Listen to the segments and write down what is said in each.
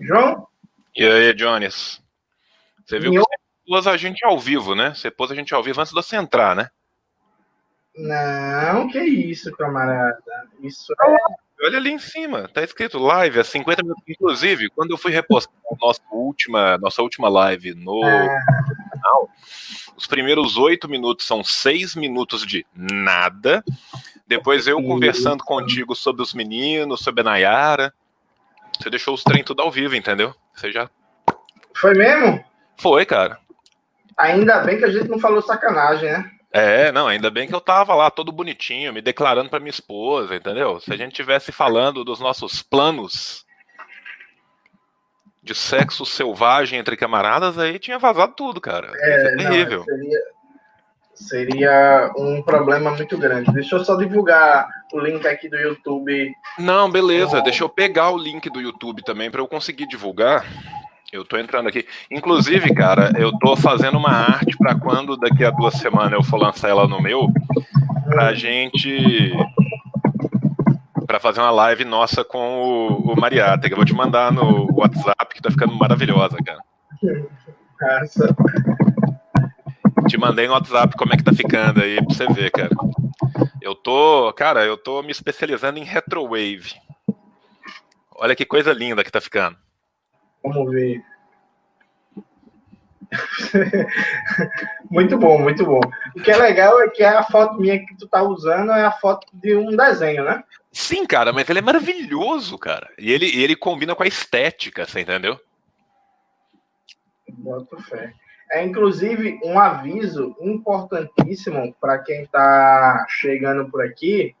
João? E aí, Jones? Você viu que você pôs a gente ao vivo, né? Você pôs a gente ao vivo antes de você entrar, né? Não, que isso, camarada. Isso é. Olha ali em cima, tá escrito live, a 50 minutos. Inclusive, quando eu fui repostar a nossa última, nossa última live no É. canal, os primeiros oito minutos são seis minutos de nada. Depois eu conversando contigo sobre os meninos, sobre a Nayara. Você deixou os trem tudo ao vivo, entendeu? Você já. Foi mesmo? Foi, cara. Ainda bem que a gente não falou sacanagem, né? É, não, ainda bem que eu tava lá todo bonitinho, me declarando pra minha esposa, entendeu? Se a gente tivesse falando dos nossos planos de sexo selvagem entre camaradas, aí tinha vazado tudo, cara. É, não, terrível. seria, seria um problema muito grande. Deixa eu só divulgar o link aqui do YouTube. Não, beleza, deixa eu pegar o link do YouTube também pra eu conseguir divulgar. Eu tô entrando aqui. Inclusive, cara, eu tô fazendo uma arte pra quando daqui a duas semanas eu for lançar ela no meu, pra gente Pra fazer uma live nossa com o, o Mariata, que eu vou te mandar no WhatsApp, que tá ficando maravilhosa, cara. Essa. Te mandei no WhatsApp como é que tá ficando aí pra você ver, cara. Eu tô, cara, eu tô me especializando em retrowave. Olha que coisa linda que tá ficando. Vamos ver. muito bom, muito bom. O que é legal é que a foto minha que tu tá usando é a foto de um desenho, né? Sim, cara, mas ele é maravilhoso, cara. E ele, ele combina com a estética, você entendeu? Boto fé. É inclusive um aviso importantíssimo para quem está chegando por aqui.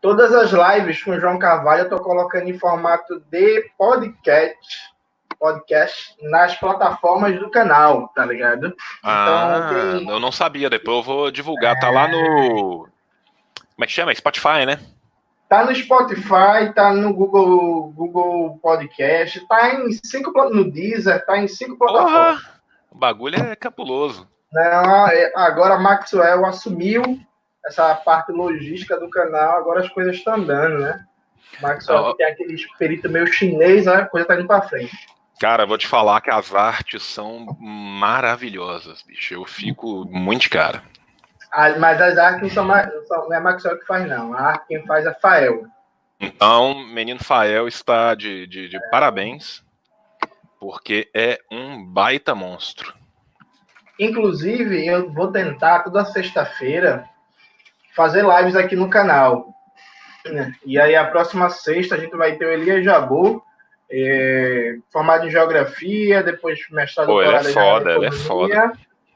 Todas as lives com o João Carvalho eu tô colocando em formato de podcast, podcast nas plataformas do canal, tá ligado? Ah, quem- eu não sabia, depois eu vou divulgar. Tá lá no. Como é que chama? Spotify, né? Tá no Spotify, tá no Google, Google Podcast, tá em cinco no Deezer, tá em cinco plataformas. O bagulho é capuloso. Não, é- agora Maxwell assumiu essa parte logística do canal, agora as coisas estão andando, né? Maxwell Ó. tem aquele espírito meio chinês, né? a coisa tá indo pra frente. Cara, vou te falar que as artes são maravilhosas, bicho. Eu fico muito de cara. Ah, mas as artes não são, não é Maxwell que faz, não. A arte quem faz é Fael. Então, menino Fael está de, de, de parabéns, porque é um baita monstro. Inclusive, eu vou tentar toda sexta-feira fazer lives aqui no canal. né? E aí, a próxima sexta, a gente vai ter o Elias Jabu, é, formado em Geografia, depois mestrado Pô, ele é foda, ele é Economia.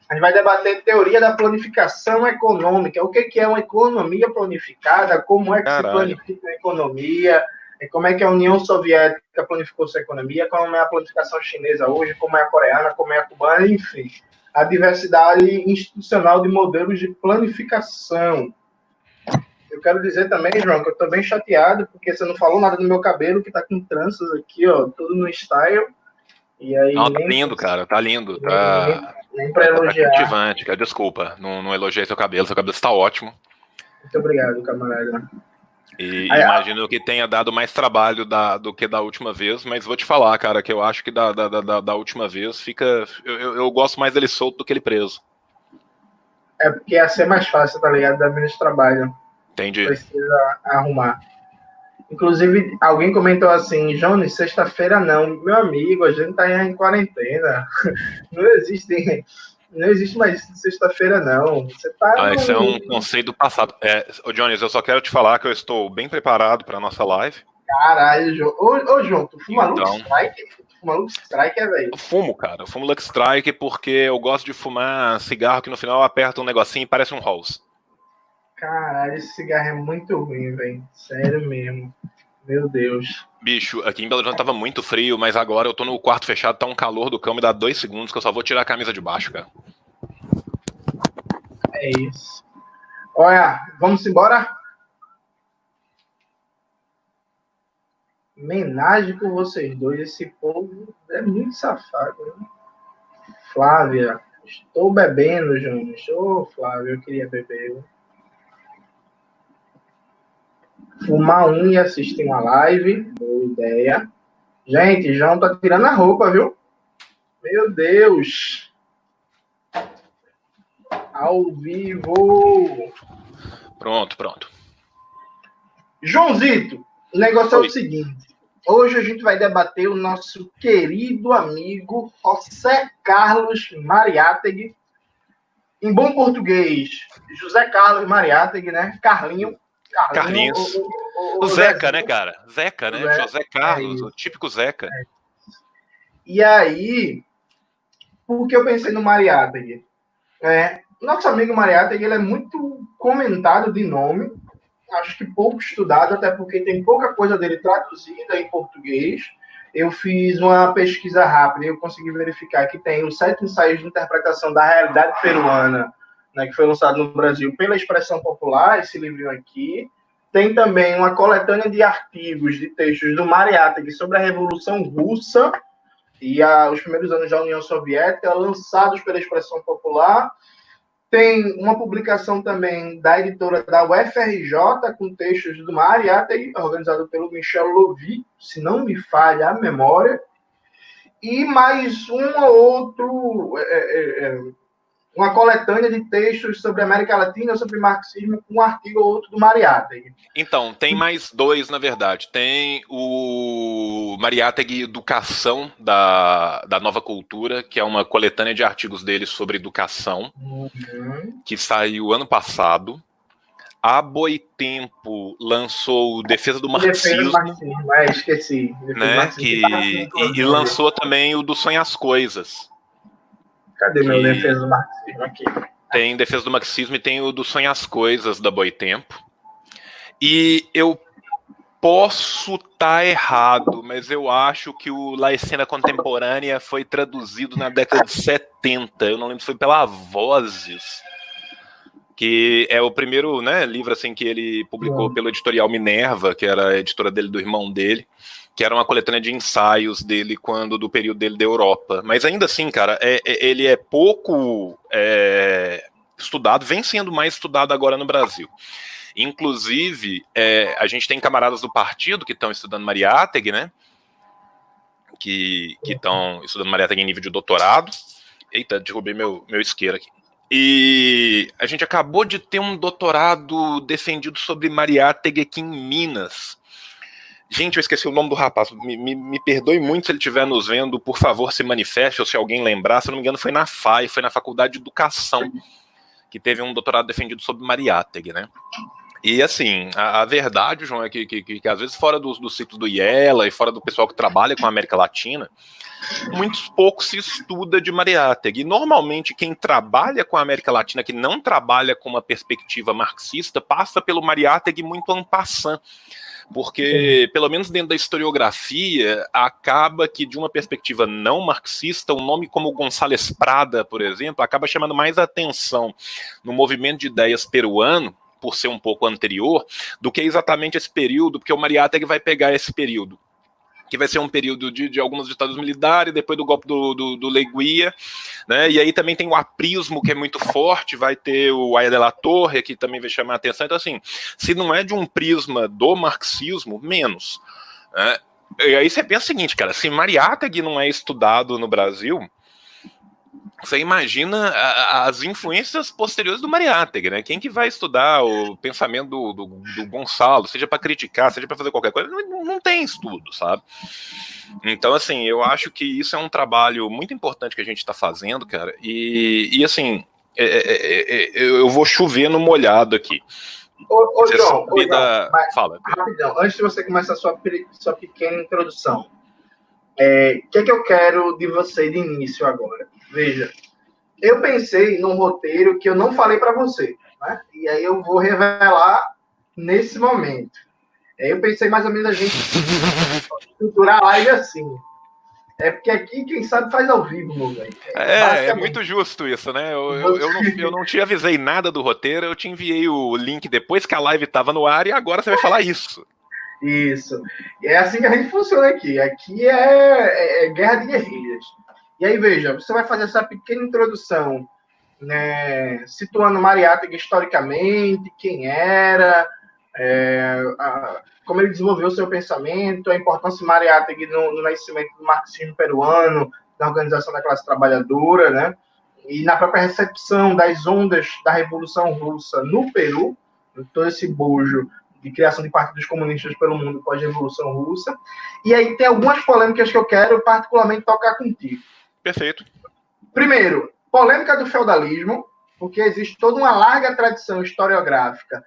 A gente vai debater teoria da planificação econômica. O que que é uma economia planificada, como é que Caralho. se planifica a economia, como é que a União Soviética planificou sua economia, como é a planificação chinesa hoje, como é a coreana, como é a cubana, enfim. A diversidade institucional de modelos de planificação. Eu quero dizer também, João, que eu estou bem chateado, porque você não falou nada do meu cabelo, que está com tranças aqui, ó, tudo no style. E aí, Não, tá nem, lindo, cara, tá lindo. Tá, nem para tá elogiar. cativante, cara. Desculpa, não, não elogiei seu cabelo, seu cabelo está ótimo. Muito obrigado, camarada. E Aí, imagino que tenha dado mais trabalho da- do que da última vez, mas vou te falar, cara, que eu acho que da, da, da, da última vez fica. Eu, eu, gosto mais dele solto do que ele preso. É porque ia ser mais fácil, tá ligado? Dar menos trabalho. Entendi. Precisa arrumar. Inclusive, alguém comentou assim, Jones, sexta-feira não. Meu amigo, a gente tá em quarentena. Não existe, não existe mais sexta-feira, não. Você tá. Ah, isso é um conceito do passado. É, ô Jones, eu só quero te falar que eu estou bem preparado para nossa live. Caralho, João. Ô, ô, João, tu fuma Então. Lux Strike? Tu fuma Lux Strike, é, velho? Eu fumo, cara. Eu fumo Lux Strike porque eu gosto de fumar cigarro que no final aperta um negocinho e parece um Halls. Caralho, esse cigarro é muito ruim, velho. Sério mesmo. Meu Deus. Bicho, aqui em Belo Horizonte tava muito frio, mas agora eu tô no quarto fechado, tá um calor do cão, me dá dois segundos que eu só vou tirar a camisa de baixo, cara. É isso. Olha, vamos embora? Homenagem com vocês dois. Esse povo é muito safado. Né? Flávia, estou bebendo, Jones. Ô, Flávia, eu queria beber. viu? Fumar um e assistir uma live. Boa ideia. Gente, João tá tirando a roupa, viu? Meu Deus! Ao vivo! Pronto, pronto. Joãozito, o negócio Oi. é o seguinte. Hoje a gente vai debater o nosso querido amigo José Carlos Mariátegui. Em bom português, José Carlos Mariátegui, né? Carlinho. Carlinho Carlinhos. O, o, o, o Zeca, né, cara? Zeca, né? José Carlos, é o típico Zeca. É. E aí, por que eu pensei no Mariátegui? É, nosso amigo Mariátegui, ele é muito comentado de nome, acho que pouco estudado, até porque tem pouca coisa dele traduzida em português. Eu fiz uma pesquisa rápida e eu consegui verificar que tem os sete ensaios de interpretação da realidade peruana, né, que foi lançado no Brasil pela Expressão Popular, esse livrinho aqui. Tem também uma coletânea de artigos, de textos do Mariátegui sobre a Revolução Russa e a, os primeiros anos da União Soviética, lançados pela Expressão Popular. Tem uma publicação também da editora da UFRJ, com textos do Mariátegui, organizado pelo Michel Lovi, se não me falha a memória, e mais um ou outro, é, é, é uma coletânea de textos sobre América Latina, sobre marxismo, com um artigo ou outro do Mariátegui. Então, tem mais dois, na verdade. Tem o Mariátegui Educação da, da Nova Cultura, que é uma coletânea de artigos dele sobre educação, uhum. que saiu ano passado. A Boitempo lançou Defesa do Marxismo. Defesa do Marxismo, é, esqueci. né, que, e, e lançou também o do Sonho as Coisas Cadê meu defesa do marxismo aqui? Tem defesa do marxismo e tem o do Sonhar as Coisas da Boitempo. E eu posso estar tá errado, mas eu acho que o La Escena Contemporânea foi traduzido na década de 70. Eu não lembro se foi pela Vozes, que é o primeiro né, livro assim que ele publicou pelo editorial Minerva, que era a editora dele do irmão dele que era uma coletânea de ensaios dele quando do período dele da Europa. Mas ainda assim, cara, é, é, ele é pouco é, estudado, vem sendo mais estudado agora no Brasil. Inclusive, é, a gente tem camaradas do partido que estão estudando Mariátegui, né? Que estão estudando Mariátegui em nível de doutorado. Eita, derrubei meu, meu isqueiro aqui. E a gente acabou de ter um doutorado defendido sobre Mariátegui aqui em Minas. Gente, eu esqueci o nome do rapaz. Me, me, me perdoe muito se ele estiver nos vendo. Por favor, se manifeste, ou se alguém lembrar. Se não me engano, foi na FAI, foi na Faculdade de Educação, que teve um doutorado defendido sobre Mariátegui, né? E assim, a, a, verdade, João, é que, que, que, que às vezes fora do, do ciclo do IELA e fora do pessoal que trabalha com a América Latina, muito pouco se estuda de Mariátegui. Normalmente quem trabalha com a América Latina, que não trabalha com uma perspectiva marxista, passa pelo Mariátegui muito en passant porque, pelo menos dentro da historiografia, acaba que, de uma perspectiva não marxista, um nome como Gonçalves Prada, por exemplo, acaba chamando mais atenção no movimento de ideias peruano, por ser um pouco anterior, do que exatamente esse período, porque o Mariátegui vai pegar esse período que vai ser um período de, de algumas ditaduras militares, depois do golpe do, do, do Leguia, né? E aí também tem o aprismo, que é muito forte, vai ter o Aya de la Torre, que também vai chamar a atenção. Então, assim, se não é de um prisma do marxismo, menos. Né? E aí você pensa o seguinte, cara, se Mariátegui não é estudado no Brasil, você imagina as influências posteriores do Mariátegui, né? Quem que vai estudar o pensamento do, do, do Gonçalo, seja para criticar, seja para fazer qualquer coisa, não, não, tem estudo, sabe? Então, assim, eu acho que isso é um trabalho muito importante que a gente está fazendo, cara. E, e assim, é, é, é, é eu vou chover no molhado aqui. Ô, ô João, ô, João Fala. Rapidão, antes de você começar a sua, sua pequena introdução, o é, que é que eu quero de você de início agora? Veja, eu pensei num roteiro que eu não falei para você, né? E aí eu vou revelar nesse momento. Eu pensei mais ou menos a gente estruturar a live assim. É porque aqui, quem sabe, faz ao vivo, meu velho. É, é muito justo isso, né? Eu, eu, eu, não, eu não te avisei nada do roteiro, eu te enviei o link depois que a live estava no ar e agora você vai falar isso. Isso. É assim que a gente funciona aqui. Aqui é, é, é guerra de guerrilhas. E aí, veja, você vai fazer essa pequena introdução, né, situando Mariátegui historicamente, quem era, é, a, como ele desenvolveu seu pensamento, a importância de Mariátegui no, no nascimento do marxismo peruano, na organização da classe trabalhadora, né? E na própria recepção das ondas da Revolução Russa no Peru, todo esse bojo de criação de partidos comunistas pelo mundo pós-revolução russa. E aí tem algumas polêmicas que eu quero particularmente tocar contigo. Perfeito. Primeiro, polêmica do feudalismo, porque existe toda uma larga tradição historiográfica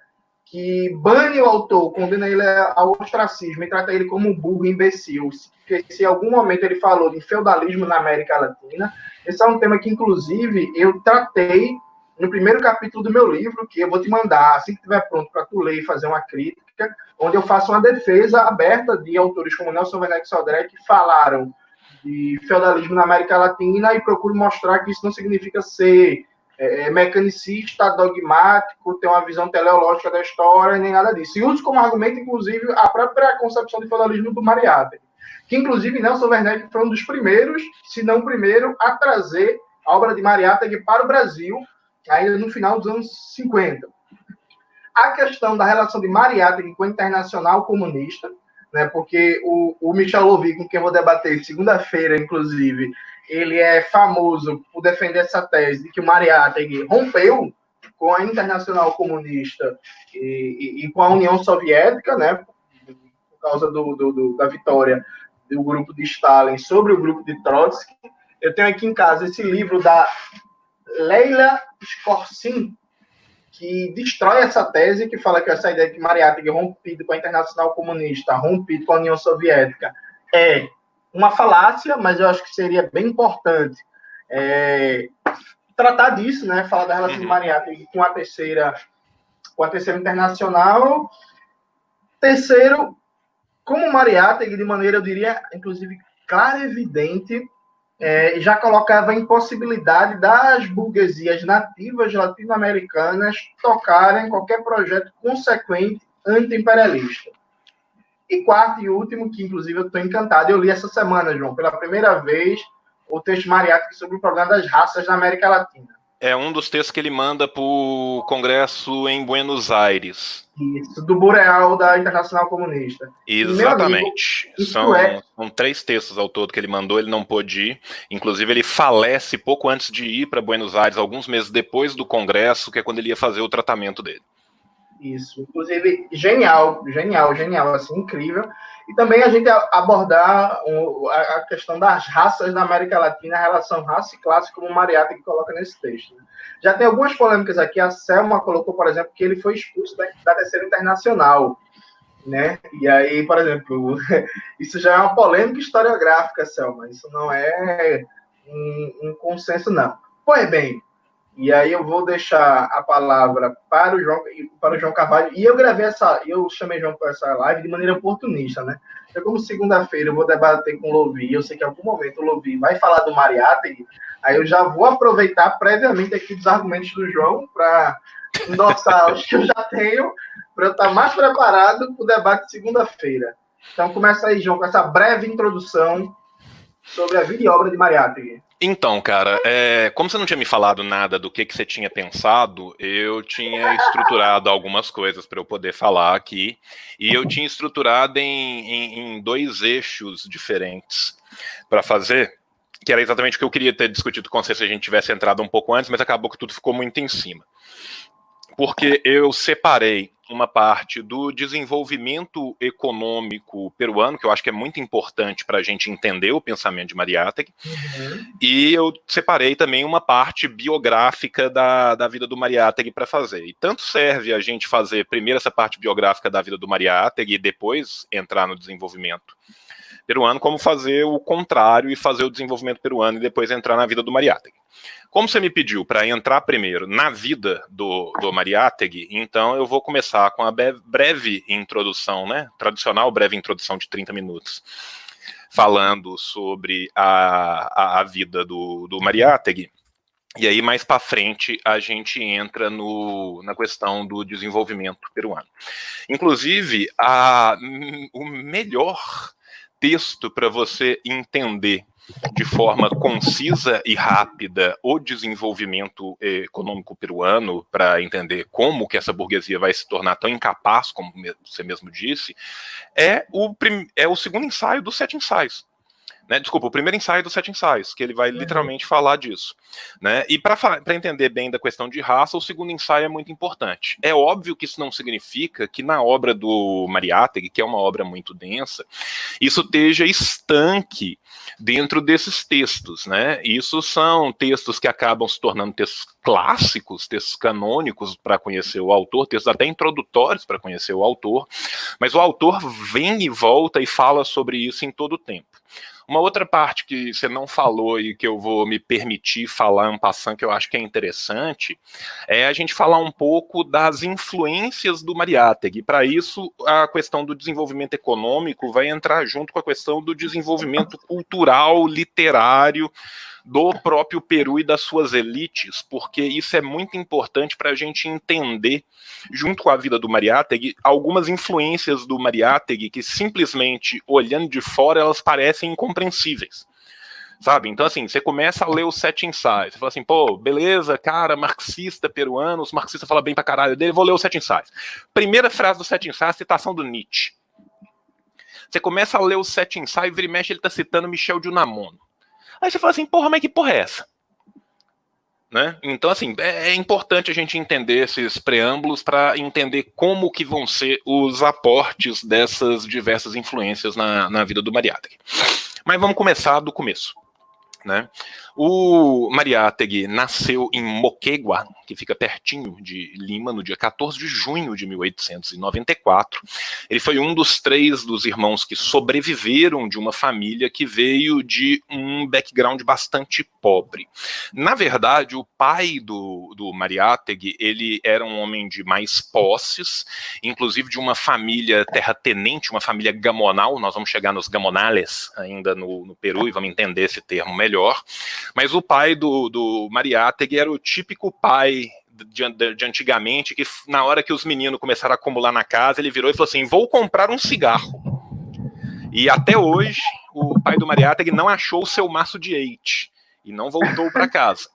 que bane o autor, condena ele ao ostracismo e trata ele como um burro imbecil, que se em algum momento ele falou de feudalismo na América Latina. Esse é um tema que, inclusive, eu tratei no primeiro capítulo do meu livro, que eu vou te mandar, assim que estiver pronto para tu ler e fazer uma crítica, onde eu faço uma defesa aberta de autores como Nelson Werneck Sodré, que falaram de feudalismo na América Latina e procuro mostrar que isso não significa ser é, é, mecanicista, dogmático, ter uma visão teleológica da história, nem nada disso. E uso como argumento, inclusive, a própria concepção de feudalismo do Mariátegui, que, inclusive, Nelson Werneck foi um dos primeiros, se não o primeiro, a trazer a obra de Mariátegui para o Brasil, ainda no final dos anos 50. A questão da relação de Mariátegui com o Internacional Comunista, né, porque o, o Michel Louvi, com quem eu vou debater segunda-feira, inclusive, ele é famoso por defender essa tese de que o Mariátegui rompeu com a Internacional Comunista e, e, e, com a União Soviética, né, por causa do, do, do, da vitória do grupo de Stalin sobre o grupo de Trotsky. Eu tenho aqui em casa esse livro da Leila Skorsin, que destrói essa tese, que fala que essa ideia de Mariátegui rompido com a Internacional Comunista, rompido com a União Soviética, é uma falácia, mas eu acho que seria bem importante é, tratar disso, né? Falar da relação uhum. de Mariátegui com a terceira, com a terceira internacional. Terceiro, como Mariátegui, de maneira, eu diria, inclusive, clara e evidente, é, já colocava a impossibilidade das burguesias nativas latino-americanas tocarem qualquer projeto consequente anti-imperialista. E quarto e último, que inclusive eu estou encantado, eu li essa semana, João, pela primeira vez, o texto Mariátegui sobre o problema das raças na América Latina. É um dos textos que ele manda para o Congresso em Buenos Aires. Isso, do Boreal da Internacional Comunista. Exatamente. Amigo, são, é... são, três textos ao todo que ele mandou, ele não pôde ir. Inclusive, ele falece pouco antes de ir para Buenos Aires, alguns meses depois do Congresso, que é quando ele ia fazer o tratamento dele. Isso, inclusive, genial, genial, genial, assim, incrível. E também a gente abordar a questão das raças na América Latina, a relação raça e classe, como o Mariata que coloca nesse texto. Né? Já tem algumas polêmicas aqui. A Selma colocou, por exemplo, que ele foi expulso da, Terceira Internacional. Né? E aí, por exemplo, isso já é uma polêmica historiográfica, Selma. Isso não é um, um consenso, não. Pois bem, e aí eu vou deixar a palavra para o João, para o João Carvalho. E eu gravei essa, eu chamei João para essa live de maneira oportunista, né? Então, como segunda-feira eu vou debater com o Lovi, eu sei que em algum momento o Lovi vai falar do Mariátegui, aí eu já vou aproveitar previamente aqui dos argumentos do João para endossar os que eu já tenho, para eu estar mais preparado para o debate de segunda-feira. Então, começa aí, João, com essa breve introdução sobre a vida e obra de Mariátegui. Então, cara, é, como você não tinha me falado nada do que, que você tinha pensado, eu tinha estruturado algumas coisas para eu poder falar aqui, e eu tinha estruturado em, em, em dois eixos diferentes para fazer, que era exatamente o que eu queria ter discutido com você se a gente tivesse entrado um pouco antes, mas acabou que tudo ficou muito em cima. Porque eu separei uma parte do desenvolvimento econômico peruano, que eu acho que é muito importante para a gente entender o pensamento de Mariátegui, uhum. e eu separei também uma parte biográfica da, da vida do Mariátegui para fazer. E tanto serve a gente fazer primeiro essa parte biográfica da vida do Mariátegui e depois entrar no desenvolvimento peruano, como fazer o contrário e fazer o desenvolvimento peruano e depois entrar na vida do Mariátegui. Como você me pediu para entrar primeiro na vida do, do Mariátegui, então eu vou começar com a breve introdução, né? Tradicional breve introdução de 30 minutos, falando sobre a, a, a vida do, do Mariátegui. E aí, mais para frente, a gente entra no, na questão do desenvolvimento peruano. Inclusive, a, o melhor texto para você entender de forma concisa e rápida o desenvolvimento econômico peruano para entender como que essa burguesia vai se tornar tão incapaz, como você mesmo disse, é o, é o segundo ensaio dos sete ensaios. Né, desculpa, o primeiro ensaio dos sete ensaios, que ele vai uhum. literalmente falar disso. Né? E para entender bem da questão de raça, o segundo ensaio é muito importante. É óbvio que isso não significa que na obra do Mariátegui, que é uma obra muito densa, isso esteja estanque dentro desses textos. Né? Isso são textos que acabam se tornando textos clássicos, textos canônicos para conhecer o autor, textos até introdutórios para conhecer o autor, mas o autor vem e volta e fala sobre isso em todo o tempo. Uma outra parte que você não falou e que eu vou me permitir falar um passando que eu acho que é interessante é a gente falar um pouco das influências do Mariátegui. Para isso, a questão do desenvolvimento econômico vai entrar junto com a questão do desenvolvimento cultural, literário, do próprio Peru e das suas elites, porque isso é muito importante para a gente entender, junto com a vida do Mariátegui, algumas influências do Mariátegui que simplesmente, olhando de fora, elas parecem incompreensíveis sabe? Então, assim, você começa a ler os sete ensaios, você fala assim, pô, beleza, cara, marxista peruano, os marxistas falam bem pra caralho dele, vou ler os sete ensaios. Primeira frase dos sete ensaios, citação do Nietzsche. Você começa a ler os sete ensaios, vira e mexe, ele tá citando Michel de Unamuno. Aí você fala assim, porra, mas que porra é essa? Né? Então, assim, é, é importante a gente entender esses preâmbulos para entender como que vão ser os aportes dessas diversas influências na, na vida do Mariátegui. Mas vamos começar do começo. Né? O Mariátegui nasceu em Moquegua, que fica pertinho de Lima, no dia 14 de junho de 1894. Ele foi um dos três dos irmãos que sobreviveram de uma família que veio de um background bastante pobre. Na verdade, o pai do, do Mariátegui, ele era um homem de mais posses, inclusive de uma família terratenente, uma família gamonal, nós vamos chegar nos gamonales ainda no, no Peru e vamos entender esse termo melhor, mas o pai do, do Mariátegui era o típico pai de, de, de, antigamente, que na hora que os meninos começaram a acumular na casa, ele virou e falou assim: vou comprar um cigarro. E até hoje, o pai do Mariátegui não achou o seu maço de eite e não voltou para casa.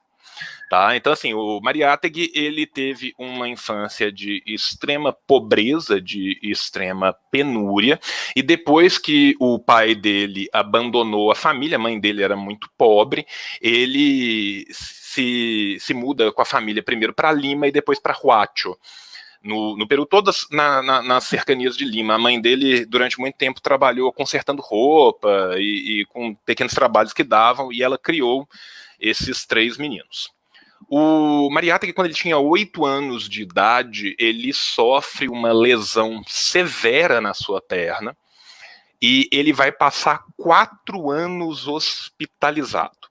Tá? Então, assim, o Mariátegui, ele teve uma infância de extrema pobreza, de extrema penúria, e depois que o pai dele abandonou a família, a mãe dele era muito pobre, ele se, se muda com a família primeiro para Lima e depois para Huacho. No, no, Peru, todas na, na, nas cercanias de Lima. A mãe dele, durante muito tempo, trabalhou consertando roupa e, e com pequenos trabalhos que davam, e ela criou esses três meninos. O Mariátegui, quando ele tinha oito anos de idade, ele sofre uma lesão severa na sua perna e ele vai passar quatro anos hospitalizado.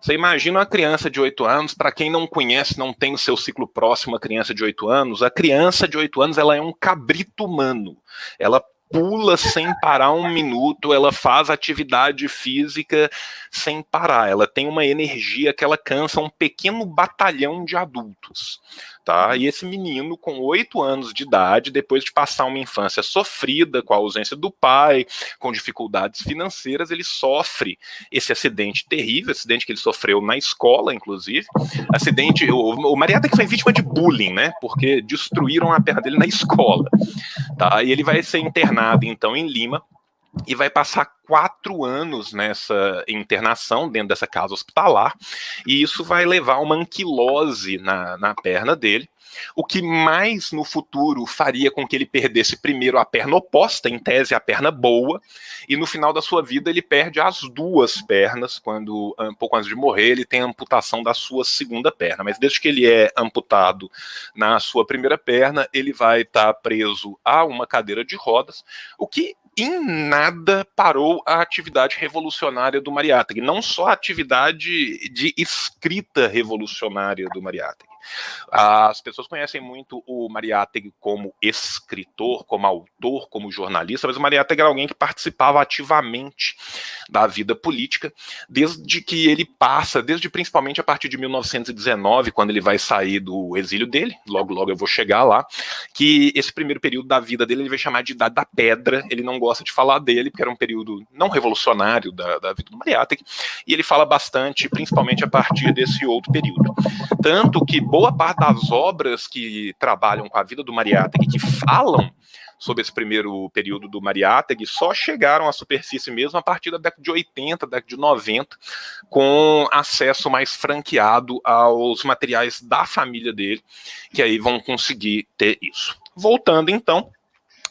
Você imagina uma criança de oito anos, para quem não conhece, não tem o seu ciclo próximo, a criança de oito anos, a criança de oito anos ela é um cabrito humano. Ela pula sem parar um minuto, ela faz atividade física sem parar, ela tem uma energia que ela cansa um pequeno batalhão de adultos tá? E esse menino, com oito anos de idade, depois de passar uma infância sofrida com a ausência do pai, com dificuldades financeiras, ele sofre esse acidente terrível, acidente que ele sofreu na escola, inclusive. Acidente, o, o Mariata que foi vítima de bullying, né? Porque destruíram a perna dele na escola, tá? E ele vai ser internado então em Lima e vai passar quatro anos nessa internação dentro dessa casa hospitalar, e isso vai levar uma anquilose na, na perna dele, o que mais no futuro faria com que ele perdesse primeiro a perna oposta, em tese a perna boa, e no final da sua vida ele perde as duas pernas, quando, um pouco antes de morrer, ele tem a amputação da sua segunda perna. Mas desde que ele é amputado na sua primeira perna, ele vai estar tá preso a uma cadeira de rodas, o que em nada parou a atividade revolucionária do Mariátegui, não só a atividade de escrita revolucionária do Mariátegui. As pessoas conhecem muito o Mariátegui como escritor, como autor, como jornalista, mas o Mariátegui era alguém que participava ativamente da vida política, desde que ele passa, desde principalmente a partir de 1919, quando ele vai sair do exílio dele, logo logo eu vou chegar lá, que esse primeiro período da vida dele ele vai chamar de Idade da Pedra, ele não gosta de falar dele, porque era um período não revolucionário da, da vida do Mariátegui, e ele fala bastante, principalmente a partir desse outro período. Tanto que boa parte das obras que trabalham com a vida do Mariátegui, que falam sobre esse primeiro período do Mariátegui só chegaram à superfície mesmo a partir da década de 80, década de 90, com acesso mais franqueado aos materiais da família dele, que aí vão conseguir ter isso. Voltando então,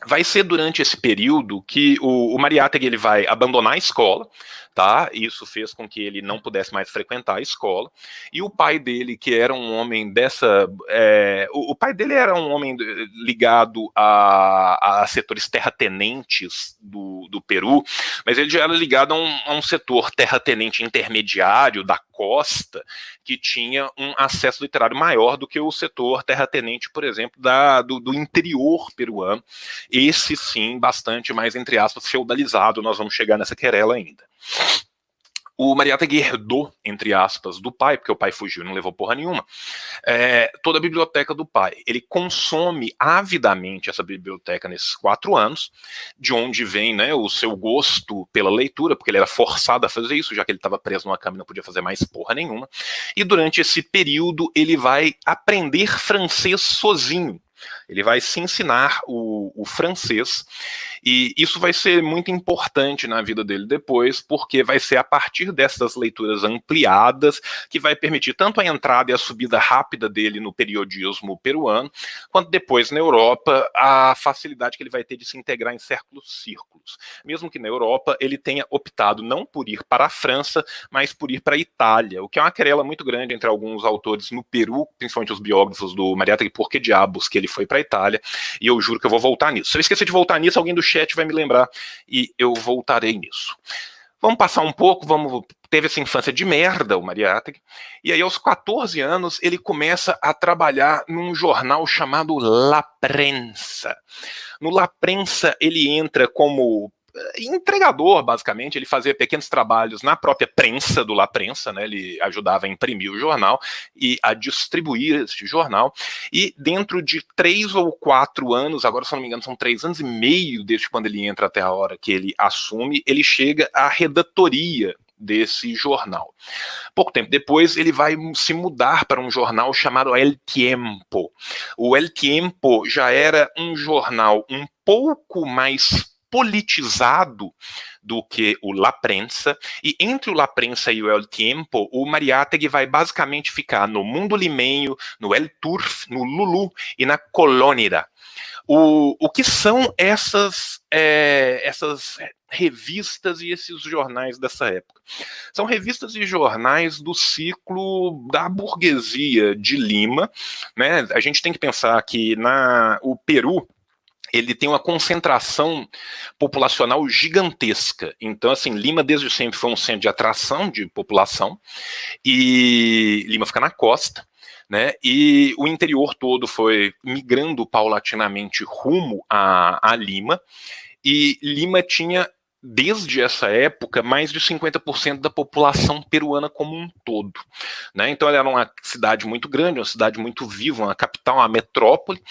vai ser durante esse período que o, o Mariátegui ele vai abandonar a escola, tá? Isso fez com que ele não pudesse mais frequentar a escola. E o pai dele, que era um homem dessa. É, o, o, pai dele era um homem ligado a, a setores terratenentes do, do Peru, mas ele já era ligado a um, a um setor terratenente intermediário da costa, que tinha um acesso literário maior do que o setor terratenente, por exemplo, da, do, do interior peruano. Esse sim, bastante mais, entre aspas, feudalizado. Nós vamos chegar nessa querela ainda. O Mariátegui herdou, entre aspas, do pai, porque o pai fugiu e não levou porra nenhuma, é, toda a biblioteca do pai. Ele consome avidamente essa biblioteca nesses quatro anos, de onde vem né, o seu gosto pela leitura, porque ele era forçado a fazer isso, já que ele estava preso numa cama e não podia fazer mais porra nenhuma. E durante esse período ele vai aprender francês sozinho. Ele vai se ensinar o, o francês e isso vai ser muito importante na vida dele depois, porque vai ser a partir dessas leituras ampliadas que vai permitir tanto a entrada e a subida rápida dele no periodismo peruano, quanto depois na Europa a facilidade que ele vai ter de se integrar em certos círculos. Mesmo que na Europa ele tenha optado não por ir para a França, mas por ir para a Itália, o que é uma querela muito grande entre alguns autores no Peru, principalmente os biógrafos do Mariátegui, por que diabos que ele foi para a Itália, e eu juro que eu vou voltar nisso. Se eu esquecer de voltar nisso, alguém do chat vai me lembrar e eu voltarei nisso. Vamos passar um pouco, vamos teve essa infância de merda, o Mariátegui, e aí aos 14 anos ele começa a trabalhar num jornal chamado La Prensa. No La Prensa ele entra como entregador, basicamente, ele fazia pequenos trabalhos na própria prensa do La Prensa, né? Ele ajudava a imprimir o jornal e a distribuir este jornal. E dentro de três ou quatro anos, agora se não me engano, são três anos e meio desde quando ele entra até a hora que ele assume, ele chega à redatoria desse jornal. Pouco tempo depois, ele vai se mudar para um jornal chamado El Tiempo. O El Tiempo já era um jornal um pouco mais politizado do que o La Prensa, e entre o La Prensa e o El Tiempo, o Mariátegui vai basicamente ficar no Mundo Limenho, no El Turf, no Lulu e na Colônida. O, o que são essas, é, essas revistas e esses jornais dessa época? São revistas e jornais do ciclo da burguesia de Lima. Né? A gente tem que pensar que na, o Peru ele tem uma concentração populacional gigantesca. Então, assim, Lima desde sempre foi um centro de atração de população, e Lima fica na costa, né? E o interior todo foi migrando paulatinamente rumo a, a Lima, e Lima tinha desde essa época, mais de 50% da população peruana como um todo. Né? Então, ela era uma cidade muito grande, uma cidade muito viva, uma capital, uma metrópole,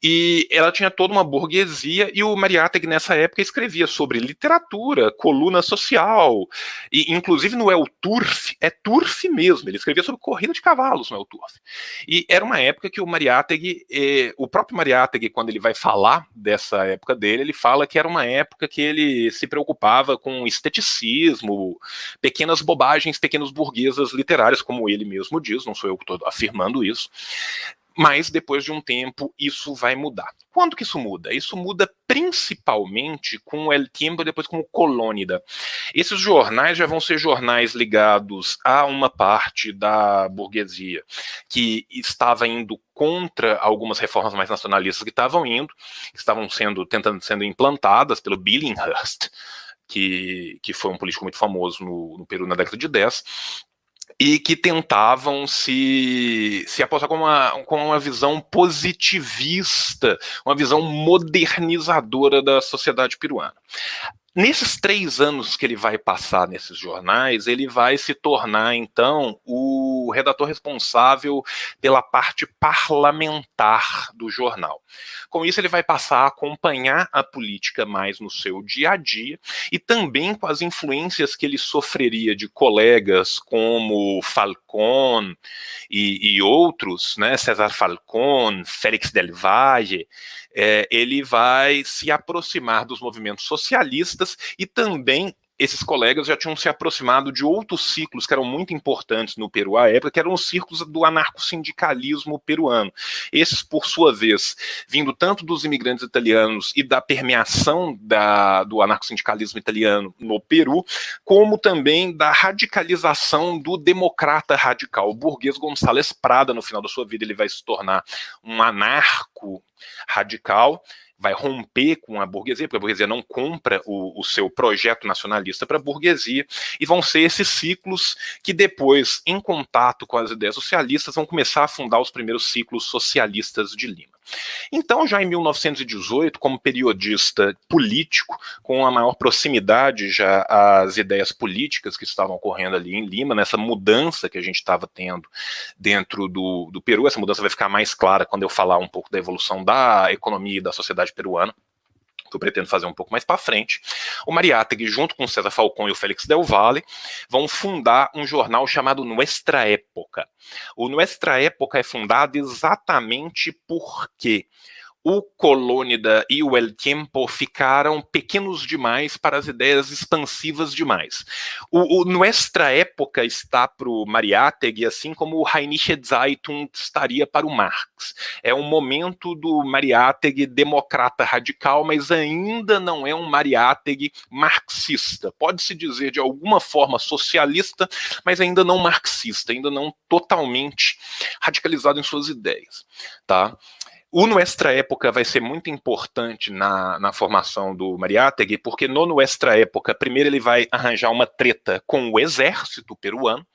e ela tinha toda uma burguesia, e o Mariátegui, nessa época, escrevia sobre literatura, coluna social, e inclusive no El Turf, é Turf mesmo, ele escrevia sobre corrida de cavalos no El Turf. E era uma época que o Mariátegui, eh, o próprio Mariátegui, quando ele vai falar dessa época dele, ele fala que era uma época que ele se preocupava preocupava com esteticismo, pequenas bobagens, pequenas burguesas literárias, como ele mesmo diz, não sou eu que estou afirmando isso. Mas depois de um tempo isso vai mudar. Quando que isso muda? Isso muda principalmente com o El Tiempo depois com o Colônida. Esses jornais já vão ser jornais ligados a uma parte da burguesia que estava indo contra algumas reformas mais nacionalistas que estavam indo, que estavam sendo tentando sendo implantadas pelo Billinghurst que, que foi um político muito famoso no, no Peru na década de 10, e que tentavam se, se apostar com uma, com uma visão positivista, uma visão modernizadora da sociedade peruana. Nesses três anos que ele vai passar nesses jornais, ele vai se tornar, então, o redator responsável pela parte parlamentar do jornal. Com isso, ele vai passar a acompanhar a política mais no seu dia a dia e também com as influências que ele sofreria de colegas como Falcon e, e outros, né, César Falcon, Félix Del Valle, é, ele vai se aproximar dos movimentos socialistas e também esses colegas já tinham se aproximado de outros ciclos que eram muito importantes no Peru à época, que eram os círculos do anarcossindicalismo peruano. Esses, por sua vez, vindo tanto dos imigrantes italianos e da permeação da, do anarcossindicalismo italiano no Peru, como também da radicalização do democrata radical. O burguês Gonçalves Prada, no final da sua vida, ele vai se tornar um anarco radical vai romper com a burguesia, porque a burguesia não compra o, o seu projeto nacionalista para a burguesia, e vão ser esses ciclos que depois, em contato com as ideias socialistas, vão começar a fundar os primeiros ciclos socialistas de Lima. Então, já em 1918, como periodista político, com a maior proximidade já às ideias políticas que estavam ocorrendo ali em Lima, nessa mudança que a gente estava tendo dentro do, do Peru, essa mudança vai ficar mais clara quando eu falar um pouco da evolução da economia e da sociedade peruana que eu pretendo fazer um pouco mais para frente, o Mariátegui, junto com o César Falcão e o Félix Del Valle, vão fundar um jornal chamado Nuestra Época. O Nuestra Época é fundado exatamente porque o Colônida e o El Tiempo ficaram pequenos demais para as ideias expansivas demais. O, o Nuestra Época está para o Mariátegui, assim como o Rheinische Zeitung estaria para o Marx. É um momento do Mariátegui democrata radical, mas ainda não é um Mariátegui marxista. Pode-se dizer de alguma forma socialista, mas ainda não marxista, ainda não totalmente radicalizado em suas ideias. Tá? O Nuestra Época vai ser muito importante na, na formação do Mariátegui, porque no Nuestra Época, primeiro ele vai arranjar uma treta com o exército peruano,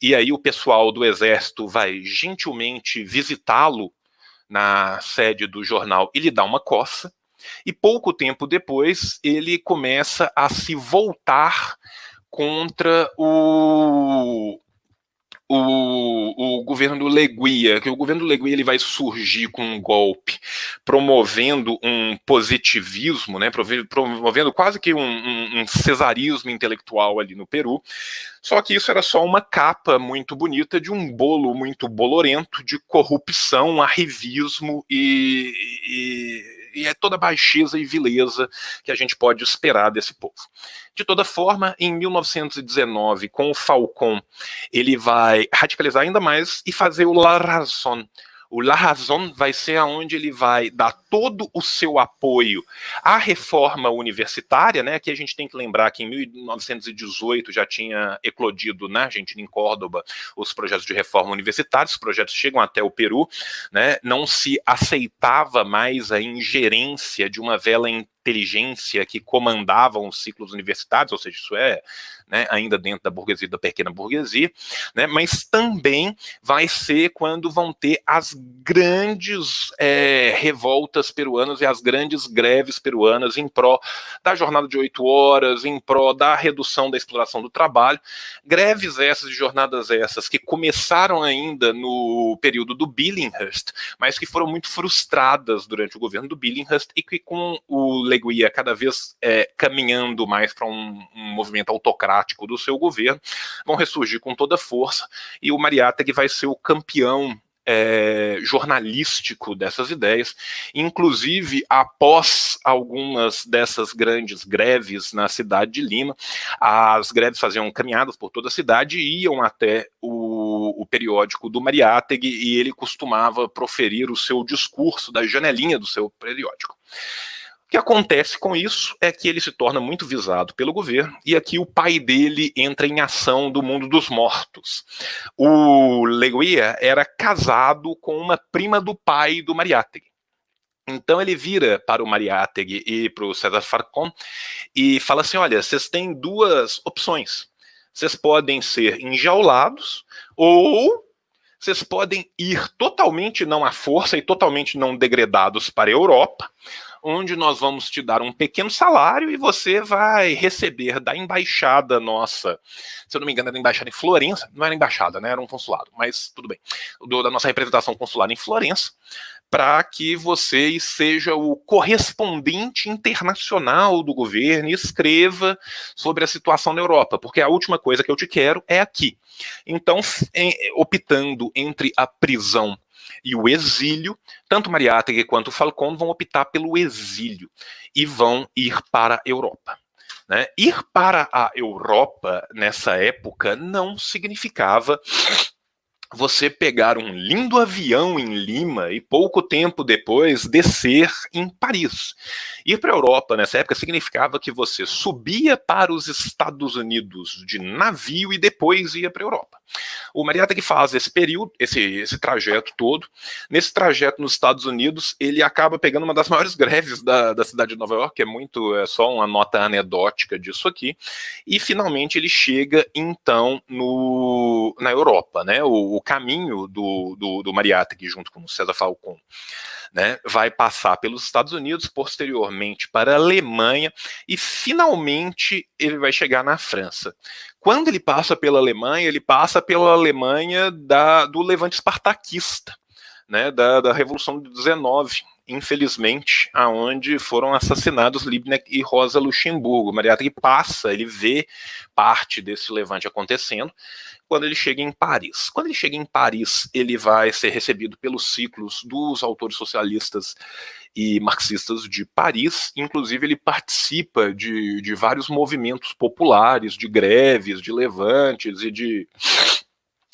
e aí o pessoal do exército vai gentilmente visitá-lo na sede do jornal e lhe dá uma coça, e pouco tempo depois ele começa a se voltar contra o, o, o governo Leguia, que o governo Leguia ele vai surgir com um golpe, promovendo um positivismo, né, promovendo quase que um, um, um cesarismo intelectual ali no Peru. Só que isso era só uma capa muito bonita de um bolo muito bolorento de corrupção, arrivismo e, e e é toda a baixeza e vileza que a gente pode esperar desse povo. De toda forma, em 1919, com o Falcon, ele vai radicalizar ainda mais e fazer o La Razón, o La Razón vai ser aonde ele vai dar todo o seu apoio à reforma universitária, né? Que a gente tem que lembrar que em 1918 já tinha eclodido na Argentina, em Córdoba, os projetos de reforma universitária. Os projetos chegam até o Peru, né? Não se aceitava mais a ingerência de uma vela inteligência que comandavam os ciclos universitários, ou seja, isso é né, ainda dentro da burguesia, da pequena burguesia, né, mas também vai ser quando vão ter as grandes é, revoltas peruanas e as grandes greves peruanas em pró da jornada de oito horas, em pró da redução da exploração do trabalho. Greves essas e jornadas essas que começaram ainda no período do Billinghurst, mas que foram muito frustradas durante o governo do Billinghurst e que com o Leguia cada vez é, caminhando mais para um, um, movimento autocrático do seu governo, vão ressurgir com toda força. E o Mariátegui vai ser o campeão é, jornalístico dessas ideias, inclusive após algumas dessas grandes greves na cidade de Lima, as greves faziam caminhadas por toda a cidade e iam até o, o periódico do Mariátegui e ele costumava proferir o seu discurso da janelinha do seu periódico que acontece com isso é que ele se torna muito visado pelo governo e aqui o pai dele entra em ação do mundo dos mortos. O Leguia era casado com uma prima do pai do Mariátegui. Então ele vira para o Mariátegui e para o César Farcon e fala assim: olha, vocês têm duas opções. Vocês podem ser enjaulados ou vocês podem ir totalmente não à força e totalmente não degradados para a Europa, onde nós vamos te dar um pequeno salário e você vai receber da embaixada nossa, se eu não me engano, era embaixada em Florença, não era embaixada, né? Era um consulado, mas tudo bem, do, da nossa representação consular em Florença, para que você seja o correspondente internacional do governo e escreva sobre a situação na Europa, porque a última coisa que eu te quero é aqui. Então, optando entre a prisão e o exílio, tanto Mariátegui quanto Falcone vão optar pelo exílio e vão ir para a Europa. Né? Ir para a Europa nessa época não significava você pegar um lindo avião em Lima e pouco tempo depois descer em Paris. Ir para a Europa nessa época significava que você subia para os Estados Unidos de navio e depois ia para a Europa. O Marietta que faz esse período, esse, esse trajeto todo. Nesse trajeto nos Estados Unidos, ele acaba pegando uma das maiores greves da, da cidade de Nova York, que é muito, é só uma nota anedótica disso aqui. E finalmente ele chega então no, na Europa, né? O, o caminho do, do, do Marietta, junto com o César Falcon né, vai passar pelos Estados Unidos, posteriormente para a Alemanha e finalmente ele vai chegar na França. Quando ele passa pela Alemanha, ele passa pela Alemanha da, do levante espartaquista, né, da, da Revolução de 19, infelizmente, aonde foram assassinados Liebknecht e Rosa Luxemburgo. Mariátegui passa, ele vê parte desse levante acontecendo quando ele chega em Paris. Quando ele chega em Paris, ele vai ser recebido pelos ciclos dos autores socialistas e marxistas de Paris. Inclusive, ele participa de, de vários movimentos populares, de greves, de levantes e de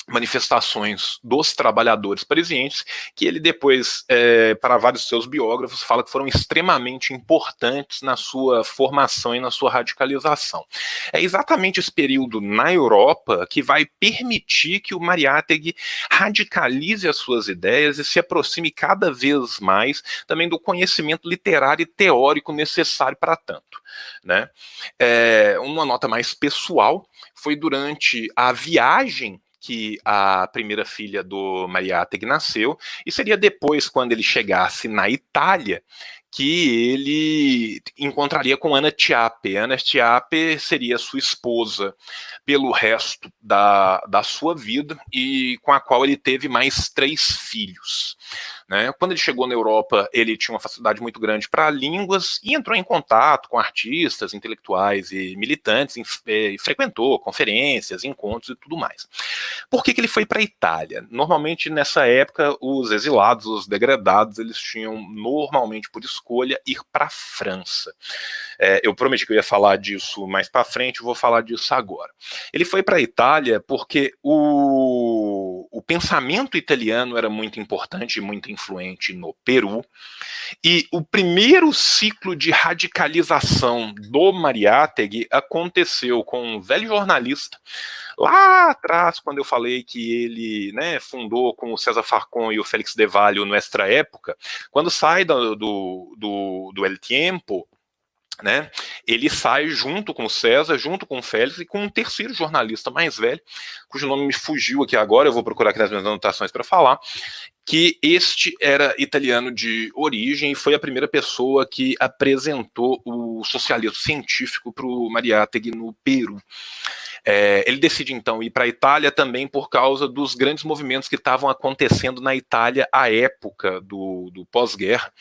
manifestações dos trabalhadores parisienses, que ele depois, é, para vários seus biógrafos, fala que foram extremamente importantes na sua formação e na sua radicalização. É exatamente esse período na Europa que vai permitir que o Mariátegui radicalize as suas ideias e se aproxime cada vez mais também do conhecimento literário e teórico necessário para tanto. Né? É, uma nota mais pessoal foi durante a viagem que a primeira filha do Mariátegui nasceu, e seria depois, quando ele chegasse na Itália, que ele encontraria com Ana Tiape. Ana Tiape seria sua esposa pelo resto da, da sua vida e com a qual ele teve mais três filhos. Né? Quando ele chegou na Europa, ele tinha uma facilidade muito grande para línguas e entrou em contato com artistas, intelectuais e militantes, e, frequentou conferências, encontros e tudo mais. Por que, que ele foi para a Itália? Normalmente, nessa época, os exilados, os degradados, eles tinham, normalmente por escolha, ir para a França. É, eu prometi que eu ia falar disso mais para frente, vou falar disso agora. Ele foi para a Itália porque o, o pensamento italiano era muito importante e muito influente no Peru. E o primeiro ciclo de radicalização do Mariátegui aconteceu com um velho jornalista lá atrás, quando eu falei que ele né, fundou com o César Farcon e o Félix de Valle no Extra Época, quando sai do, do, do El Tiempo, né? Ele sai junto com o César, junto com o Félix e com um terceiro jornalista mais velho, cujo nome me fugiu aqui agora, eu vou procurar aqui nas minhas anotações para falar, que este era italiano de origem e foi a primeira pessoa que apresentou o socialismo científico para o Mariátegui no Peru. É, ele decide então ir para a Itália também por causa dos grandes movimentos que estavam acontecendo na Itália à época do, do pós-guerra.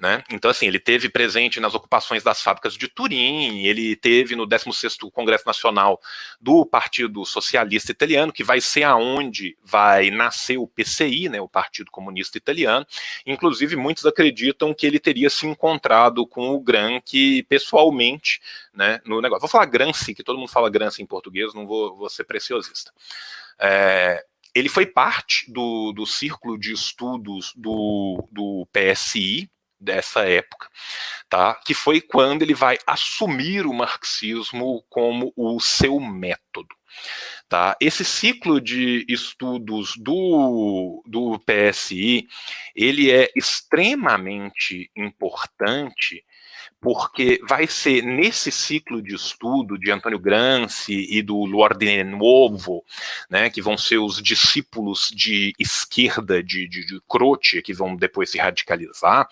Né? Então, assim, ele teve presente nas ocupações das fábricas de Turim, ele teve no 16º Congresso Nacional do Partido Socialista Italiano, que vai ser aonde vai nascer o PCI, né, o Partido Comunista Italiano. Inclusive, muitos acreditam que ele teria se encontrado com o Gramsci pessoalmente né, no negócio. Vou falar Gramsci, que todo mundo fala Gramsci em português, não vou, vou ser preciosista. É, ele foi parte do, do círculo de estudos do, do PSI, dessa época, tá? Que foi quando ele vai assumir o marxismo como o seu método. Tá? Esse ciclo de estudos do, do PSI, ele é extremamente importante porque vai ser nesse ciclo de estudo de Antônio Gramsci e do L'Ordine Nuovo, né, que vão ser os discípulos de esquerda de, de, de Croce, que vão depois se radicalizar,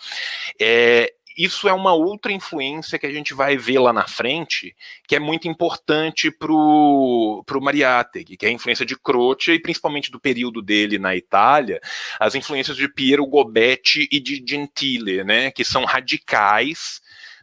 é, isso é uma outra influência que a gente vai ver lá na frente, que é muito importante para o Mariátegui, que é a influência de Croce e principalmente do período dele na Itália, as influências de Piero Gobetti e de Gentile, né, que são radicais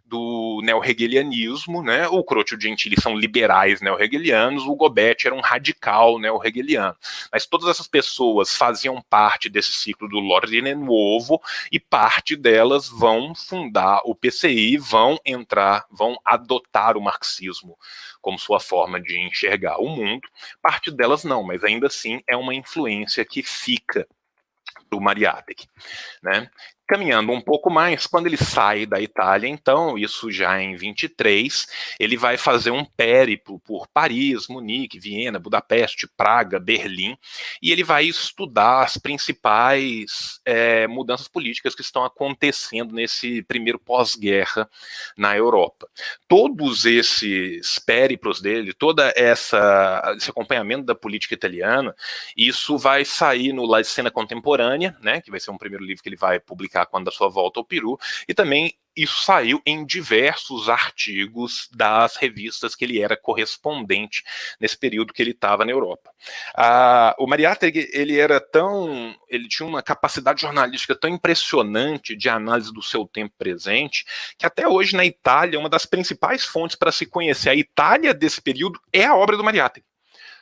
do neo-hegelianismo, né? O Croce e o Gentili são liberais neo-hegelianos, o Gobetti era um radical neo-hegeliano. Mas todas essas pessoas faziam parte desse ciclo do L'Ordine Nuovo e parte delas vão fundar o PCI, vão entrar, vão adotar o marxismo como sua forma de enxergar o mundo. Parte delas não, mas ainda assim é uma influência que fica do Mariátegui, né? Caminhando um pouco mais, quando ele sai da Itália, então, isso já em 23, ele vai fazer um périplo por Paris, Munique, Viena, Budapeste, Praga, Berlim, e ele vai estudar as principais é, mudanças políticas que estão acontecendo nesse primeiro pós-guerra na Europa. Todos esses périplos dele, toda essa esse acompanhamento da política italiana, isso vai sair no La Cena Contemporânea, né, que vai ser um primeiro livro que ele vai publicar quando a sua volta ao Peru, e também isso saiu em diversos artigos das revistas que ele era correspondente nesse período que ele estava na Europa. Ah, o Mariátegui, ele era tão, ele tinha uma capacidade jornalística tão impressionante de análise do seu tempo presente, que até hoje na Itália, uma das principais fontes para se conhecer a Itália desse período é a obra do Mariátegui.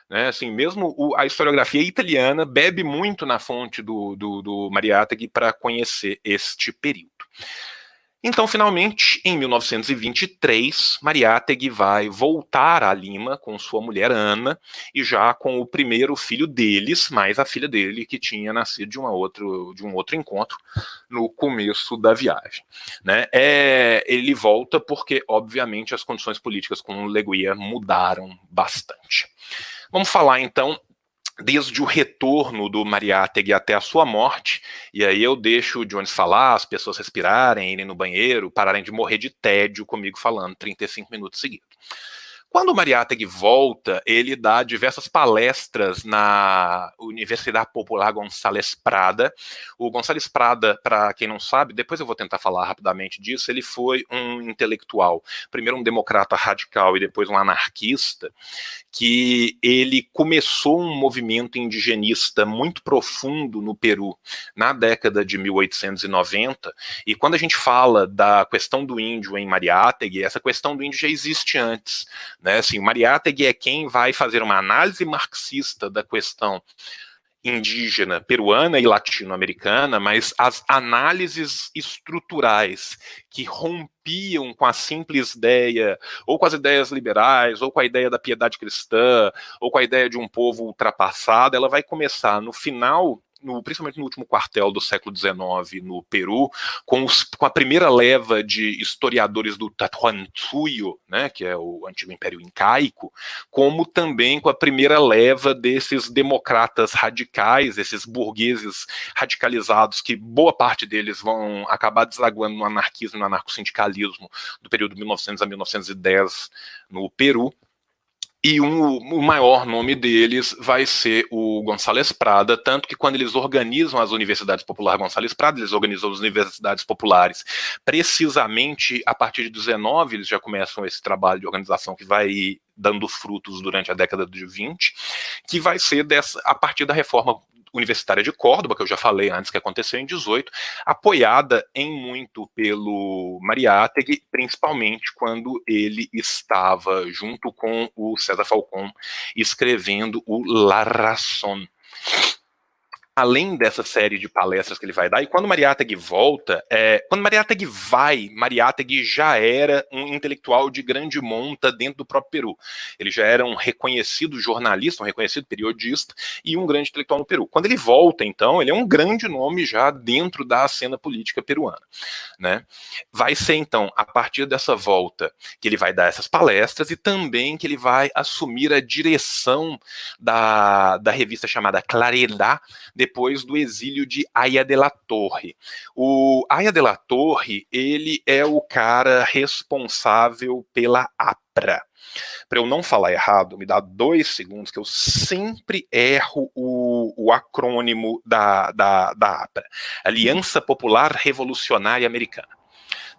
Né, assim, mesmo o, a historiografia italiana bebe muito na fonte do, do, do Mariátegui para conhecer este período. Então, finalmente, em 1923, Mariátegui vai voltar a Lima com sua mulher Ana e já com o primeiro filho deles, mais a filha dele que tinha nascido de, uma outro, de um outro encontro no começo da viagem. Né? É, ele volta porque, obviamente, as condições políticas com Leguia mudaram bastante. Vamos falar então desde o retorno do Mariátegui até a sua morte, e aí eu deixo o Jones falar, as pessoas respirarem, irem no banheiro, pararem de morrer de tédio comigo falando 35 minutos seguidos. Quando o Mariátegui volta, ele dá diversas palestras na Universidade Popular Gonçalves Prada. O Gonçalves Prada, para quem não sabe, depois eu vou tentar falar rapidamente disso, ele foi um intelectual, primeiro um democrata radical e depois um anarquista, que ele começou um movimento indigenista muito profundo no Peru na década de 1890. E quando a gente fala da questão do índio em Mariátegui, essa questão do índio já existe antes. Né? Assim, Mariátegui é quem vai fazer uma análise marxista da questão indígena peruana e latino-americana, mas as análises estruturais que rompiam com a simples ideia, ou com as ideias liberais, ou com a ideia da piedade cristã, ou com a ideia de um povo ultrapassado, ela vai começar no final no, principalmente no último quartel do século XIX no Peru, com, os, com a primeira leva de historiadores do Tatuantuyo, né, que é o antigo Império Incaico, como também com a primeira leva desses democratas radicais, esses burgueses radicalizados, que boa parte deles vão acabar desaguando no anarquismo, no anarcossindicalismo do período 1900 a 1910 no Peru, e um, o maior nome deles vai ser o Gonçalves Prada, tanto que quando eles organizam as universidades populares Gonçalves Prada, eles organizam as universidades populares precisamente a partir de 19, eles já começam esse trabalho de organização que vai dando frutos durante a década de 20, que vai ser dessa, a partir da reforma Universitária de Córdoba, que eu já falei antes que aconteceu em 18, apoiada em muito pelo Mariátegui, principalmente quando ele estava junto com o César Falcón escrevendo o La além dessa série de palestras que ele vai dar, e quando Mariátegui volta, é, quando Mariátegui vai, Mariátegui já era um intelectual de grande monta dentro do próprio Peru. Ele já era um reconhecido jornalista, um reconhecido periodista e um grande intelectual no Peru. Quando ele volta, então, ele é um grande nome já dentro da cena política peruana. Né? Vai ser, então, a partir dessa volta que ele vai dar essas palestras e também que ele vai assumir a direção da, da revista chamada Claridad depois do exílio de Aya de la Torre. O Aya de la Torre, ele é o cara responsável pela APRA. Para eu não falar errado, me dá dois segundos, que eu sempre erro o, o acrônimo da, da, da APRA Aliança Popular Revolucionária Americana.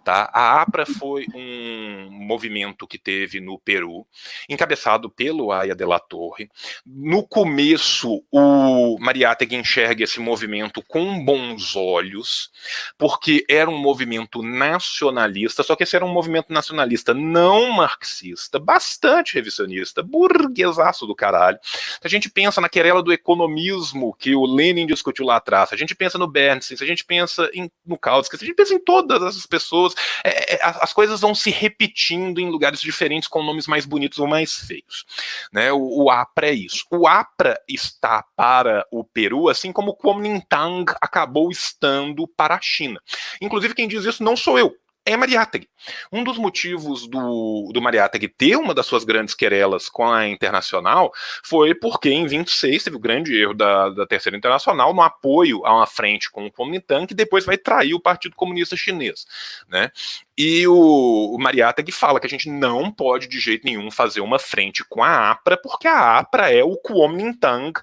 Tá? A APRA foi um movimento que teve no Peru, encabeçado pelo Aya de la Torre. No começo, o Mariátegui enxerga esse movimento com bons olhos, porque era um movimento nacionalista, só que esse era um movimento nacionalista não marxista, bastante revisionista, burguesaço do caralho. Se a gente pensa na querela do economismo que o Lenin discutiu lá atrás, se a gente pensa no Bernstein, se a gente pensa em, no Kautsky, se a gente pensa em todas essas pessoas, é, é as coisas vão se repetindo em lugares diferentes com nomes mais bonitos ou mais feios. Né? O, o APRA é isso. O APRA está para o Peru, assim como o Kuomintang acabou estando para a China. Inclusive, quem diz isso não sou eu é Mariátegui. Um dos motivos do, do Mariátegui ter uma das suas grandes querelas com a Internacional foi porque em 26 teve o grande erro da, da Terceira Internacional no apoio a uma frente com o Kuomintang que depois vai trair o Partido Comunista Chinês, né? E o, o Mariátegui fala que a gente não pode de jeito nenhum fazer uma frente com a APRA porque a APRA é o Kuomintang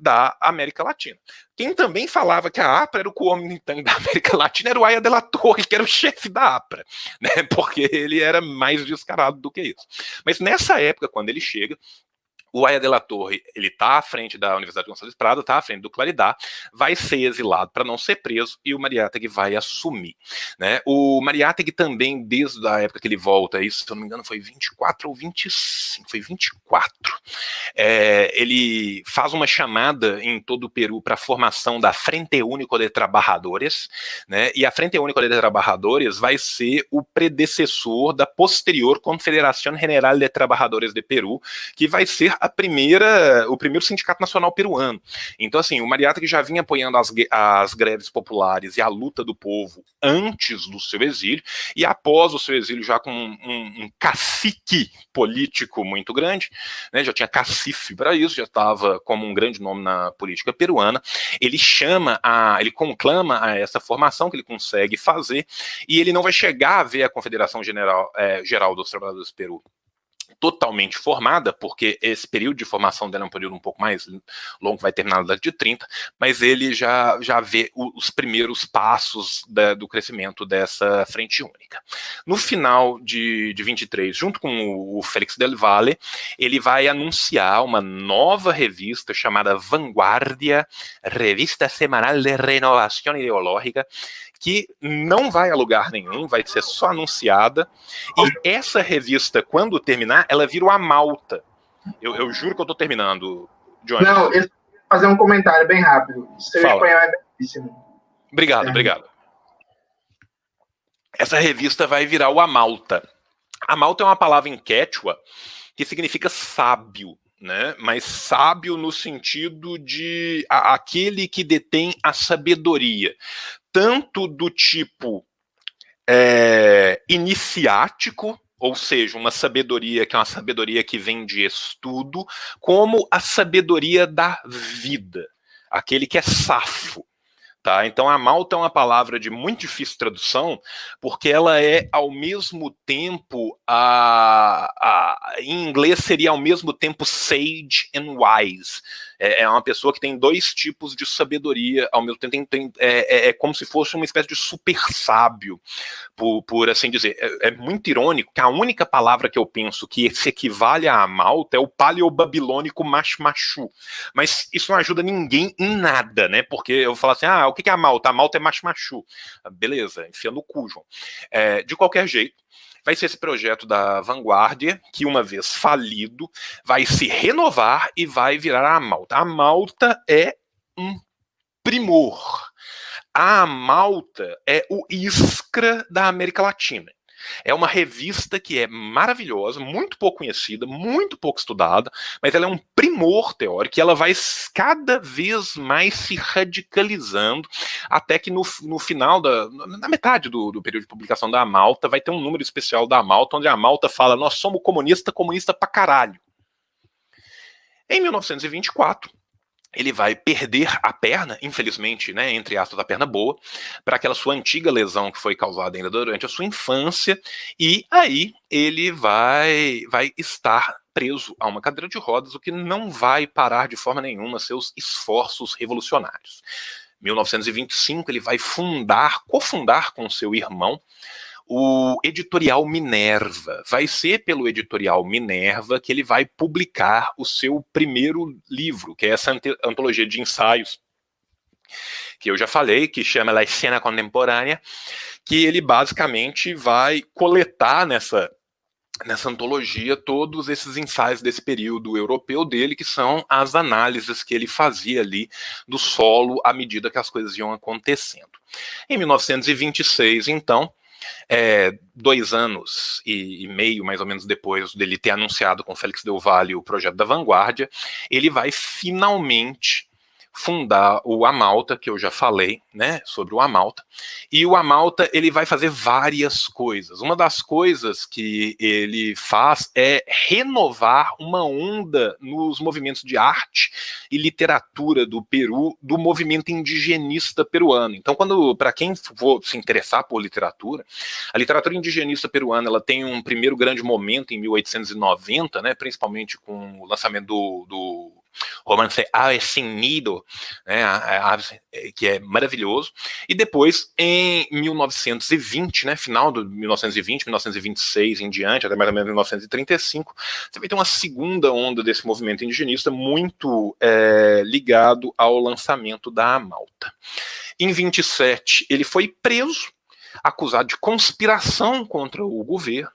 da América Latina. Quem também falava que a APRA era o Kuomintang da América Latina era o Aya de la Torre, que era o chefe da APRA, né? porque ele era mais descarado do que isso. Mas nessa época, quando ele chega, o Aya de la Torre, ele está à frente da Universidade de Gonçalves Prado, está à frente do Claridá, vai ser exilado para não ser preso e o Mariátegui vai assumir. Né? O Mariátegui também, desde a época que ele volta, isso, se eu não me engano, foi 24 ou 25, foi 24. É, ele faz uma chamada em todo o Peru para a formação da Frente Único de Trabalhadores, né? e a Frente Único de Trabalhadores vai ser o predecessor da posterior Confederação General de Trabalhadores de Peru, que vai ser a primeira, o primeiro sindicato nacional peruano. Então, assim, o que já vinha apoiando as, as greves populares e a luta do povo antes do seu exílio, e após o seu exílio, já com um, um, um cacique político muito grande, né, já tinha cacife para isso, já estava como um grande nome na política peruana. Ele chama a, ele conclama a essa formação que ele consegue fazer, e ele não vai chegar a ver a Confederação General, é, Geral dos Trabalhadores do Peru totalmente formada, porque esse período de formação dela é um período um pouco mais longo, vai terminar na década de 30, mas ele já, já vê os primeiros passos da, do crescimento dessa frente única. No final de, de 23, junto com o Félix Del Valle, ele vai anunciar uma nova revista chamada Vanguardia, Revista Semanal de Renovação Ideológica, que não vai a lugar nenhum, vai ser só anunciada. E essa revista, quando terminar, ela vira uma malta. Eu, eu juro que eu estou terminando, Johnny. Não, eu fazer um comentário bem rápido. Seu Fala. espanhol é belíssimo. Obrigado, é. obrigado. Essa revista vai virar o Amalta. Amalta é uma palavra em quechua que significa sábio, né? Mas sábio no sentido de a, aquele que detém a sabedoria tanto do tipo é, iniciático, ou seja, uma sabedoria que é uma sabedoria que vem de estudo, como a sabedoria da vida, aquele que é safo. Tá? Então a malta é uma palavra de muito difícil tradução, porque ela é ao mesmo tempo a, a, em inglês seria ao mesmo tempo sage and wise é, é uma pessoa que tem dois tipos de sabedoria ao mesmo tempo. Tem, tem, é, é, é como se fosse uma espécie de super sábio, por, por assim dizer. É, é, muito irônico que a única palavra que eu penso que se equivale a malta é o paleobabilônico mashmashu. Mas isso não ajuda ninguém em nada, né? Porque eu falo assim: ah, o que é a malta? A malta é mashmashu. Beleza, enfia no cu, João. É, de qualquer jeito vai ser esse projeto da Vanguardia, que uma vez falido, vai se renovar e vai virar a Malta. A Malta é um primor. A Malta é o Iskra da América Latina. É uma revista que é maravilhosa, muito pouco conhecida, muito pouco estudada, mas ela é um primor teórico e ela vai cada vez mais se radicalizando, até que no, no final, da, na metade do, do período de publicação da Malta, vai ter um número especial da Malta, onde a Malta fala: Nós somos comunista, comunista pra caralho. Em 1924, ele vai perder a perna, infelizmente, né, entre aspas, a perna boa, para aquela sua antiga lesão que foi causada ainda durante a sua infância, e aí ele vai, vai estar preso a uma cadeira de rodas, o que não vai parar de forma nenhuma seus esforços revolucionários. 1925 ele vai fundar, cofundar com seu irmão o editorial Minerva. Vai ser pelo editorial Minerva que ele vai publicar o seu primeiro livro, que é essa antologia de ensaios que eu já falei, que chama La Escena Contemporânea, que ele basicamente vai coletar nessa nessa antologia todos esses ensaios desse período europeu dele, que são as análises que ele fazia ali do solo à medida que as coisas iam acontecendo. Em 1926, então, é, dois anos e, e, meio, mais ou menos, depois dele ter anunciado com Félix Del Valle o projeto da Vanguardia, ele vai finalmente fundar o Amalta, que eu já falei, né, sobre o Amalta. E o Amalta, ele vai fazer várias coisas. Uma das coisas que ele faz é renovar uma onda nos movimentos de arte e literatura do Peru, do movimento indigenista peruano. Então, quando para quem for se interessar por literatura, a literatura indigenista peruana, ela tem um primeiro grande momento em 1890, né, principalmente com o lançamento do, do romance Ave Sem Nido, né, é, que é maravilhoso. E depois, em 1920, né, final de 1920, 1926 em diante, até mais ou menos 1935, você vai ter uma segunda onda desse movimento indigenista muito é, ligado ao lançamento da Malta. Em 27, ele foi preso, acusado de conspiração contra o governo,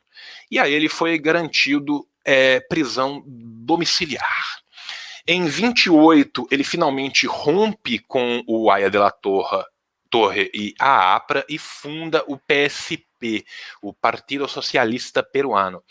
e aí ele foi garantido é, prisão domiciliar. Em 28, ele finalmente rompe com o Aya de la Torre, Torre e a APRA e funda o PSP o Partido Socialista Peruano.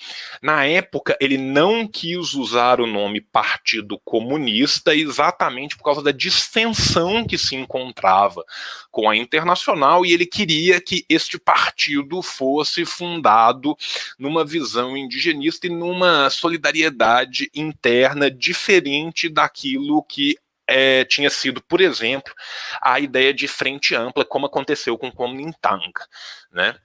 Na época, ele não quis usar o nome Partido Comunista exatamente por causa da distensão que se encontrava com a Internacional e ele queria que este partido fosse fundado numa visão indigenista e numa solidariedade interna diferente daquilo que é, tinha sido, por exemplo, a ideia de frente ampla, como aconteceu com Kuomintang, né?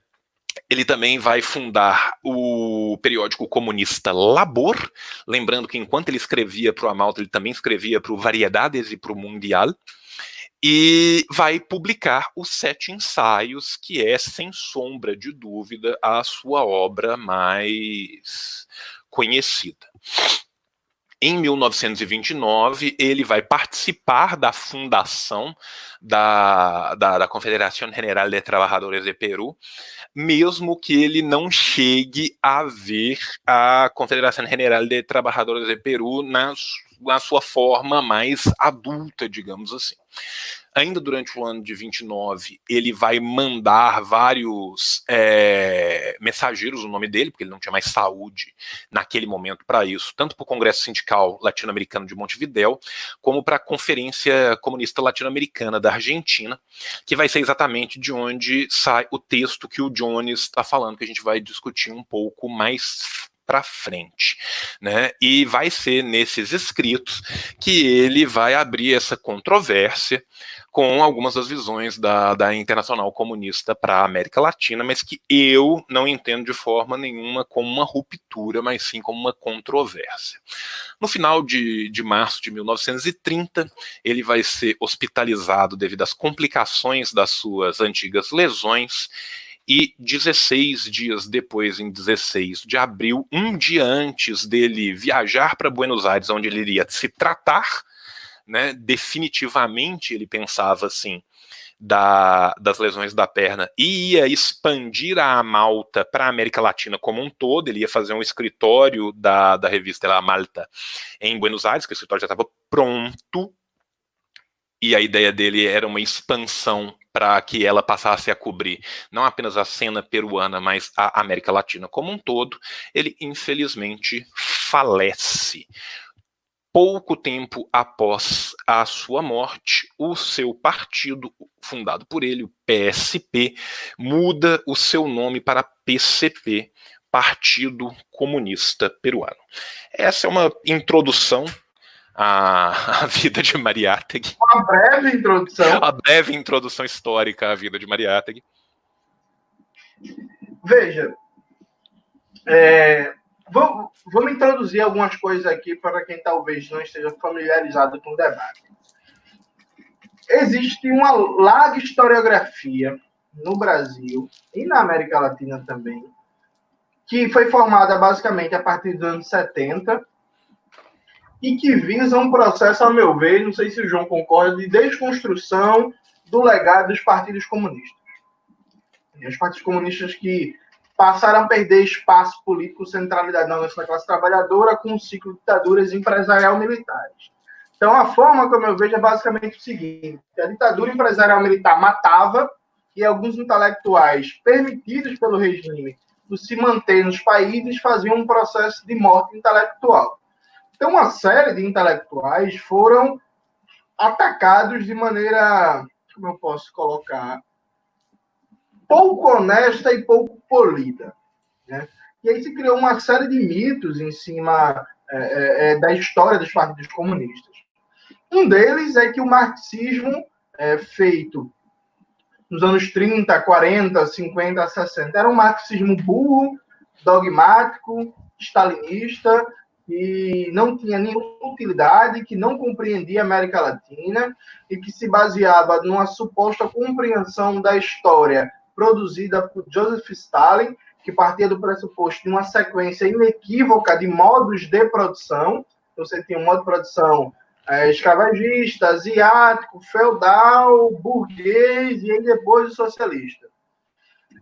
Ele também vai fundar o periódico comunista Labor, lembrando que enquanto ele escrevia para o Amalto, ele também escrevia para o Variedades e para o Mundial, e vai publicar os Sete Ensaios, que é, sem sombra de dúvida, a sua obra mais conhecida. Em 1929, ele vai participar da fundação da, da, da Confederação General de Trabalhadores de Peru, mesmo que ele não chegue a ver a Confederação General de Trabalhadores de Peru na, na sua forma mais adulta, digamos assim ainda durante o ano de 29, ele vai mandar vários é, mensageiros, o nome dele, porque ele não tinha mais saúde naquele momento para isso, tanto para o Congresso Sindical Latino-Americano de Montevidéu, como para a Conferência Comunista Latino-Americana da Argentina, que vai ser exatamente de onde sai o texto que o Jones está falando, que a gente vai discutir um pouco mais para frente, né? E vai ser nesses escritos que ele vai abrir essa controvérsia com algumas das visões da, da Internacional Comunista para a América Latina, mas que eu não entendo de forma nenhuma como uma ruptura, mas sim como uma controvérsia. No final de, de março de 1930, ele vai ser hospitalizado devido às complicações das suas antigas lesões e 16 dias depois, em 16 de abril, um dia antes dele viajar para Buenos Aires, onde ele iria se tratar, né, definitivamente ele pensava assim, da, das lesões da perna e ia expandir a Malta para a América Latina como um todo. Ele ia fazer um escritório da, da revista La Malta em Buenos Aires, que o escritório já estava pronto. E a ideia dele era uma expansão para que ela passasse a cobrir não apenas a cena peruana, mas a América Latina como um todo, ele infelizmente falece. Pouco tempo após a sua morte, o seu partido, fundado por ele, o PSP, muda o seu nome para PCP, Partido Comunista Peruano. Essa é uma introdução a, a vida de Mariátegui. Uma breve introdução. A breve introdução histórica à vida de Mariátegui. Veja, é, vou, vamos introduzir algumas coisas aqui para quem talvez não esteja familiarizado com o debate. Existe uma larga historiografia no Brasil e na América Latina também, que foi formada basicamente a partir dos anos 70 e que visa um processo, ao meu ver, não sei se o João concorda, de desconstrução do legado dos partidos comunistas. Os partidos comunistas que passaram a perder espaço político, centralidade na nossa classe trabalhadora, com o ciclo de ditaduras empresarial-militares. Então, a forma como eu vejo é basicamente o seguinte: a ditadura empresarial-militar matava e alguns intelectuais permitidos pelo regime de se manter nos países faziam um processo de morte intelectual. Então, uma série de intelectuais foram atacados de maneira, como eu posso colocar, pouco honesta e pouco polida. Né? E aí se criou uma série de mitos em cima é, é, é da história dos partidos comunistas. Um deles é que o marxismo é, feito nos anos 30, 40, 50, 60 era um marxismo burro, dogmático, stalinista, que não tinha nenhuma utilidade, que não compreendia a América Latina e que se baseava numa suposta compreensão da história produzida por Joseph Stalin, que partia do pressuposto de uma sequência inequívoca de modos de produção. Então, você tinha um modo de produção é, escravagista, asiático, feudal, burguês e aí depois o socialista.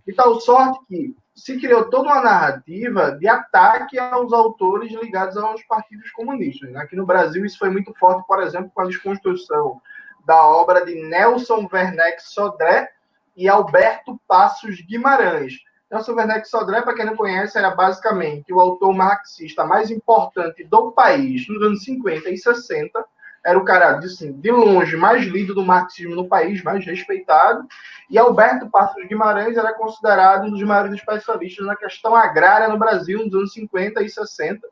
De tal sorte que se criou toda uma narrativa de ataque aos autores ligados aos partidos comunistas. Aqui no Brasil, isso foi muito forte, por exemplo, com a desconstrução da obra de Nelson Werneck Sodré e Alberto Passos Guimarães. Nelson Werneck Sodré, para quem não conhece, era basicamente o autor marxista mais importante do país nos anos 50 e 60 era o cara, assim, de longe, mais lido do marxismo no país, mais respeitado. E Alberto Passos Guimarães era considerado um dos maiores especialistas na questão agrária no Brasil nos anos 50 e 60.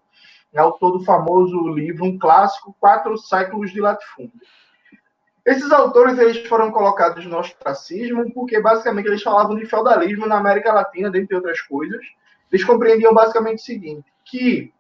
É autor do famoso livro, um clássico, Quatro Séculos de Latifúndio. Esses autores eles foram colocados no ostracismo porque basicamente eles falavam de feudalismo na América Latina, dentre outras coisas. Eles compreendiam basicamente o seguinte, que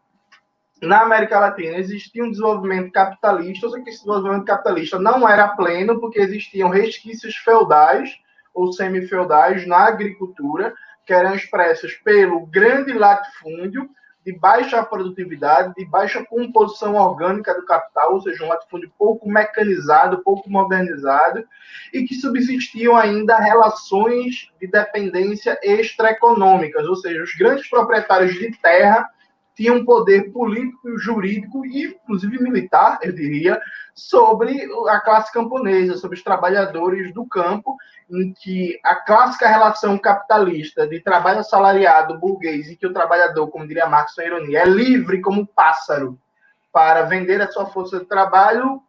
na América Latina existia um desenvolvimento capitalista, só que esse desenvolvimento capitalista não era pleno, porque existiam resquícios feudais ou semi-feudais na agricultura, que eram expressos pelo grande latifúndio de baixa produtividade, de baixa composição orgânica do capital, ou seja, um latifúndio pouco mecanizado, pouco modernizado, e que subsistiam ainda relações de dependência extraeconômicas, ou seja, os grandes proprietários de terra tinha um poder político, jurídico e, inclusive, militar, eu diria, sobre a classe camponesa, sobre os trabalhadores do campo, em que a clássica relação capitalista de trabalho assalariado burguês, em que o trabalhador, como diria Marx, com ironia, é livre como pássaro para vender a sua força de trabalho,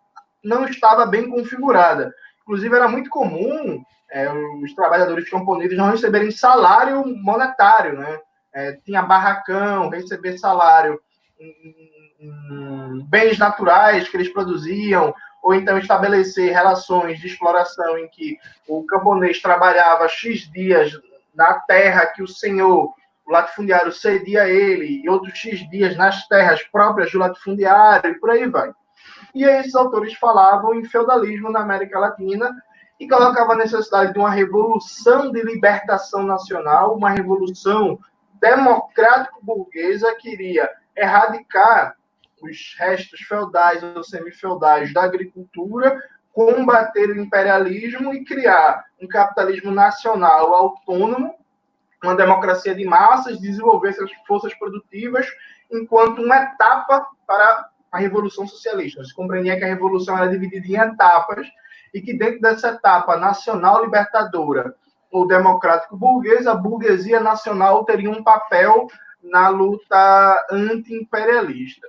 não estava bem configurada. Inclusive, era muito comum é, os trabalhadores camponeses não receberem salário monetário, né? É, tinha barracão, receber salário em, em, bens naturais que eles produziam, ou então estabelecer relações de exploração em que o camponês trabalhava X dias na terra que o senhor, o latifundiário, cedia a ele, e outros X dias nas terras próprias do latifundiário, e por aí vai. E aí esses autores falavam em feudalismo na América Latina e colocavam a necessidade de uma revolução de libertação nacional, uma revolução democrático-burguesa queria erradicar os restos feudais ou semi-feudais da agricultura, combater o imperialismo e criar um capitalismo nacional autônomo, uma democracia de massas, desenvolver essas forças produtivas enquanto uma etapa para a Revolução Socialista. Se compreendia que a Revolução era dividida em etapas e que dentro dessa etapa nacional libertadora o democrático burguês, a burguesia nacional teria um papel na luta anti-imperialista.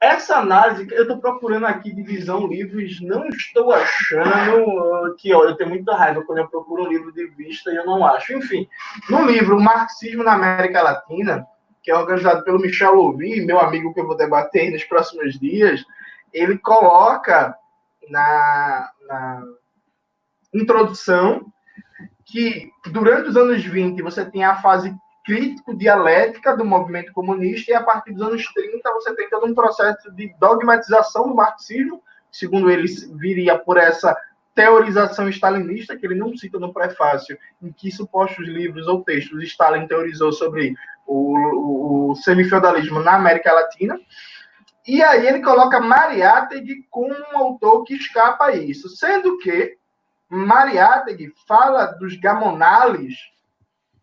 Essa análise, eu estou procurando aqui divisão livros, não estou achando que, ó, eu tenho muita raiva quando eu procuro um livro de vista e eu não acho. Enfim, no livro Marxismo na América Latina, que é organizado pelo Michel Louvi, meu amigo que eu vou debater nos próximos dias, ele coloca na, na introdução que durante os anos 20 você tem a fase crítico-dialética do movimento comunista e a partir dos anos 30 você tem todo um processo de dogmatização do marxismo, segundo ele viria por essa teorização stalinista, que ele não cita no prefácio, em que supostos livros ou textos Stalin teorizou sobre o, o, semifeudalismo na América Latina. E aí ele coloca Mariátegui como um autor que escapa a isso, sendo que Mariátegui fala dos gamonales,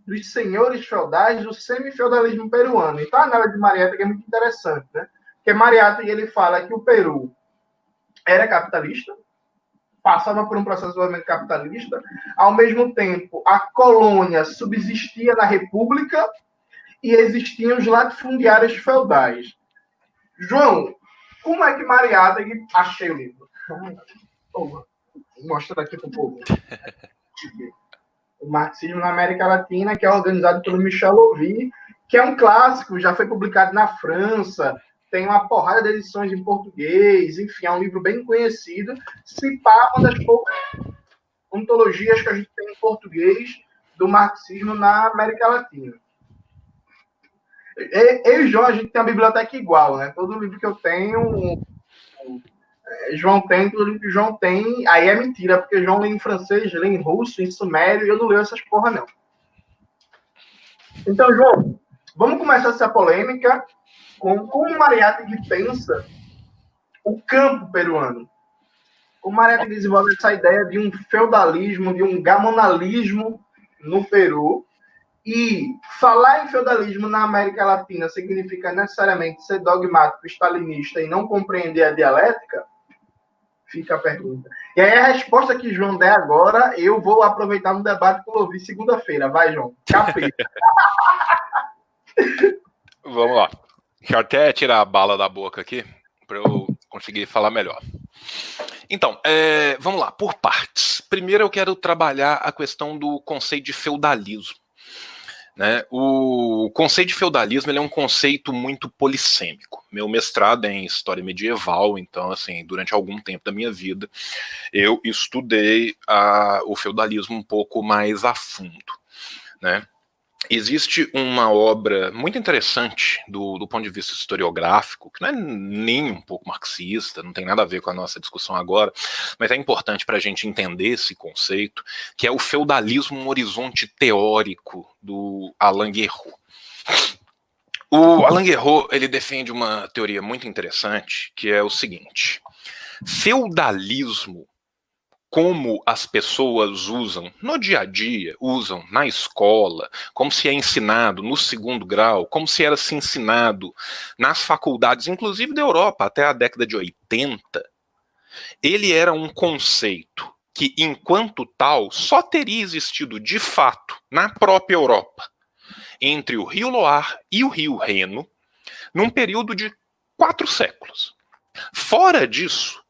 dos senhores feudais do semifeudalismo peruano. Então a análise de Mariátegui é muito interessante, né? Porque Mariátegui ele fala que o Peru era capitalista, passava por um processo de desenvolvimento capitalista, ao mesmo tempo a colônia subsistia na república e existiam os latifundiários feudais. João, como é que Mariátegui achei o livro? Toma, mostra aqui para o povo. O Marxismo na América Latina, que é organizado pelo Michel Louvi, que é um clássico, já foi publicado na França, tem uma porrada de edições em português, enfim, é um livro bem conhecido. Se pá, uma das poucas ontologias que a gente tem em português do marxismo na América Latina. Eu e João, a gente tem a biblioteca igual, né? Todo livro que eu tenho, João tem, João tem, aí é mentira, porque João lê em francês, lê em russo, em sumério, e eu não leio essas porra, não. Então, João, vamos começar essa polêmica com como Mariátegui pensa o campo peruano. Como Mariátegui desenvolve essa ideia de um feudalismo, de um gamonalismo no Peru. E falar em feudalismo na América Latina significa necessariamente ser dogmático, stalinista e não compreender a dialética? Fica a pergunta. E aí a resposta que João der agora, eu vou aproveitar no debate que eu ouvi segunda-feira. Vai, João. Capeta. Vamos lá. Deixa eu até tirar a bala da boca aqui para eu conseguir falar melhor. Então, é, vamos lá, por partes. Primeiro eu quero trabalhar a questão do conceito de feudalismo. Né? O conceito de feudalismo é um conceito muito polissêmico. Meu mestrado é em história medieval, então, assim, durante algum tempo da minha vida, eu estudei a, o feudalismo um pouco mais a fundo. Né? Existe uma obra muito interessante do, do, ponto de vista historiográfico, que não é nem um pouco marxista, não tem nada a ver com a nossa discussão agora, mas é importante para a gente entender esse conceito, que é o feudalismo um horizonte teórico do Alain Guerrot. O Alain Guerrot ele defende uma teoria muito interessante, que é o seguinte: feudalismo como as pessoas usam no dia a dia, usam na escola, como se é ensinado no segundo grau, como se era se ensinado nas faculdades, inclusive da Europa, até a década de 80, ele era um conceito que, enquanto tal, só teria existido de fato na própria Europa, entre o Rio Loire e o Rio Reno, num período de quatro séculos. Fora disso,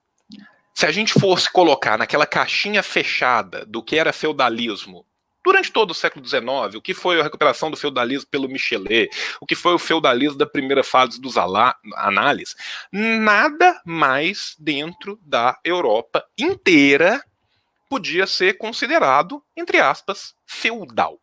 se a gente fosse colocar naquela caixinha fechada do que era feudalismo durante todo o século XIX, o que foi a recuperação do feudalismo pelo Michelet, o que foi o feudalismo da primeira fase dos análises, nada mais dentro da Europa inteira podia ser considerado, entre aspas, feudal.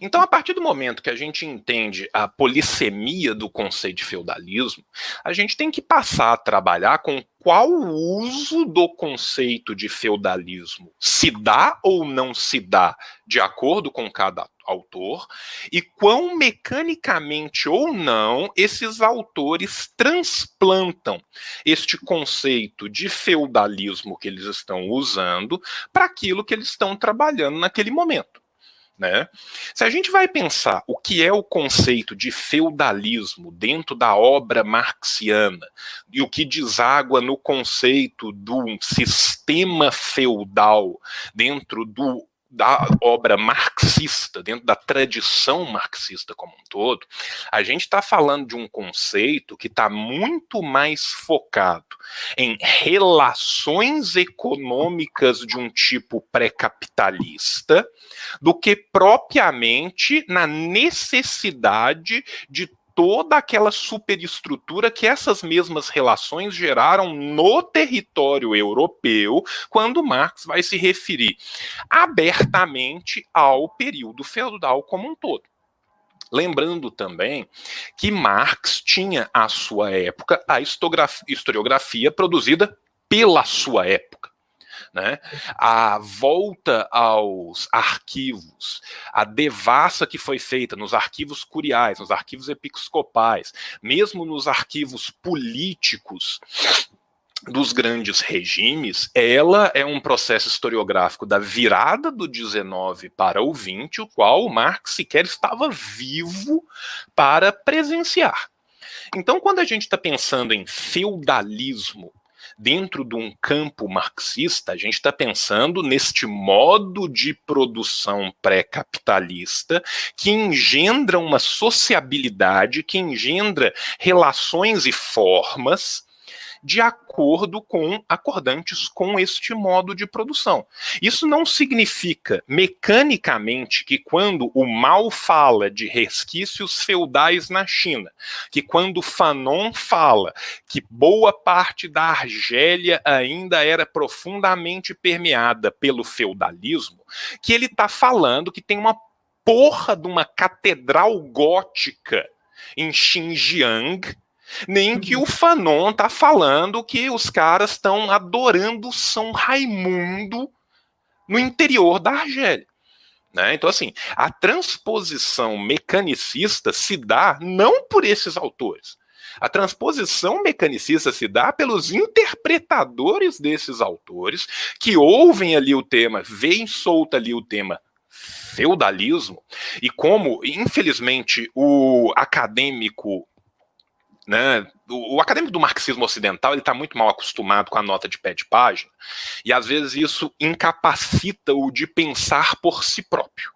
Então, a partir do momento que a gente entende a polissemia do conceito de feudalismo, a gente tem que passar a trabalhar com qual uso do conceito de feudalismo se dá ou não se dá de acordo com cada autor e quão mecanicamente ou não esses autores transplantam este conceito de feudalismo que eles estão usando para aquilo que eles estão trabalhando naquele momento. Né? Se a gente vai pensar o que é o conceito de feudalismo dentro da obra marxiana e o que deságua no conceito do sistema feudal dentro do da obra marxista, dentro da tradição marxista como um todo, a gente está falando de um conceito que está muito mais focado em relações econômicas de um tipo pré-capitalista do que propriamente na necessidade de toda aquela superestrutura que essas mesmas relações geraram no território europeu, quando Marx vai se referir abertamente ao período feudal como um todo. Lembrando também que Marx tinha, à sua época, a historiografia produzida pela sua época. Né? A volta aos arquivos, a devassa que foi feita nos arquivos curiais, nos arquivos episcopais, mesmo nos arquivos políticos dos grandes regimes, ela é um processo historiográfico da virada do 19 para o 20, o qual Marx sequer estava vivo para presenciar. Então, quando a gente está pensando em feudalismo dentro de um campo marxista, a gente está pensando neste modo de produção pré-capitalista que engendra uma sociabilidade, que engendra relações e formas de acordo com acordantes com este modo de produção. Isso não significa mecanicamente que quando o mal fala de resquícios feudais na China, que quando Fanon fala que boa parte da Argélia ainda era profundamente permeada pelo feudalismo, que ele está falando que tem uma porra de uma catedral gótica em Xinjiang nem que o Fanon tá falando que os caras estão adorando São Raimundo no interior da Argélia. Né? Então, assim, a transposição mecanicista se dá não por esses autores. A transposição mecanicista se dá pelos interpretadores desses autores que ouvem ali o tema, veem solto ali o tema feudalismo, e como, infelizmente, o acadêmico né? O, o, acadêmico do marxismo ocidental ele está muito mal acostumado com a nota de pé de página e às vezes isso incapacita-o de pensar por si próprio.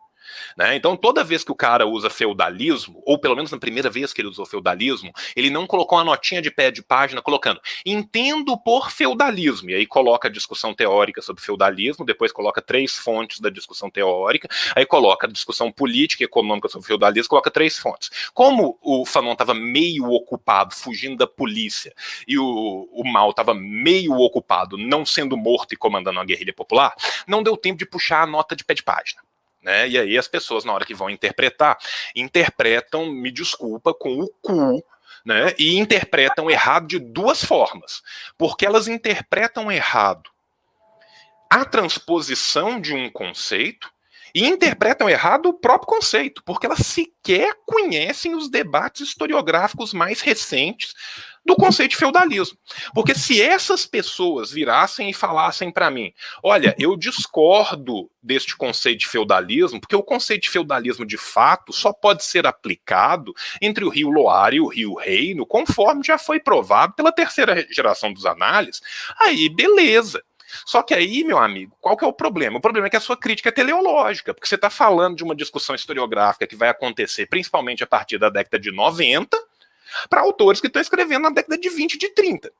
Né? Então, toda vez que o cara usa feudalismo, ou pelo menos na primeira vez que ele usou feudalismo, ele não colocou uma notinha de pé de página colocando entendo por feudalismo, e aí coloca a discussão teórica sobre feudalismo, depois coloca três fontes da discussão teórica, aí coloca a discussão política e econômica sobre feudalismo, coloca três fontes. Como o Fanon estava meio ocupado, fugindo da polícia, e o, o Mal estava meio ocupado, não sendo morto e comandando uma guerrilha popular, não deu tempo de puxar a nota de pé de página. Né? E aí as pessoas, na hora que vão interpretar, interpretam, me desculpa, com o cu, né? E interpretam errado de duas formas. Porque elas interpretam errado a transposição de um conceito e interpretam errado o próprio conceito, porque elas sequer conhecem os debates historiográficos mais recentes do conceito de feudalismo. Porque se essas pessoas virassem e falassem para mim, olha, eu discordo deste conceito de feudalismo, porque o conceito de feudalismo de fato só pode ser aplicado entre o Rio Loire e o Rio Reino, conforme já foi provado pela terceira geração dos análises, aí beleza. Só que aí, meu amigo, qual que é o problema? O problema é que a sua crítica é teleológica, porque você está falando de uma discussão historiográfica que vai acontecer principalmente a partir da década de 90, para autores que estão escrevendo na década de 20 de 30.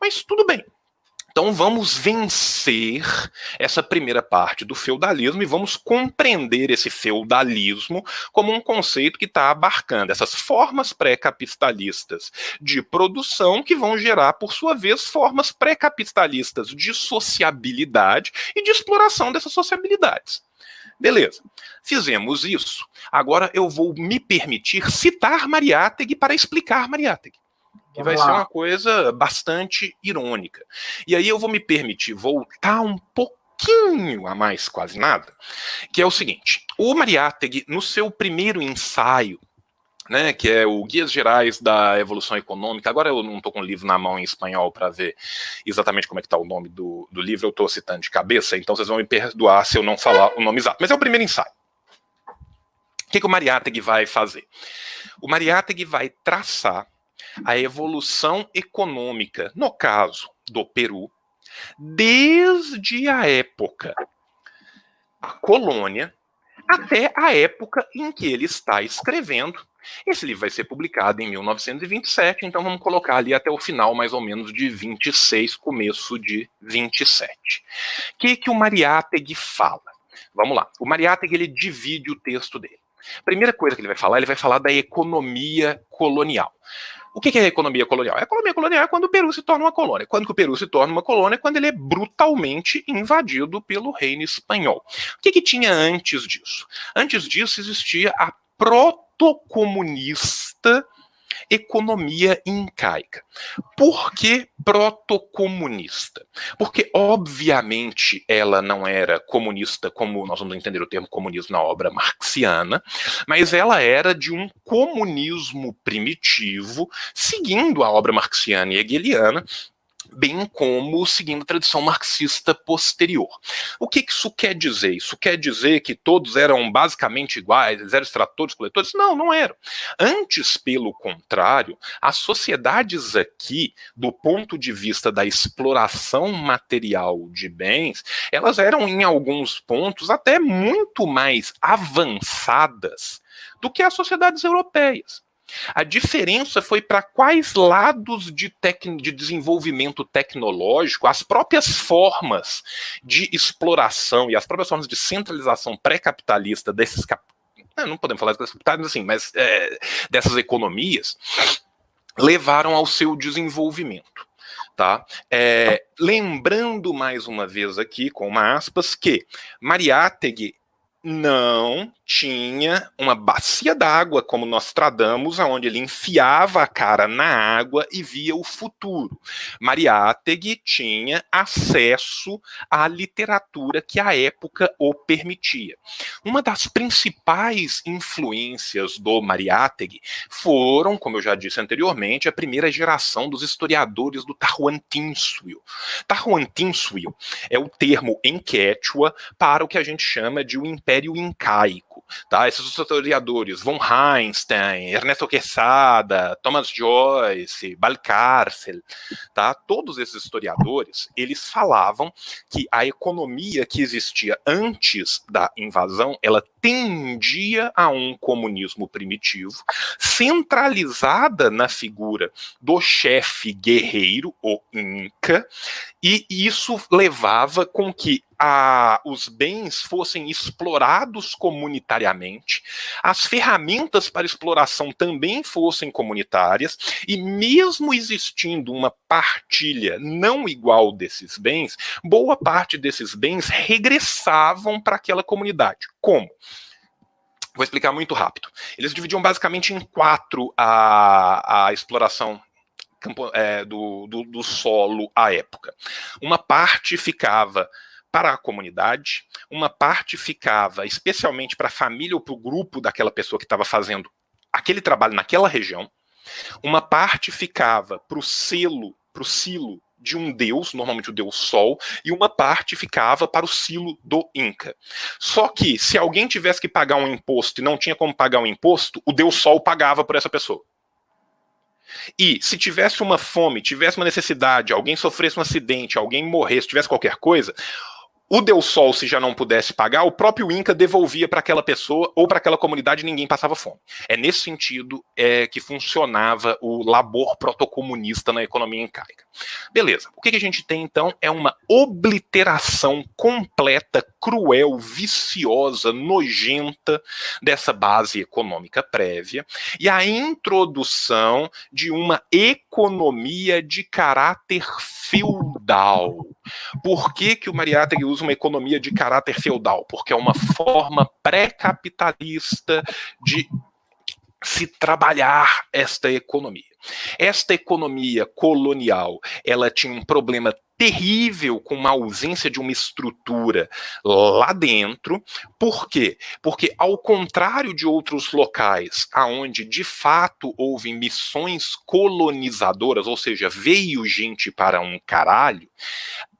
Mas tudo bem. Então vamos vencer essa primeira parte do feudalismo e vamos compreender esse feudalismo como um conceito que está abarcando essas formas pré-capitalistas de produção que vão gerar, por sua vez, formas pré-capitalistas de sociabilidade e de exploração dessas sociabilidades. Beleza. Fizemos isso. Agora eu vou me permitir citar Mariátegui para explicar Mariátegui. Que vai ser uma coisa bastante irônica. E aí eu vou me permitir voltar um pouquinho a mais, quase nada, que é o seguinte: o Mariátegui, no seu primeiro ensaio né, que é o Guias Gerais da Evolução Econômica. Agora eu não estou com o livro na mão em espanhol para ver exatamente como é que está o nome do, do livro, eu estou citando de cabeça, então vocês vão me perdoar se eu não falar o nome exato. Mas é o primeiro ensaio. O que, que o Mariátegui vai fazer? O Mariátegui vai traçar a evolução econômica, no caso do Peru, desde a época da colônia até a época em que ele está escrevendo esse livro vai ser publicado em 1927, então vamos colocar ali até o final, mais ou menos, de 26, começo de 27. O que, que o Mariátegui fala? Vamos lá. O Mariátegui ele divide o texto dele. Primeira coisa que ele vai falar, ele vai falar da economia colonial. O que é a economia colonial? A economia colonial é quando o Peru se torna uma colônia. Quando o Peru se torna uma colônia, quando ele é brutalmente invadido pelo reino espanhol. O que, que tinha antes disso? Antes disso existia a protocomunista economia incaica. Por que protocomunista? Porque, obviamente, ela não era comunista, como nós vamos entender o termo comunismo na obra marxiana, mas ela era de um comunismo primitivo, seguindo a obra marxiana e hegeliana, bem como seguindo a tradição marxista posterior. O que isso quer dizer? Isso quer dizer que todos eram basicamente iguais, eles eram extratores, coletores? Não, não eram. Antes, pelo contrário, as sociedades aqui, do ponto de vista da exploração material de bens, elas eram em alguns pontos até muito mais avançadas do que as sociedades europeias. A diferença foi para quais lados de, de, desenvolvimento tecnológico, as próprias formas de exploração e as próprias formas de centralização pré-capitalista desses cap... não podemos falar desses capitais assim, mas é, dessas economias levaram ao seu desenvolvimento. Tá? É, lembrando mais uma vez aqui, com uma aspas, que Mariátegui não tinha uma bacia d'água como nós tradamos, aonde ele enfiava a cara na água e via o futuro. Mariátegui tinha acesso à literatura que a época o permitia. Uma das principais influências do Mariátegui foram, como eu já disse anteriormente, a primeira geração dos historiadores do Tahuantinsuyo. Tahuantinsuyo é o termo em Quechua para o que a gente chama de o Império Incaico tá? Esses historiadores, von Einstein, Ernesto Quesada, Thomas Joyce, Balcarcel, tá? Todos esses historiadores, eles falavam que a economia que existia antes da invasão, ela tendia a um comunismo primitivo, centralizada na figura do chefe guerreiro, o Inca, e isso levava com que a, os bens fossem explorados comunitariamente, as ferramentas para exploração também fossem comunitárias, e mesmo existindo uma partilha não igual desses bens, boa parte desses bens regressavam para aquela comunidade. Como? Vou explicar muito rápido. Eles dividiam basicamente em quatro a, a exploração é, do, do, do solo à época. Uma parte ficava para a comunidade, uma parte ficava especialmente para a família ou para o grupo daquela pessoa que estava fazendo aquele trabalho naquela região, uma parte ficava para o selo, para o silo de um deus, normalmente o deus Sol, e uma parte ficava para o silo do Inca. Só que se alguém tivesse que pagar um imposto e não tinha como pagar um imposto, o deus Sol pagava por essa pessoa. E se tivesse uma fome, tivesse uma necessidade, alguém sofresse um acidente, alguém morresse, tivesse qualquer coisa, o Deus Sol, se já não pudesse pagar, o próprio Inca devolvia para aquela pessoa ou para aquela comunidade e ninguém passava fome. É nesse sentido é, que funcionava o labor protocomunista na economia incaica. Beleza. O que, que a gente tem então é uma obliteração completa, cruel, viciosa, nojenta dessa base econômica prévia e a introdução de uma economia de caráter feudal. Por que, que o Mariátegui usa uma economia de caráter feudal? Porque é uma forma pré-capitalista de se trabalhar esta economia. Esta economia colonial, ela tinha um problema terrível com uma ausência de uma estrutura lá dentro. Por quê? Porque ao contrário de outros locais aonde de fato houve missões colonizadoras, ou seja, veio gente para um caralho,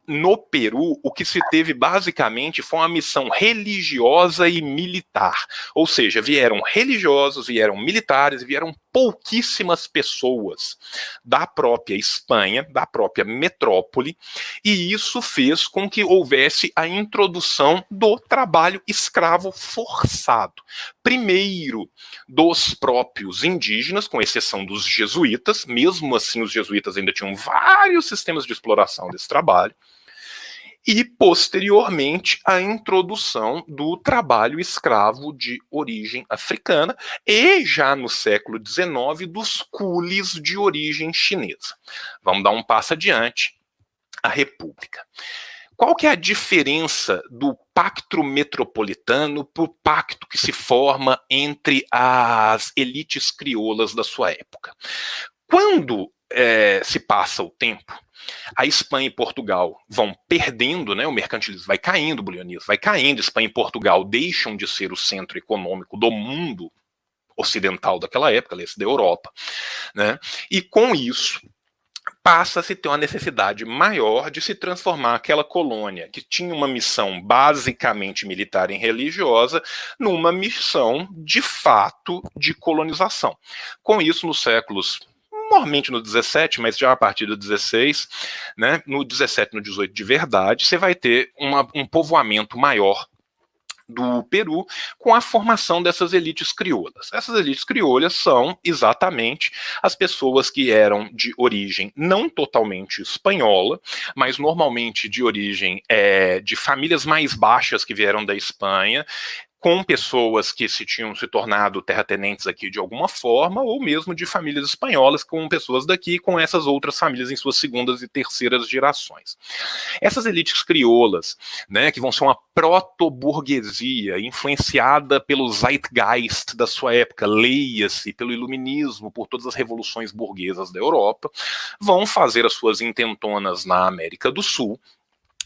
no Peru, o que se teve basicamente foi uma missão religiosa e militar. Ou seja, vieram religiosos, vieram militares, vieram pouquíssimas pessoas da própria Espanha, da própria metrópole, e isso fez com que houvesse a introdução do trabalho escravo forçado. Primeiro, dos próprios indígenas, com exceção dos jesuítas, mesmo assim, os jesuítas ainda tinham vários sistemas de exploração desse trabalho e, posteriormente, a introdução do trabalho escravo de origem africana e, já no século XIX, dos coolies de origem chinesa. Vamos dar um passo adiante, a República. Qual que é a diferença do pacto metropolitano para o pacto que se forma entre as elites crioulas da sua época? Quando é, se passa o tempo, a Espanha e Portugal vão perdendo, né, o mercantilismo vai caindo, o bulionismo vai caindo, Espanha e Portugal deixam de ser o centro econômico do mundo ocidental daquela época, da Europa, né, e com isso passa a se ter uma necessidade maior de se transformar aquela colônia que tinha uma missão basicamente militar e religiosa numa missão de fato de colonização. Com isso, nos séculos normalmente no 17, mas já a partir do 16, né, no 17 no 18 de verdade, você vai ter uma, um povoamento maior do Peru com a formação dessas elites crioulas. Essas elites crioulas são exatamente as pessoas que eram de origem não totalmente espanhola, mas normalmente de origem é, de famílias mais baixas que vieram da Espanha, com pessoas que se tinham se tornado terratenentes aqui de alguma forma, ou mesmo de famílias espanholas com pessoas daqui, com essas outras famílias em suas segundas e terceiras gerações. Essas elites crioulas, né, que vão ser uma proto-burguesia influenciada pelo zeitgeist da sua época, leia-se pelo iluminismo, por todas as revoluções burguesas da Europa, vão fazer as suas intentonas na América do Sul,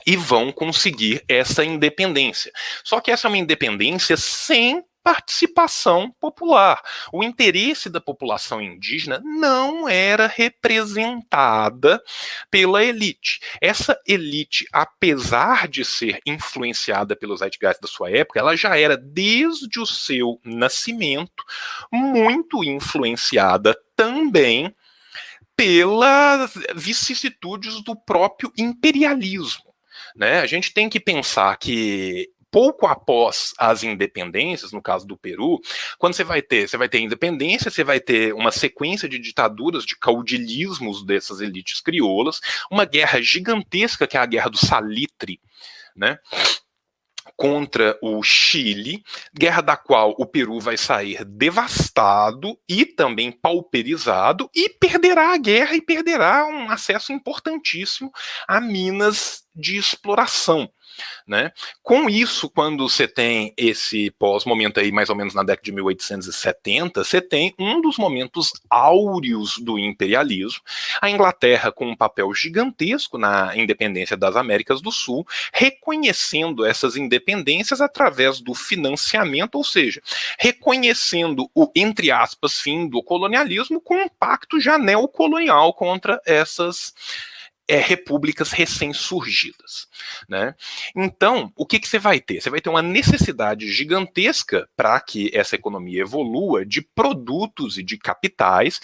e vão conseguir essa independência. Só que essa é uma independência sem participação popular. O interesse da população indígena não era representada pela elite. Essa elite, apesar de ser influenciada pelos zeitgeist da sua época, ela já era desde o seu nascimento muito influenciada também pelas vicissitudes do próprio imperialismo. Né? A gente tem que pensar que pouco após as independências, no caso do Peru, quando você vai ter, você vai ter independência, você vai ter uma sequência de ditaduras, de caudilismos dessas elites crioulas, uma guerra gigantesca que é a guerra do Salitre, né? Contra o Chile, guerra da qual o Peru vai sair devastado e também pauperizado e perderá a guerra e perderá um acesso importantíssimo a minas de exploração. Né? Com isso, quando você tem esse pós-momento aí, mais ou menos na década de 1870, você tem um dos momentos áureos do imperialismo, a Inglaterra com um papel gigantesco na independência das Américas do Sul, reconhecendo essas independências através do financiamento, ou seja, reconhecendo o, entre aspas, fim do colonialismo com um pacto já neocolonial contra essas é, repúblicas recém-surgidas. Né? Então, o que, que você vai ter? Você vai ter uma necessidade gigantesca para que essa economia evolua de produtos e de capitais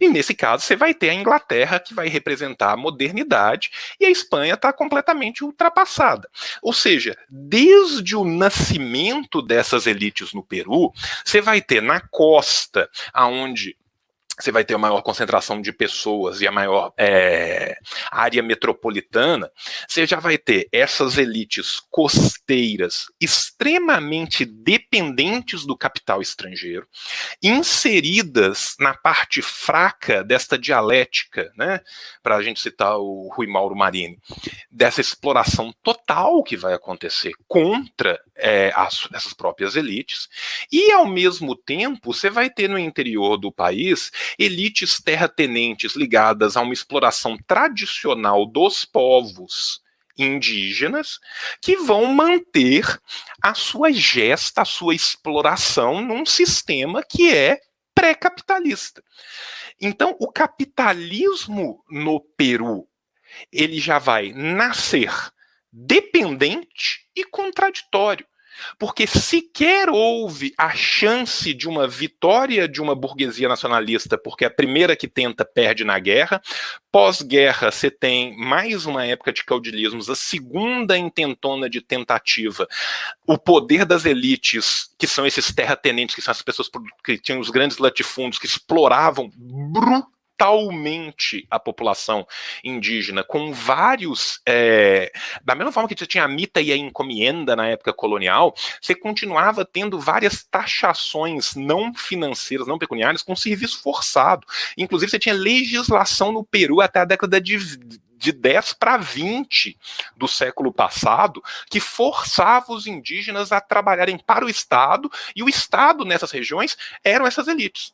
e nesse caso, você vai ter a Inglaterra, que vai representar a modernidade, e a Espanha está completamente ultrapassada. Ou seja, desde o nascimento dessas elites no Peru, você vai ter na costa, aonde você vai ter a maior concentração de pessoas e a maior é, área metropolitana, você já vai ter essas elites costeiras extremamente dependentes do capital estrangeiro, inseridas na parte fraca desta dialética, né, para a gente citar o Rui Mauro Marini, dessa exploração total que vai acontecer contra é, as, essas próprias elites, e ao mesmo tempo você vai ter no interior do país elites terratenentes ligadas a uma exploração tradicional dos povos indígenas que vão manter a sua gesta, a sua exploração num sistema que é pré-capitalista. Então, o capitalismo no Peru, ele já vai nascer dependente e contraditório. Porque sequer houve a chance de uma vitória de uma burguesia nacionalista, porque a primeira que tenta perde na guerra. Pós-guerra, você tem mais uma época de caudilismos, a segunda intentona de tentativa. O poder das elites, que são esses terratenentes, que são as pessoas que tinham os grandes latifúndios, que exploravam brutalmente a população indígena, com vários. É, da mesma forma que você tinha a mita e a encomienda na época colonial, você continuava tendo várias taxações não financeiras, não pecuniárias, com serviço forçado. Inclusive, você tinha legislação no Peru até a década de de 10 para 20 do século passado, que forçava os indígenas a trabalharem para o Estado, e o Estado nessas regiões eram essas elites.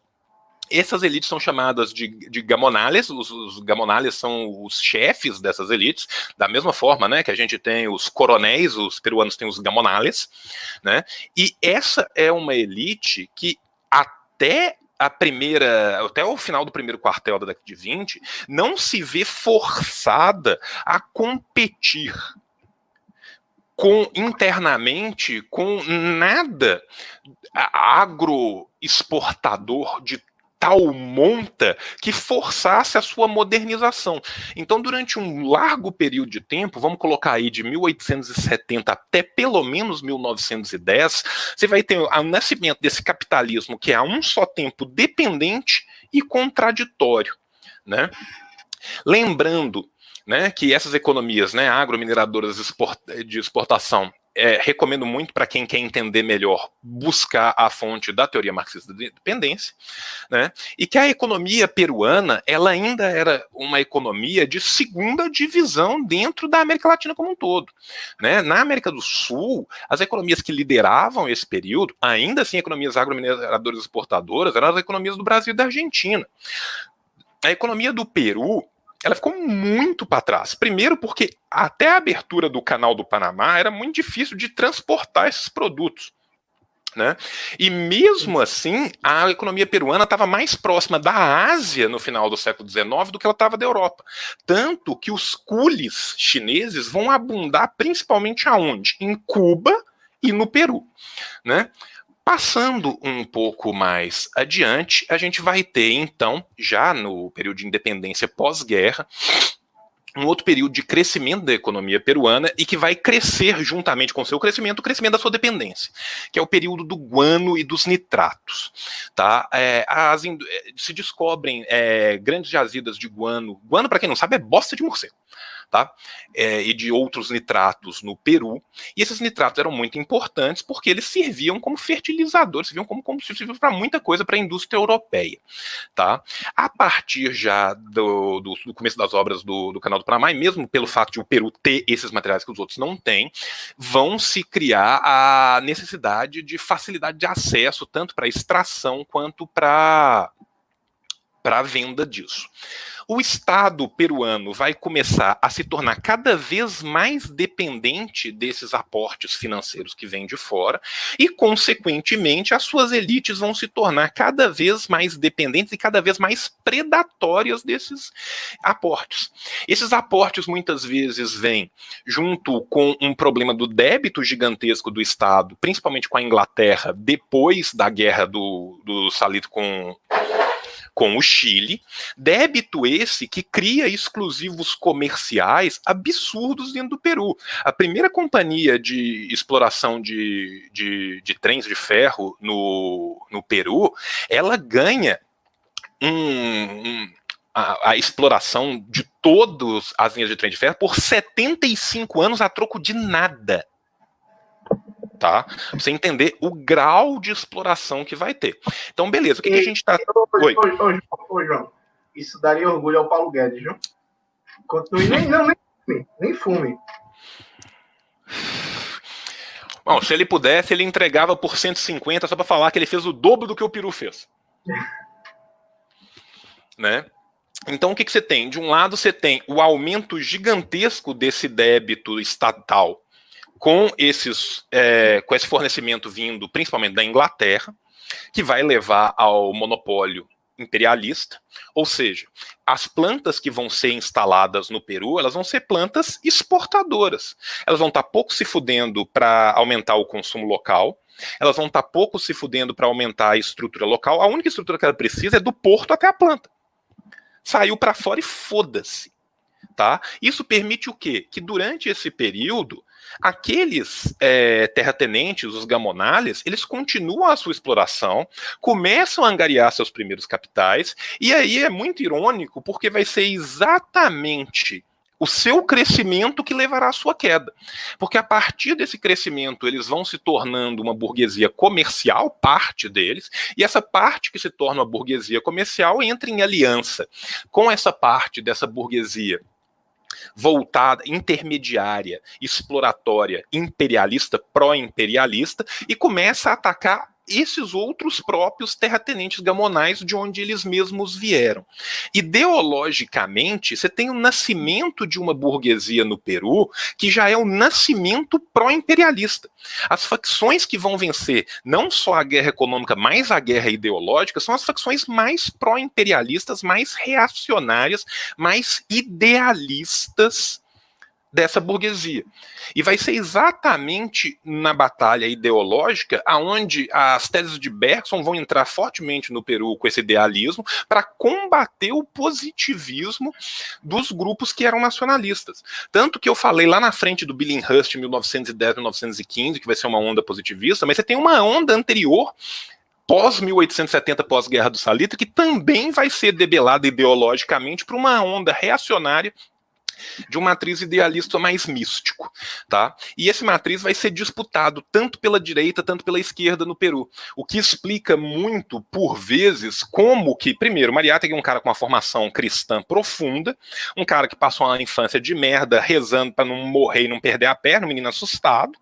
Essas elites são chamadas de, de gamonales, os, os gamonales são os chefes dessas elites, da mesma forma né, que a gente tem os coronéis, os peruanos têm os gamonales, né, e essa é uma elite que até a primeira, até o final do primeiro quartel da década de 20, não se vê forçada a competir com internamente com nada agroexportador de tal monta que forçasse a sua modernização. Então, durante um largo período de tempo, vamos colocar aí de 1870 até pelo menos 1910, você vai ter o nascimento desse capitalismo que é a um só tempo dependente e contraditório, né? Lembrando né, que essas economias né, agromineradoras de exportação, é, recomendo muito para quem quer entender melhor buscar a fonte da teoria marxista da dependência, né? E que a economia peruana ela ainda era uma economia de segunda divisão dentro da América Latina como um todo, né? Na América do Sul, as economias que lideravam esse período, ainda assim economias agromineradoras exportadoras, eram as economias do Brasil e da Argentina. A economia do Peru ela ficou muito para trás. Primeiro, porque até a abertura do canal do Panamá era muito difícil de transportar esses produtos. Né? E mesmo assim, a economia peruana estava mais próxima da Ásia no final do século XIX do que ela estava da Europa. Tanto que os cules chineses vão abundar principalmente aonde? Em Cuba e no Peru. Né? Passando um pouco mais adiante, a gente vai ter, então, já no período de independência pós-guerra, um outro período de crescimento da economia peruana e que vai crescer juntamente com seu crescimento, o crescimento da sua dependência, que é o período do guano e dos nitratos. Tá? É, as, se descobrem é, grandes jazidas de guano. Guano, para quem não sabe, é bosta de morcego tá? É, e de outros nitratos no Peru. E esses nitratos eram muito importantes porque eles serviam como fertilizadores, serviam como combustível para muita coisa para a indústria europeia, tá? A partir já do, do, do começo das obras do, do, Canal do Panamá, e mesmo pelo fato de o Peru ter esses materiais que os outros não têm, vão se criar a necessidade de facilidade de acesso tanto para extração quanto para para a venda disso o Estado peruano vai começar a se tornar cada vez mais dependente desses aportes financeiros que vêm de fora, e, consequentemente, as suas elites vão se tornar cada vez mais dependentes e cada vez mais predatórias desses aportes. Esses aportes muitas vezes vêm junto com um problema do débito gigantesco do Estado, principalmente com a Inglaterra, depois da guerra do, do Salito com com o Chile, débito esse que cria exclusivos comerciais absurdos dentro do Peru. A primeira companhia de exploração de, de, de trens de ferro no, no Peru, ela ganha um, um a, a, exploração de todas as linhas de trem de ferro por 75 anos a troco de nada tá? Pra você entender o grau de exploração que vai ter. Então, beleza, o que, e, que a gente está. Oi. Ô, João, isso daria orgulho ao Paulo Guedes, viu? Continue, nem, não, nem fume, nem fume. Bom, se ele pudesse, ele entregava por 150 só para falar que ele fez o dobro do que o Peru fez. né? Então, o que, que você tem? De um lado, você tem o aumento gigantesco desse débito estatal com esses é, com esse fornecimento vindo principalmente da Inglaterra, que vai levar ao monopólio imperialista, ou seja, as plantas que vão ser instaladas no Peru, elas vão ser plantas exportadoras. Elas vão estar pouco se fudendo para aumentar o consumo local, elas vão estar pouco se fudendo para aumentar a estrutura local. A única estrutura que ela precisa é do porto até a planta. Saiu para fora e foda-se. Tá? Isso permite o quê? Que durante esse período aqueles é, terratenentes, os gamonales, eles continuam a sua exploração, começam a angariar seus primeiros capitais, e aí é muito irônico, porque vai ser exatamente o seu crescimento que levará à sua queda. Porque a partir desse crescimento, eles vão se tornando uma burguesia comercial, parte deles, e essa parte que se torna uma burguesia comercial entra em aliança com essa parte dessa burguesia voltada, intermediária, exploratória, imperialista, pró-imperialista, e começa a atacar esses outros próprios terratenentes gamonais de onde eles mesmos vieram. Ideologicamente, você tem o nascimento de uma burguesia no Peru que já é o nascimento pró-imperialista. As facções que vão vencer não só a guerra econômica, mas a guerra ideológica, são as facções mais pró-imperialistas, mais reacionárias, mais idealistas dessa burguesia. E vai ser exatamente na batalha ideológica aonde as teses de Bergson vão entrar fortemente no Peru com esse idealismo para combater o positivismo dos grupos que eram nacionalistas. Tanto que eu falei lá na frente do Billinghurst em 1910, 1915, que vai ser uma onda positivista, mas você tem uma onda anterior pós 1870, pós-guerra do Salito, que também vai ser debelada ideologicamente por uma onda reacionária de uma matriz idealista mais místico, tá? E esse matriz vai ser disputado tanto pela direita, tanto pela esquerda no Peru, o que explica muito, por vezes, como que, primeiro, Mariátegui é um cara com uma formação cristã profunda, um cara que passou uma infância de merda rezando para não morrer e não perder a perna, um menino assustado,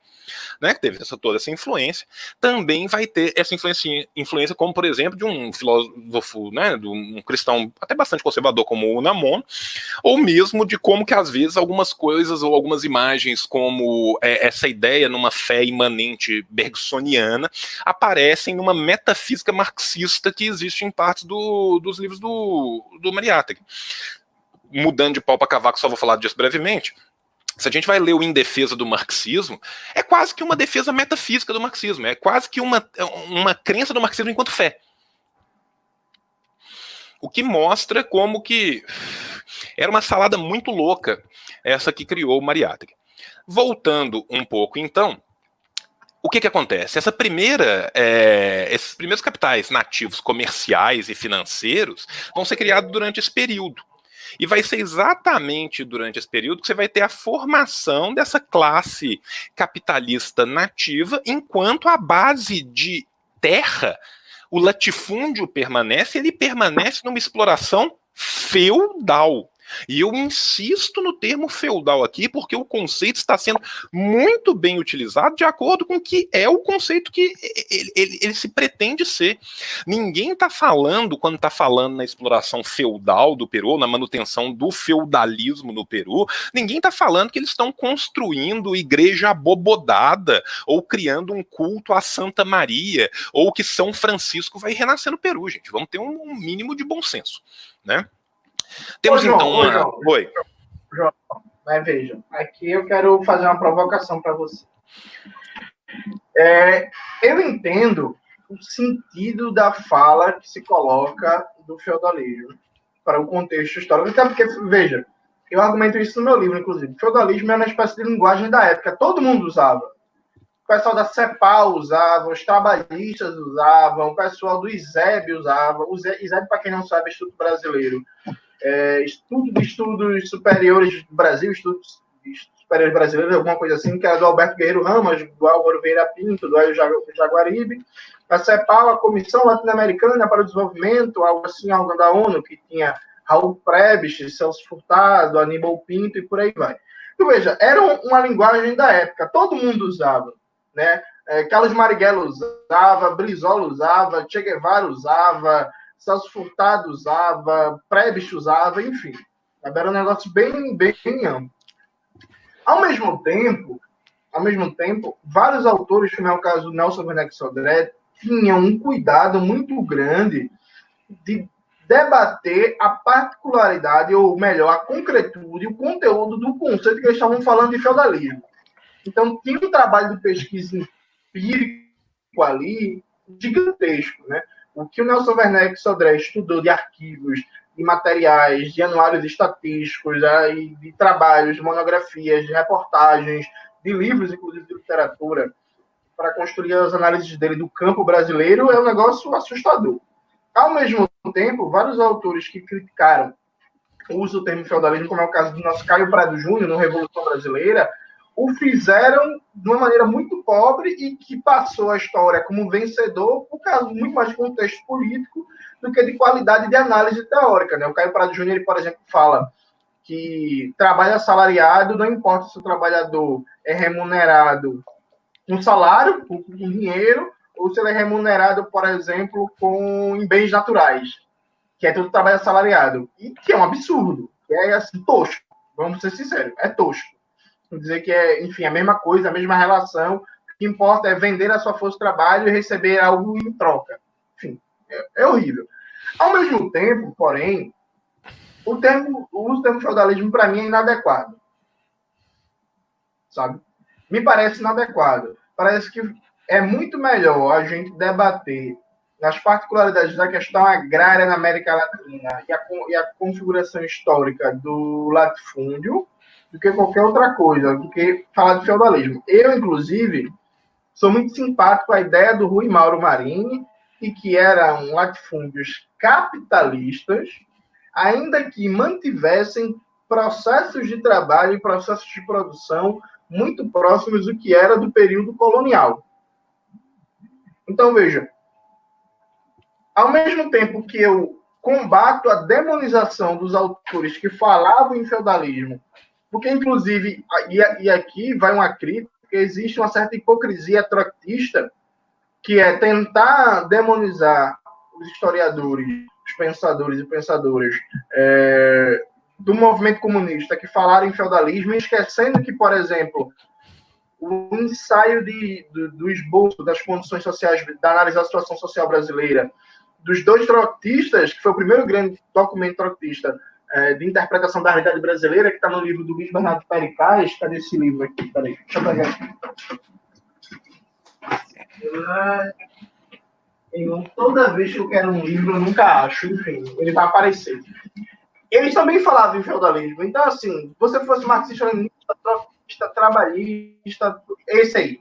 né, que teve essa, toda essa influência, também vai ter essa influência, influência como, por exemplo, de um filósofo, né, de um cristão até bastante conservador como o Namon, ou mesmo de como que às vezes algumas coisas ou algumas imagens como é, essa ideia numa fé imanente bergsoniana aparecem numa metafísica marxista que existe em partes do, dos livros do, do Mariátegui. Mudando de pau para cavaco, só vou falar disso brevemente se a gente vai ler o Em Defesa do Marxismo, é quase que uma defesa metafísica do marxismo, é quase que uma, uma crença do marxismo enquanto fé. O que mostra como que era uma salada muito louca essa que criou o Mariátegui. Voltando um pouco, então, o que, que acontece? Essa primeira, é, esses primeiros capitais nativos comerciais e financeiros vão ser criados durante esse período. E vai ser exatamente durante esse período que você vai ter a formação dessa classe capitalista nativa, enquanto a base de terra, o latifúndio permanece, ele permanece numa exploração feudal. E eu insisto no termo feudal aqui, porque o conceito está sendo muito bem utilizado de acordo com o que é o conceito que ele, ele, ele se pretende ser. Ninguém está falando, quando está falando na exploração feudal do Peru, na manutenção do feudalismo no Peru, ninguém está falando que eles estão construindo igreja abobodada ou criando um culto a Santa Maria ou que São Francisco vai renascer no Peru, gente. Vamos ter um, um mínimo de bom senso, né? Temos João, então uma. João, Oi. João, mas veja, aqui eu quero fazer uma provocação para você. É, eu entendo o sentido da fala que se coloca do feudalismo para o contexto histórico, até porque, veja, eu argumento isso no meu livro, inclusive. O feudalismo é uma espécie de linguagem da época, todo mundo usava. O pessoal da CEPAL usava, os trabalhistas usavam, o pessoal do ISEB usava. O ISEB, para quem não sabe, é Instituto Brasileiro é, estudo de estudos superiores do Brasil, estudos superiores brasileiros, alguma coisa assim, que era do Alberto Guerreiro Ramos, do Álvaro Vieira Pinto, do Hélio Jaguaribe, a CEPAL, a Comissão Latino-Americana para o Desenvolvimento, algo assim, algo da ONU, que tinha Raul Prebisch, Celso Furtado, Aníbal Pinto e por aí vai. Então, veja, era uma linguagem da época, todo mundo usava, né? É, Carlos Marighella usava, Brizola usava, Che Guevara usava, Celso Furtado usava, Prebisch usava, enfim. Era um negócio bem, bem amplo. Ao mesmo tempo, ao mesmo tempo, vários autores, como é o caso do Nelson Werneck Sodré, tinham um cuidado muito grande de debater a particularidade, ou melhor, a concretude, o conteúdo do conceito que eles estavam falando de feudalismo. Então, tinha um trabalho de pesquisa empírico ali gigantesco, né? O que o Nelson Werneck Sodré estudou de arquivos, de materiais, de anuários estatísticos, de trabalhos, de monografias, de reportagens, de livros, inclusive de literatura, para construir as análises dele do campo brasileiro, é um negócio assustador. Ao mesmo tempo, vários autores que criticaram o uso do termo feudalismo, como é o caso do nosso Caio Prado Júnior, no Revolução Brasileira, o fizeram de uma maneira muito pobre e que passou a história como vencedor por causa muito mais de contexto político do que de qualidade de análise teórica. Né? O Caio Prado Júnior, por exemplo, fala que trabalho assalariado, não importa se o trabalhador é remunerado com salário, com dinheiro, ou se ele é remunerado, por exemplo, com em bens naturais, que é todo trabalho assalariado. E que é um absurdo, é assim, tosco. Vamos ser sinceros, é tosco. Dizer que é, enfim, a mesma coisa, a mesma relação. O que importa é vender a sua força de trabalho e receber algo em troca. Enfim, é, é horrível. Ao mesmo tempo, porém, o, termo, o uso do termo feudalismo, para mim, é inadequado. Sabe? Me parece inadequado. Parece que é muito melhor a gente debater nas particularidades da questão agrária na América Latina e a, e a configuração histórica do latifúndio do que qualquer outra coisa, do que falar de feudalismo. Eu, inclusive, sou muito simpático à ideia do Rui Mauro Marini, e que eram latifúndios capitalistas, ainda que mantivessem processos de trabalho e processos de produção muito próximos do que era do período colonial. Então, veja, ao mesmo tempo que eu combato a demonização dos autores que falavam em feudalismo porque, inclusive, e, aqui vai uma crítica, existe uma certa hipocrisia trotista, que é tentar demonizar os historiadores, os pensadores e pensadoras é, do movimento comunista que falaram em feudalismo, esquecendo que, por exemplo, o ensaio de, do, do esboço das condições sociais, da análise da situação social brasileira, dos dois trotistas, que foi o primeiro grande documento trotista é, de interpretação da realidade brasileira, que está no livro do Luiz Bernardo Pericaz. Cadê esse livro aqui? Peraí, deixa eu pegar aqui. Toda vez que eu quero um livro, eu nunca acho. Enfim, ele vai aparecer. Eles também falavam em feudalismo. Então, assim, você fosse marxista-leninista, trabalhista, esse aí.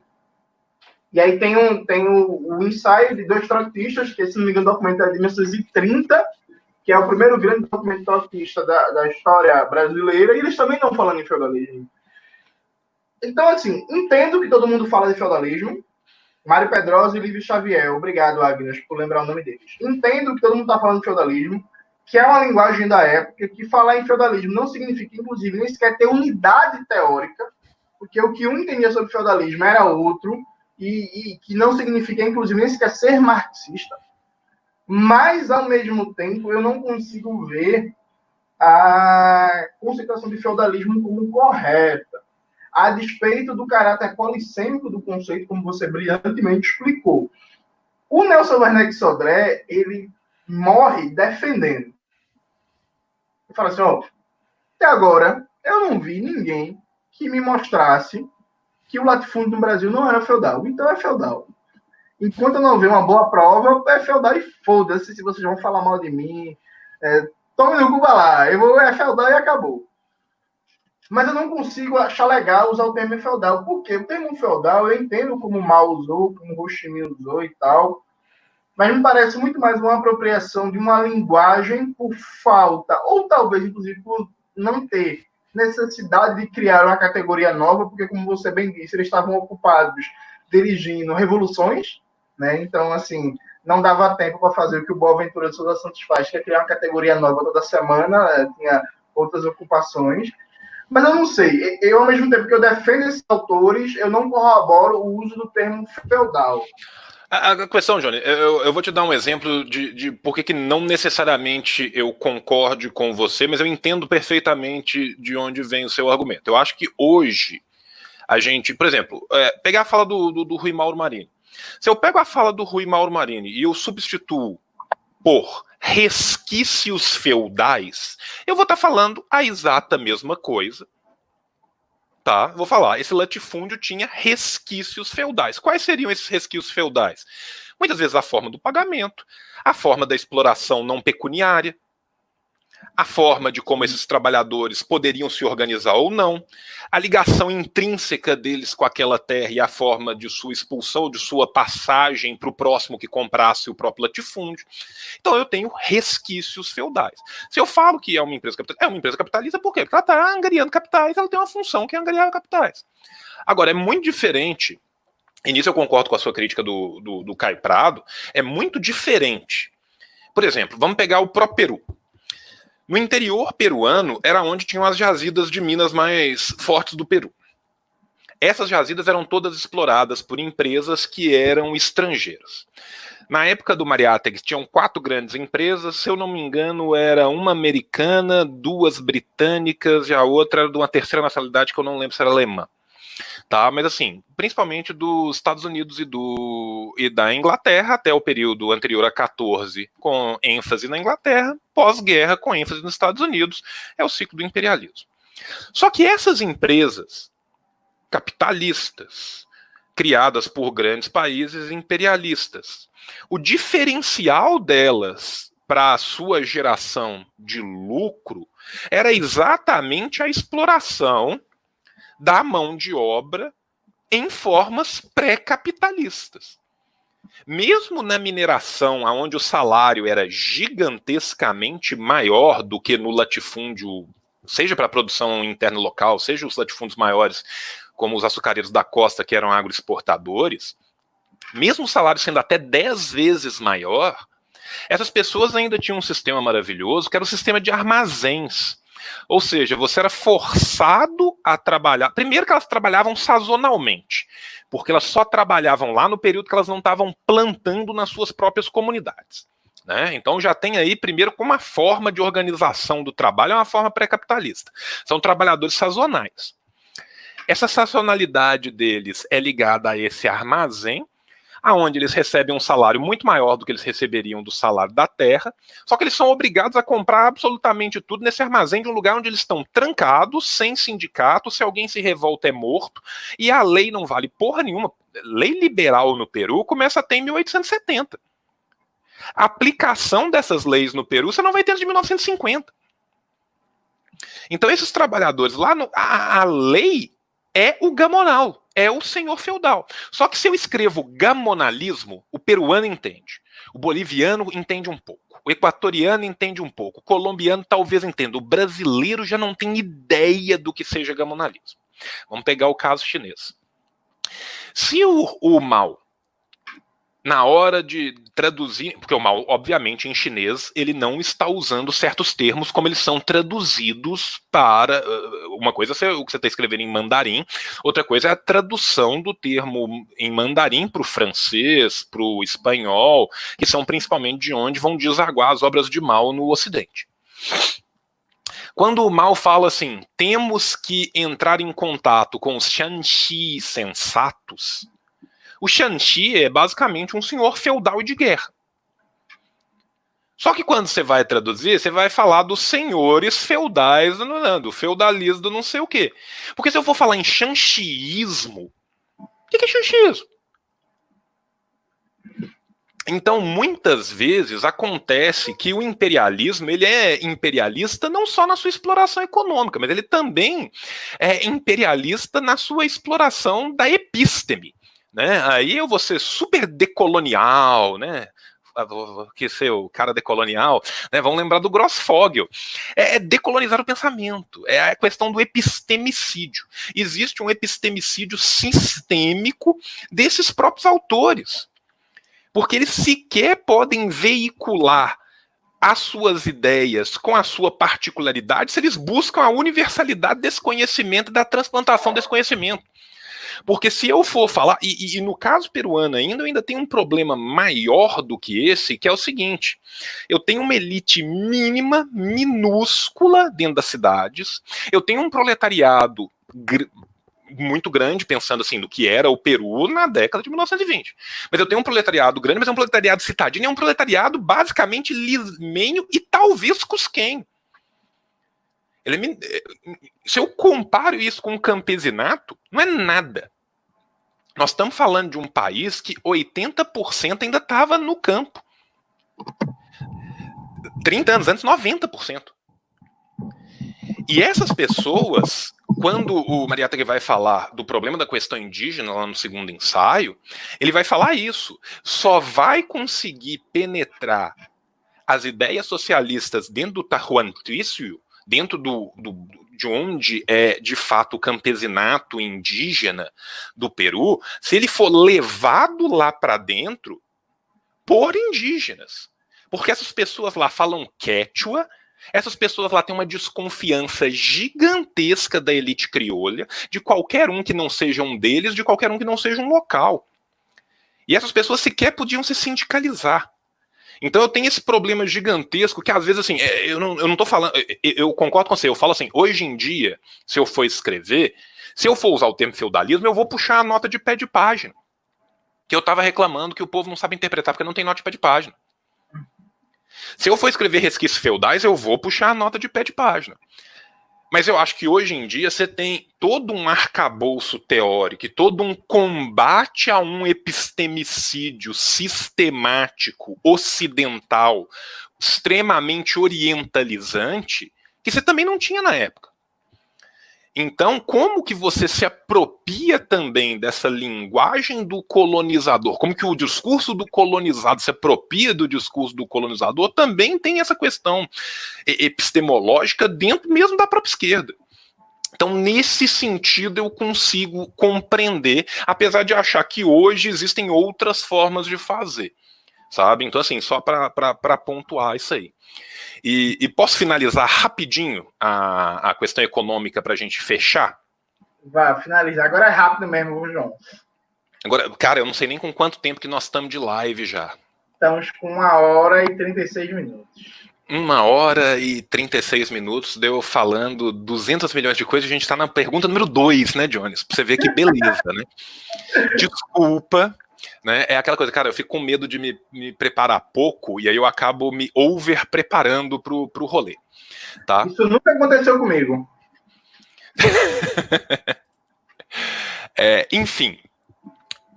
E aí tem um, tem o, ensaio de dois trotistas, que, se não me engano, o documento é de 1930, que é o primeiro grande documento trotskista da, da história brasileira, e eles também estão falando em feudalismo. Então, assim, entendo que todo mundo fala de feudalismo. Mário Pedrosa e Lívio Xavier. Obrigado, Agnes, por lembrar o nome deles. Entendo que todo mundo está falando de feudalismo, que é uma linguagem da época, que falar em feudalismo não significa, inclusive, nem sequer ter unidade teórica, porque o que um entendia sobre feudalismo era outro, e, e que não significa, inclusive, nem sequer ser marxista mas, ao mesmo tempo, eu não consigo ver a conceituação de feudalismo como correta, a despeito do caráter polissêmico do conceito, como você brilhantemente explicou. O Nelson Werneck Sodré, ele morre defendendo. Ele fala assim, ó, até agora eu não vi ninguém que me mostrasse que o latifúndio no Brasil não era feudal. Então é feudal. Enquanto não ver uma boa prova, é feudal e foda-se se vocês vão falar mal de mim. É, tome no cu lá. Eu vou é feudal e acabou. Mas eu não consigo achar legal usar o termo feudal. Por quê? O termo feudal eu entendo como Mao usou, como Minh usou e tal. Mas me parece muito mais uma apropriação de uma linguagem por falta, ou talvez, inclusive, por não ter necessidade de criar uma categoria nova, porque, como você bem disse, eles estavam ocupados dirigindo revoluções, né? Então, assim, não dava tempo para fazer o que o Boaventura de Souza Santos faz, que é criar uma categoria nova toda semana, né? tinha outras ocupações. Mas eu não sei, eu, ao mesmo tempo que eu defendo esses autores, eu não corroboro o uso do termo feudal. A, a questão, Johnny, eu, eu, vou te dar um exemplo de, de por que não necessariamente eu concorde com você, mas eu entendo perfeitamente de onde vem o seu argumento. Eu acho que hoje a gente, por exemplo, é, pegar a fala do, do, do Rui Mauro Marini. Se eu pego a fala do Rui Mauro Marini e eu substituo por resquícios feudais, eu vou estar tá falando a exata mesma coisa. Tá? Vou falar, esse latifúndio tinha resquícios feudais. Quais seriam esses resquícios feudais? Muitas vezes a forma do pagamento, a forma da exploração não pecuniária, a forma de como esses trabalhadores poderiam se organizar ou não, a ligação intrínseca deles com aquela terra e a forma de sua expulsão, de sua passagem para o próximo que comprasse o próprio latifúndio. Então eu tenho resquícios feudais. Se eu falo que é uma empresa capitalista, é uma empresa capitalista por quê? Porque ela está angariando capitais, ela tem uma função que é angariar capitais. Agora, é muito diferente, e nisso eu concordo com a sua crítica do, do, do Caio Prado, é muito diferente. Por exemplo, vamos pegar o próprio Peru. No interior peruano era onde tinham as jazidas de minas mais fortes do Peru. Essas jazidas eram todas exploradas por empresas que eram estrangeiras. Na época do Mariátegui, tinham quatro grandes empresas, se eu não me engano, era uma americana, duas britânicas e a outra era de uma terceira nacionalidade que eu não lembro se era alemã tá? Mas assim, principalmente dos Estados Unidos e, do, e da Inglaterra, até o período anterior a 14, com ênfase na Inglaterra, pós-guerra, com ênfase nos Estados Unidos, é o ciclo do imperialismo. Só que essas empresas capitalistas, criadas por grandes países imperialistas, o diferencial delas para a sua geração de lucro era exatamente a exploração da mão de obra em formas pré-capitalistas. Mesmo na mineração, onde o salário era gigantescamente maior do que no latifúndio, seja para a produção interna local, seja os latifúndios maiores, como os açucareiros da costa, que eram agroexportadores, mesmo o salário sendo até 10 vezes maior, essas pessoas ainda tinham um sistema maravilhoso, que era o sistema de armazéns. Ou seja, você era forçado a trabalhar. Primeiro que elas trabalhavam sazonalmente, porque elas só trabalhavam lá no período que elas não estavam plantando nas suas próprias comunidades. Né? Então já tem aí, primeiro, como uma forma de organização do trabalho, é uma forma pré-capitalista. São trabalhadores sazonais. Essa sazonalidade deles é ligada a esse armazém, aonde eles recebem um salário muito maior do que eles receberiam do salário da terra, só que eles são obrigados a comprar absolutamente tudo nesse armazém de um lugar onde eles estão trancados, sem sindicato, se alguém se revolta é morto, e a lei não vale porra nenhuma. Lei liberal no Peru começa até em 1870. A aplicação dessas leis no Peru você não vai ter de 1950. Então esses trabalhadores lá, no, a, a lei é o gamonal, é o senhor feudal. Só que se eu escrevo gamonalismo, o peruano entende. O boliviano entende um pouco. O equatoriano entende um pouco. O colombiano talvez entenda. O brasileiro já não tem ideia do que seja gamonalismo. Vamos pegar o caso chinês. Se o, o mal na hora de traduzir, porque o mal, obviamente, em chinês, ele não está usando certos termos como eles são traduzidos para. Uh, uma coisa é o que você está escrevendo em mandarim, outra coisa é a tradução do termo em mandarim para o francês, para o espanhol, que são principalmente de onde vão desaguar as obras de Mal no Ocidente. Quando o Mal fala assim, temos que entrar em contato com os Shanxi sensatos, o Shanxi é basicamente um senhor feudal de guerra. Só que quando você vai traduzir, você vai falar dos senhores feudais do, feudalismo do não sei o quê. Porque se eu for falar em Shanxiismo, o que é Shanxiismo? Então, muitas vezes acontece que o imperialismo ele é imperialista não só na sua exploração econômica, mas ele também é imperialista na sua exploração da epísteme. Né? Aí eu vou ser super decolonial, né? Ah, que ser o cara decolonial, né? Vamos lembrar do Grossfogel. É, é decolonizar o pensamento, é a questão do epistemicídio. Existe um epistemicídio sistêmico desses próprios autores, porque eles sequer podem veicular as suas ideias com a sua particularidade se eles buscam a universalidade desse conhecimento, da transplantação desse conhecimento. Porque se eu for falar, e, e, no caso peruano ainda, eu ainda tenho um problema maior do que esse, que é o seguinte: eu tenho uma elite mínima, minúscula dentro das cidades, eu tenho um proletariado gr muito grande, pensando assim, do que era o Peru na década de 1920. Mas eu tenho um proletariado grande, mas é um proletariado citadino, é um proletariado basicamente lismenho e talvez cusquenho. Ele é, se eu comparo isso com o campesinato, não é nada. Nós estamos falando de um país que 80% ainda estava no campo. 30 anos antes, 90%. E essas pessoas, quando o Mariátegui vai falar do problema da questão indígena lá no segundo ensaio, ele vai falar isso. Só vai conseguir penetrar as ideias socialistas dentro do tahuantício, dentro do, do, de onde é de fato o campesinato indígena do Peru, se ele for levado lá para dentro por indígenas. Porque essas pessoas lá falam quechua, essas pessoas lá têm uma desconfiança gigantesca da elite criolha, de qualquer um que não seja um deles, de qualquer um que não seja um local. E essas pessoas sequer podiam se sindicalizar. Então eu tenho esse problema gigantesco que às vezes assim, é, eu não, eu não tô falando, eu concordo com você, eu falo assim, hoje em dia, se eu for escrever, se eu for usar o termo feudalismo, eu vou puxar a nota de pé de página. Que eu tava reclamando que o povo não sabe interpretar porque não tem nota de pé de página. Se eu for escrever resquícios feudais, eu vou puxar a nota de pé de página. Mas eu acho que hoje em dia você tem todo um arcabouço teórico e todo um combate a um epistemicídio sistemático, ocidental, extremamente orientalizante, que você também não tinha na época. Então, como que você se apropria também dessa linguagem do colonizador? Como que o discurso do colonizado se apropria do discurso do colonizador? Também tem essa questão epistemológica dentro mesmo da própria esquerda. Então, nesse sentido, eu consigo compreender, apesar de achar que hoje existem outras formas de fazer, sabe? Então, assim, só para pontuar isso aí. E, e posso finalizar rapidinho a, a questão econômica para a gente fechar? Vai, finalizar. Agora é rápido mesmo, João. Agora, cara, eu não sei nem com quanto tempo que nós estamos de live já. Estamos com uma hora e 36 minutos. Uma hora e 36 minutos, deu falando 200 milhões de coisas. A gente está na pergunta número 2, né, Jones? Pra você ver que beleza, né? Desculpa, né? É aquela coisa, cara, eu fico com medo de me, me preparar pouco e aí eu acabo me over preparando pro, pro rolê. Tá? Isso nunca aconteceu comigo. é, enfim,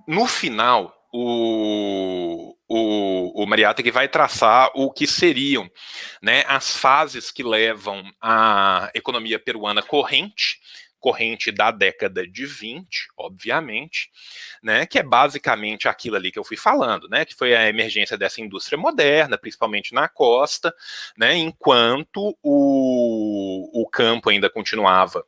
no final, o, o, o Mariátegui vai traçar o que seriam né, as fases que levam a economia peruana corrente corrente da década de 20, obviamente, né, que é basicamente aquilo ali que eu fui falando, né, que foi a emergência dessa indústria moderna, principalmente na costa, né, enquanto o, o campo ainda continuava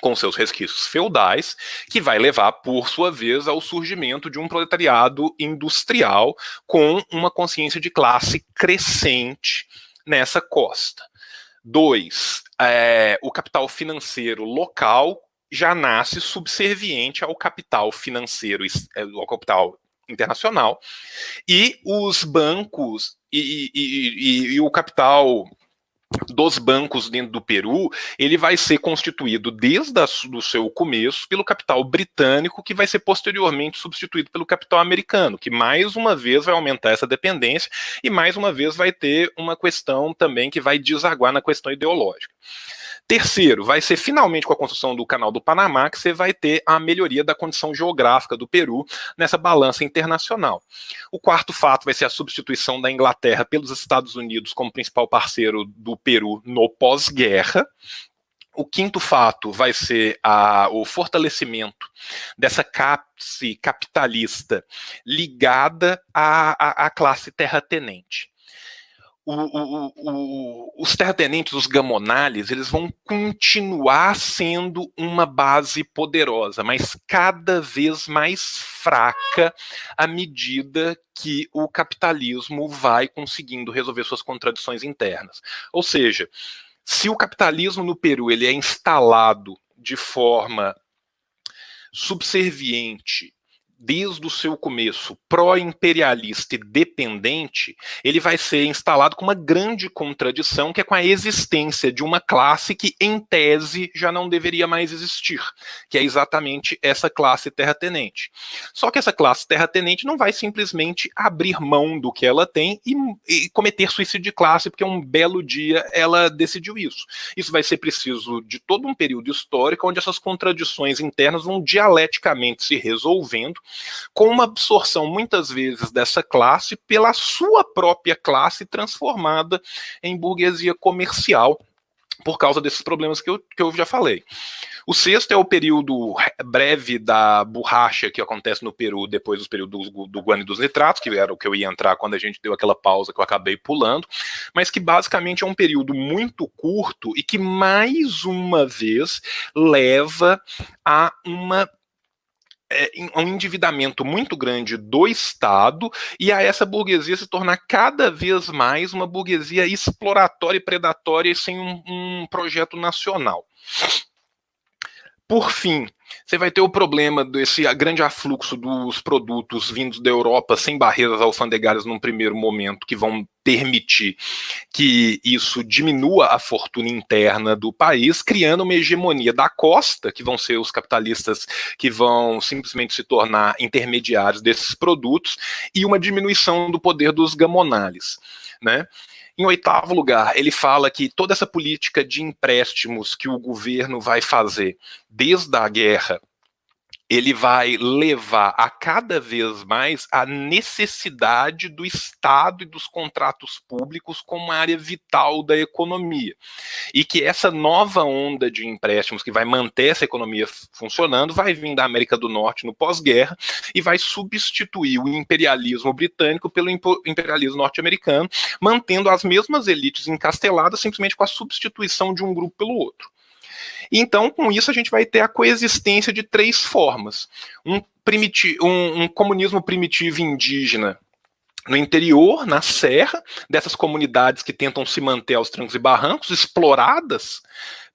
com seus resquícios feudais, que vai levar, por sua vez, ao surgimento de um proletariado industrial com uma consciência de classe crescente nessa costa. Dois, é, o capital financeiro local já nasce subserviente ao capital financeiro, é, ao capital internacional, e os bancos e, e, e, e o capital dos bancos dentro do Peru, ele vai ser constituído desde o seu começo pelo capital britânico, que vai ser posteriormente substituído pelo capital americano, que mais uma vez vai aumentar essa dependência e mais uma vez vai ter uma questão também que vai desaguar na questão ideológica. Terceiro, vai ser finalmente com a construção do canal do Panamá que você vai ter a melhoria da condição geográfica do Peru nessa balança internacional. O quarto fato vai ser a substituição da Inglaterra pelos Estados Unidos como principal parceiro do Peru no pós-guerra. O quinto fato vai ser a, o fortalecimento dessa classe capitalista ligada à classe terratenente o, o, o, os terratenentes, os gamonales, eles vão continuar sendo uma base poderosa, mas cada vez mais fraca à medida que o capitalismo vai conseguindo resolver suas contradições internas. Ou seja, se o capitalismo no Peru ele é instalado de forma subserviente desde o seu começo pró-imperialista e dependente, ele vai ser instalado com uma grande contradição, que é com a existência de uma classe que, em tese, já não deveria mais existir, que é exatamente essa classe terratenente. Só que essa classe terratenente não vai simplesmente abrir mão do que ela tem e, e cometer suicídio de classe, porque um belo dia ela decidiu isso. Isso vai ser preciso de todo um período histórico onde essas contradições internas vão dialeticamente se resolvendo com uma absorção muitas vezes dessa classe pela sua própria classe transformada em burguesia comercial por causa desses problemas que eu, que eu já falei. O sexto é o período breve da borracha que acontece no Peru depois dos períodos do, do guano e dos nitratos, que era o que eu ia entrar quando a gente deu aquela pausa que eu acabei pulando, mas que basicamente é um período muito curto e que mais uma vez leva a uma é, um endividamento muito grande do Estado e a essa burguesia se tornar cada vez mais uma burguesia exploratória e predatória e sem um, um projeto nacional. Por fim, você vai ter o problema desse grande afluxo dos produtos vindos da Europa sem barreiras alfandegárias num primeiro momento, que vão permitir que isso diminua a fortuna interna do país, criando uma hegemonia da costa, que vão ser os capitalistas que vão simplesmente se tornar intermediários desses produtos, e uma diminuição do poder dos gamonales. Né? Em oitavo lugar, ele fala que toda essa política de empréstimos que o governo vai fazer desde a guerra ele vai levar a cada vez mais a necessidade do Estado e dos contratos públicos como área vital da economia. E que essa nova onda de empréstimos que vai manter essa economia funcionando vai vir da América do Norte no pós-guerra e vai substituir o imperialismo britânico pelo imperialismo norte-americano, mantendo as mesmas elites encasteladas simplesmente com a substituição de um grupo pelo outro. Então, com isso, a gente vai ter a coexistência de três formas: um, um, um comunismo primitivo indígena no interior, na serra, dessas comunidades que tentam se manter aos trancos e barrancos, exploradas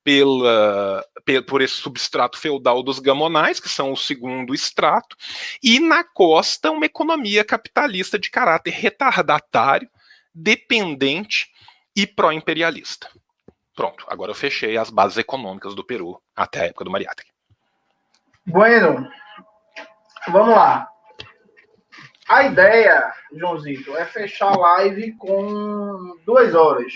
pela, por esse substrato feudal dos gamonais, que são o segundo extrato, e na costa uma economia capitalista de caráter retardatário, dependente e pró-imperialista. Pronto, agora eu fechei as bases econômicas do Peru até a época do Mariátegui. Bueno, vamos lá. A ideia, Joãozito, é fechar a live com duas horas.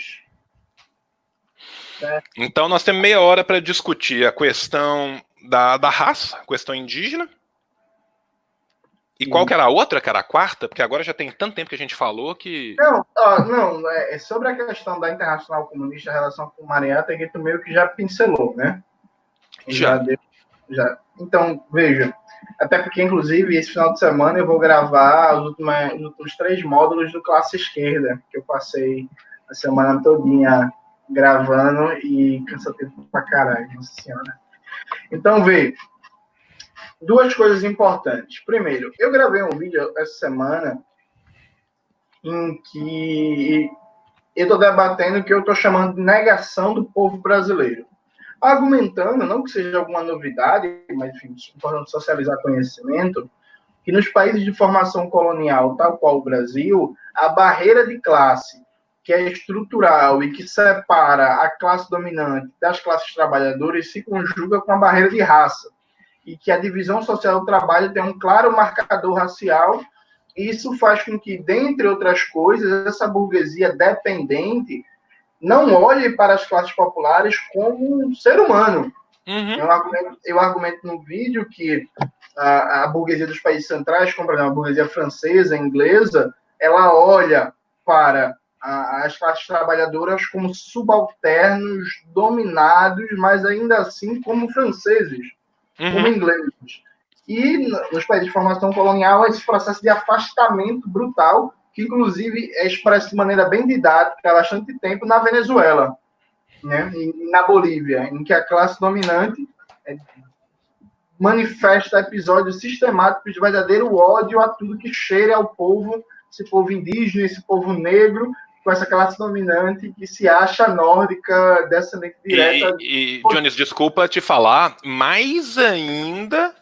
Então nós temos meia hora para discutir a questão da, da raça, a questão indígena, e qual que era a outra, que era a quarta? Porque agora já tem tanto tempo que a gente falou que. Não, não é, é, sobre a questão da Internacional Comunista, a relação com o Mariata, que tu meio que já pincelou, né? Já. Já, já. Então, veja. Até porque, inclusive, esse final de semana eu vou gravar os últimos, os últimos três módulos do Classe Esquerda, que eu passei a semana todinha gravando e cansativo pra caralho, nossa senhora. Então, veja duas coisas importantes. Primeiro, eu gravei um vídeo essa semana em que eu estou debatendo o que eu estou chamando de negação do povo brasileiro. Argumentando, não que seja alguma novidade, mas enfim, importante socializar conhecimento, que nos países de formação colonial, tal qual o Brasil, a barreira de classe, que é estrutural e que separa a classe dominante das classes trabalhadoras, se conjuga com a barreira de raça e que a divisão social do trabalho tem um claro marcador racial. Isso faz com que, dentre outras coisas, essa burguesia dependente não olhe para as classes populares como um ser humano. Uhum. Eu, argumento, eu, argumento, no vídeo que a, a burguesia dos países centrais, como por exemplo a burguesia francesa, inglesa, ela olha para a, as classes trabalhadoras como subalternos, dominados, mas ainda assim como franceses uhum. como ingleses. E nos países de formação colonial, esse processo de afastamento brutal, que inclusive é expresso de maneira bem didática há bastante tempo na Venezuela, né? e na Bolívia, em que a classe dominante é, manifesta episódios sistemáticos de verdadeiro ódio a tudo que cheira ao povo, esse povo indígena, esse povo negro, com essa classe dominante que se acha nórdica, descendente direta. E, e Jones, desculpa te falar, mais ainda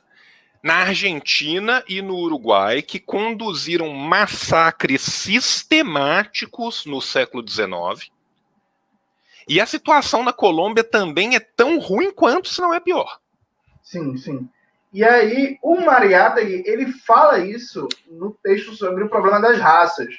na Argentina e no Uruguai, que conduziram massacres sistemáticos no século XIX. E a situação na Colômbia também é tão ruim quanto, se não é pior. Sim, sim. E aí, o Mariátegui, ele fala isso no texto sobre o problema das raças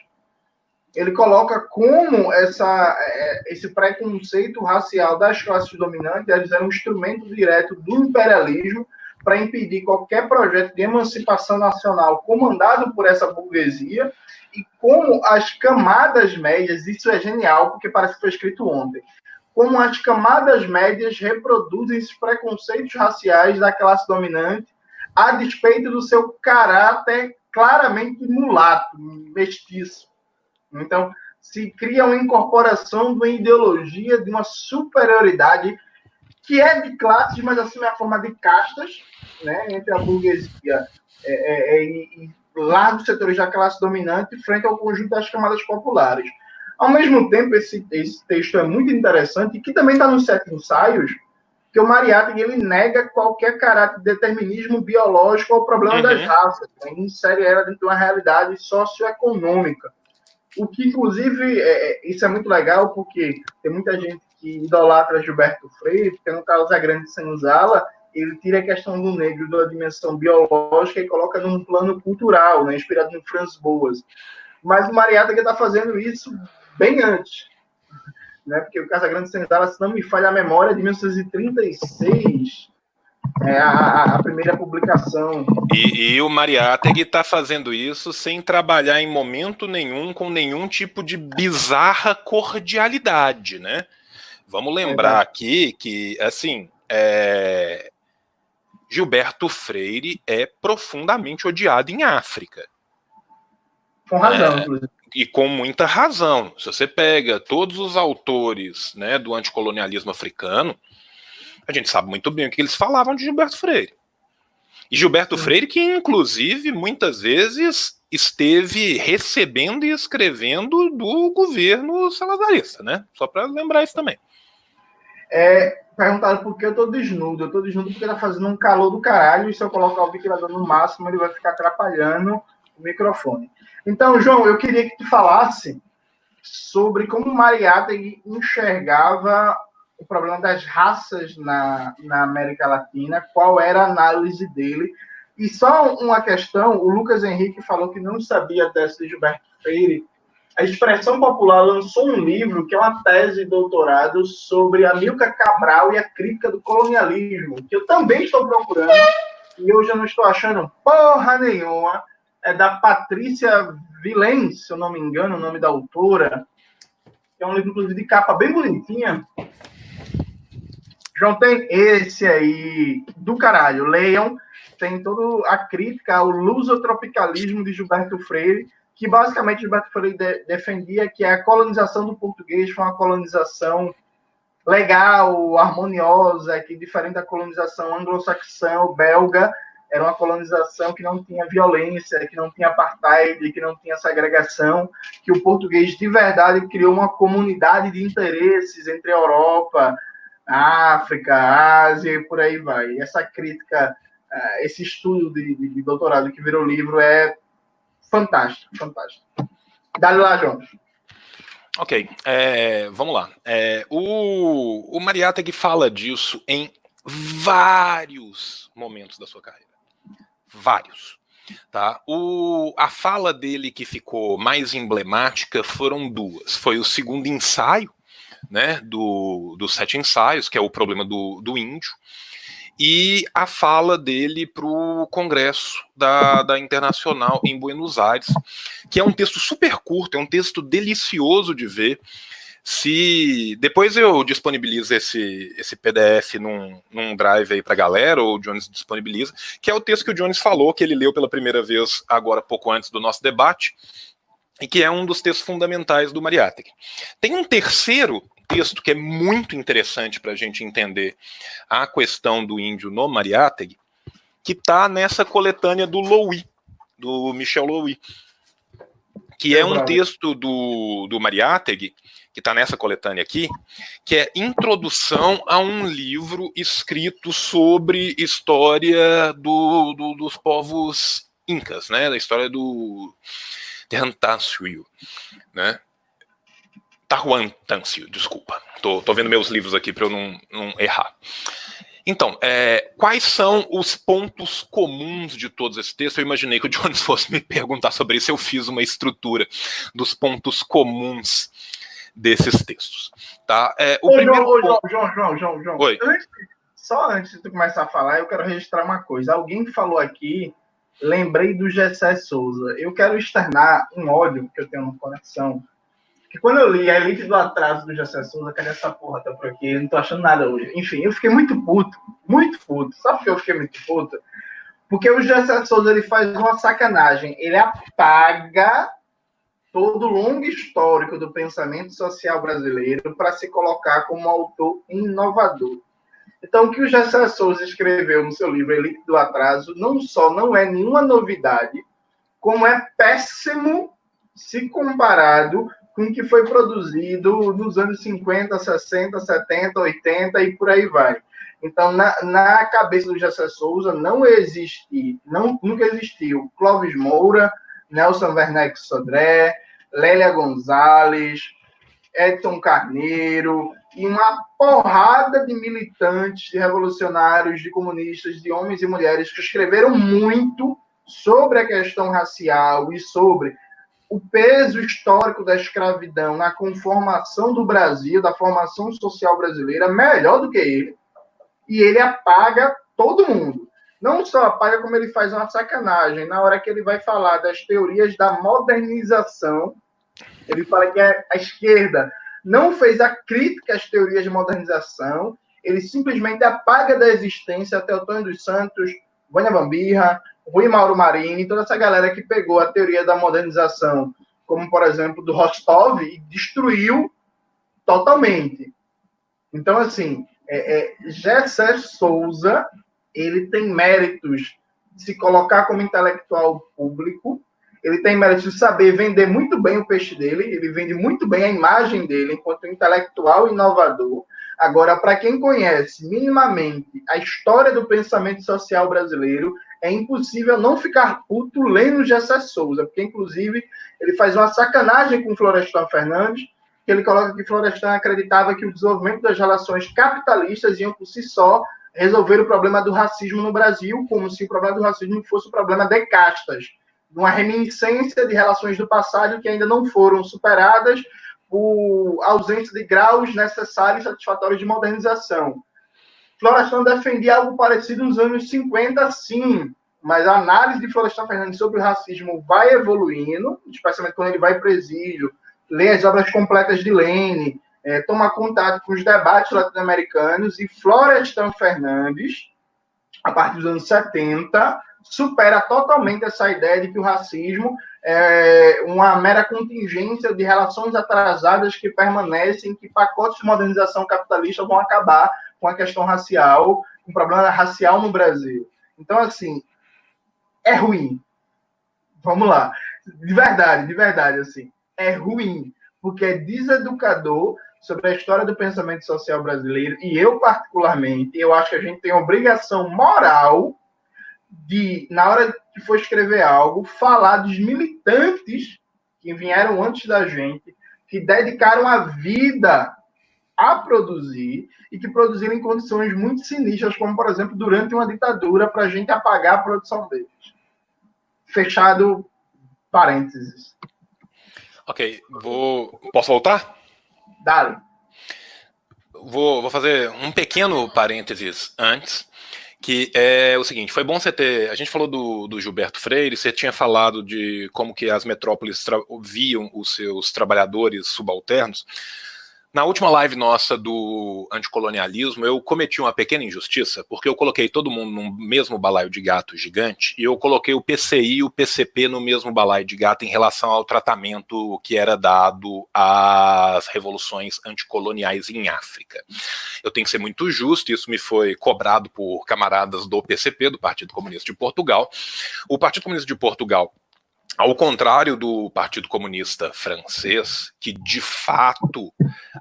ele coloca como essa, é, esse preconceito racial das classes dominantes é um instrumento direto do imperialismo para impedir qualquer projeto de emancipação nacional comandado por essa burguesia e como as camadas médias, isso é genial, porque parece que foi escrito ontem, como as camadas médias reproduzem os preconceitos raciais da classe dominante a despeito do seu caráter claramente mulato, mestiço. Então, se cria uma incorporação de uma ideologia de uma superioridade que é de classes, mas assim é a forma de castas, né, entre a burguesia é, é, é, e, largos setores da classe dominante frente ao conjunto das camadas populares. Ao mesmo tempo, esse, esse texto é muito interessante, que também está nos sete ensaios, que o Mariátegui ele nega qualquer caráter de determinismo biológico ao problema uhum. das raças, né? insere ela dentro de uma realidade socioeconômica. O que, inclusive, é, é, isso é muito legal, porque tem muita gente que idolatra Gilberto Freire, porque no caso da Grande Senzala, ele tira a questão do negro da dimensão biológica e coloca num plano cultural, né, inspirado no Franz Boas. Mas o Mariátegui está fazendo isso bem antes. Né? Porque o Casagrande Senzala, se não me falha a memória, de 1936 é a, a primeira publicação. E, e o Mariátegui está fazendo isso sem trabalhar em momento nenhum com nenhum tipo de bizarra cordialidade, né? Vamos lembrar é aqui que, assim, é... Gilberto Freire é profundamente odiado em África. Com razão, é, inclusive e com muita razão. Se você pega todos os autores né, do anticolonialismo africano, a gente sabe muito bem o que eles falavam de Gilberto Freire. E Gilberto Freire, que inclusive muitas vezes esteve recebendo e escrevendo do governo salazarista, né? Só para lembrar isso também. É, perguntaram por que eu tô desnudo. Eu tô desnudo porque tá fazendo um calor do caralho e se eu colocar o ventilador no máximo, ele vai ficar atrapalhando o microfone. Então, João, eu queria que tu falasse sobre como Mariátegui enxergava o problema das raças na, na América Latina, qual era a análise dele. E só uma questão, o Lucas Henrique falou que não sabia dessa de Gilberto Freire. A Expressão Popular lançou um livro que é uma tese de doutorado sobre a Milka Cabral e a crítica do colonialismo, que eu também estou procurando, e hoje eu não estou achando porra nenhuma é da Patrícia Vilens, se eu não me engano, o nome da autora. É um livro, inclusive, de capa bem bonitinha. João, tem esse aí do caralho. Leiam. Tem toda a crítica ao lusotropicalismo de Gilberto Freire, que basicamente Gilberto Freire de defendia que a colonização do português foi uma colonização legal, harmoniosa, que diferente da colonização anglo-saxã, belga, era uma colonização que não tinha violência, que não tinha apartheid, que não tinha segregação, que o português de verdade criou uma comunidade de interesses entre a Europa, África, Ásia e por aí vai. E essa crítica, eh, esse estudo de, de, de doutorado que virou livro é fantástico, fantástico. Dá lá, João. Ok, é, vamos lá. É, o, o Mariátegui fala disso em vários momentos da sua carreira vários. Tá? O, a fala dele que ficou mais emblemática foram duas. Foi o segundo ensaio, né, do, dos sete ensaios, que é o problema do, do índio, e a fala dele para o Congresso da, da Internacional em Buenos Aires, que é um texto super curto, é um texto delicioso de ver, se depois eu disponibilizo esse, esse PDF num, num drive aí para galera, ou o Jones disponibiliza, que é o texto que o Jones falou, que ele leu pela primeira vez agora pouco antes do nosso debate, e que é um dos textos fundamentais do Mariátegui. Tem um terceiro texto que é muito interessante para a gente entender a questão do índio no Mariátegui, que está nessa coletânea do Louis, do Michel Louis, que é um texto do, do Mariátegui, que está nessa coletânea aqui, que é Introdução a um livro escrito sobre história do, do, dos povos incas, né, da história do Terrantácio, né, Tahuantácio, desculpa, tô, tô vendo meus livros aqui para eu não, não errar. Então, é, quais são os pontos comuns de todos esses textos? Eu imaginei que o Jones fosse me perguntar sobre isso. Eu fiz uma estrutura dos pontos comuns desses textos. Tá? É, o Ô, primeiro João, ponto... João, João, João, João, Oi. Antes, só antes de tu começar a falar, eu quero registrar uma coisa. Alguém falou aqui, lembrei do Gessé Souza. Eu quero externar um ódio que eu tenho no coração, que quando eu li a Elite do Atraso do José Souza, cadê essa porra? Tá por aqui, eu não tô achando nada hoje. Enfim, eu fiquei muito puto, muito puto. Sabe por que eu fiquei muito puto? Porque o José Souza ele faz uma sacanagem. Ele apaga todo o longo histórico do pensamento social brasileiro para se colocar como autor inovador. Então, o que o José Souza escreveu no seu livro Elite do Atraso não só não é nenhuma novidade, como é péssimo se comparado com o que foi produzido nos anos 50, 60, 70, 80 e por aí vai. Então, na, na cabeça do José Souza, não existe, não, nunca existiu Clóvis Moura, Nelson Werneck Sodré, Lélia Gonzalez, Edson Carneiro e uma porrada de militantes, de revolucionários, de comunistas, de homens e mulheres que escreveram muito sobre a questão racial e sobre o peso histórico da escravidão na conformação do Brasil, da formação social brasileira, melhor do que ele. E ele apaga todo mundo. Não só apaga, como ele faz uma sacanagem. Na hora que ele vai falar das teorias da modernização, ele fala que a esquerda não fez a crítica às teorias de modernização, ele simplesmente apaga da existência até Antônio dos Santos, Vânia Bambirra, Rui Mauro Marini, toda essa galera que pegou a teoria da modernização, como por exemplo do Rostov, e destruiu totalmente. Então, assim, é, é, Gessé Souza, ele tem méritos de se colocar como intelectual público, ele tem méritos de saber vender muito bem o peixe dele, ele vende muito bem a imagem dele enquanto intelectual inovador, Agora, para quem conhece minimamente a história do pensamento social brasileiro, é impossível não ficar puto lendo Gessé Souza, porque, inclusive, ele faz uma sacanagem com Florestan Fernandes, que ele coloca que Florestan acreditava que o desenvolvimento das relações capitalistas iam, por si só, resolver o problema do racismo no Brasil, como se o problema do racismo fosse o problema de castas, uma reminiscência de relações do passado que ainda não foram superadas por ausência de graus necessários e satisfatórios de modernização. Florestan defendia algo parecido nos anos 50, sim, mas a análise de Florestan Fernandes sobre o racismo vai evoluindo, especialmente quando ele vai para o exílio, lê as obras completas de Lênin, é, toma contato com os debates latino-americanos, e Florestan Fernandes, a partir dos anos 70, supera totalmente essa ideia de que o racismo é uma mera contingência de relações atrasadas que permanecem, que pacotes de modernização capitalista vão acabar com a questão racial, com o problema racial no Brasil. Então, assim, é ruim. Vamos lá. De verdade, de verdade, assim, é ruim, porque é deseducador sobre a história do pensamento social brasileiro, e eu, particularmente, eu acho que a gente tem obrigação moral de, na hora que for escrever algo, falar dos militantes que vieram antes da gente, que dedicaram a vida a produzir e que produziram em condições muito sinistras, como, por exemplo, durante uma ditadura, para a gente apagar a produção deles. Fechado parênteses. Ok, vou. Posso voltar? Dale. Vou, vou fazer um pequeno parênteses antes que é o seguinte, foi bom você ter, a gente falou do, do Gilberto Freire, você tinha falado de como que as metrópoles viam os seus trabalhadores subalternos, na última live nossa do anticolonialismo, eu cometi uma pequena injustiça, porque eu coloquei todo mundo no mesmo balaio de gato gigante, e eu coloquei o PCI e o PCP no mesmo balaio de gato em relação ao tratamento que era dado às revoluções anticoloniais em África. Eu tenho que ser muito justo, isso me foi cobrado por camaradas do PCP, do Partido Comunista de Portugal. O Partido Comunista de Portugal ao contrário do Partido Comunista Francês, que de fato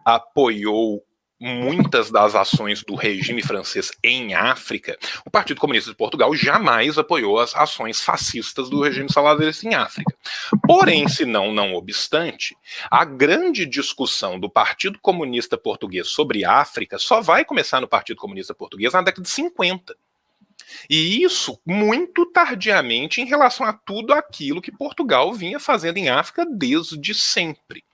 apoiou muitas das ações do regime francês em África, o Partido Comunista de Portugal jamais apoiou as ações fascistas do regime salazarista em África. Porém, se não, não obstante, a grande discussão do Partido Comunista Português sobre África só vai começar no Partido Comunista Português na década de 50. E isso muito tardiamente em relação a tudo aquilo que Portugal vinha fazendo em África desde sempre.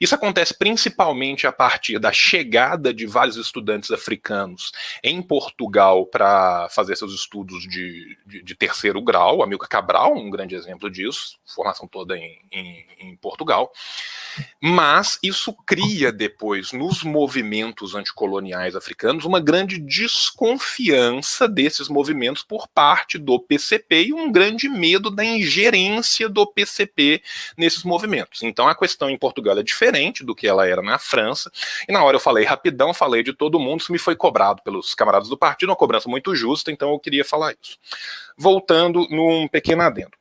Isso acontece principalmente a partir da chegada de vários estudantes africanos em Portugal para fazer seus estudos de, de, de, terceiro grau. Amilcar Cabral, um grande exemplo disso, formação toda em, em, em Portugal. Mas isso cria depois, nos movimentos anticoloniais africanos, uma grande desconfiança desses movimentos por parte do PCP e um grande medo da ingerência do PCP nesses movimentos. Então a questão em Portugal é diferente do que ela era na França. E na hora eu falei rapidão, falei de todo mundo, isso me foi cobrado pelos camaradas do partido, uma cobrança muito justa, então eu queria falar isso. Voltando num pequeno adendo.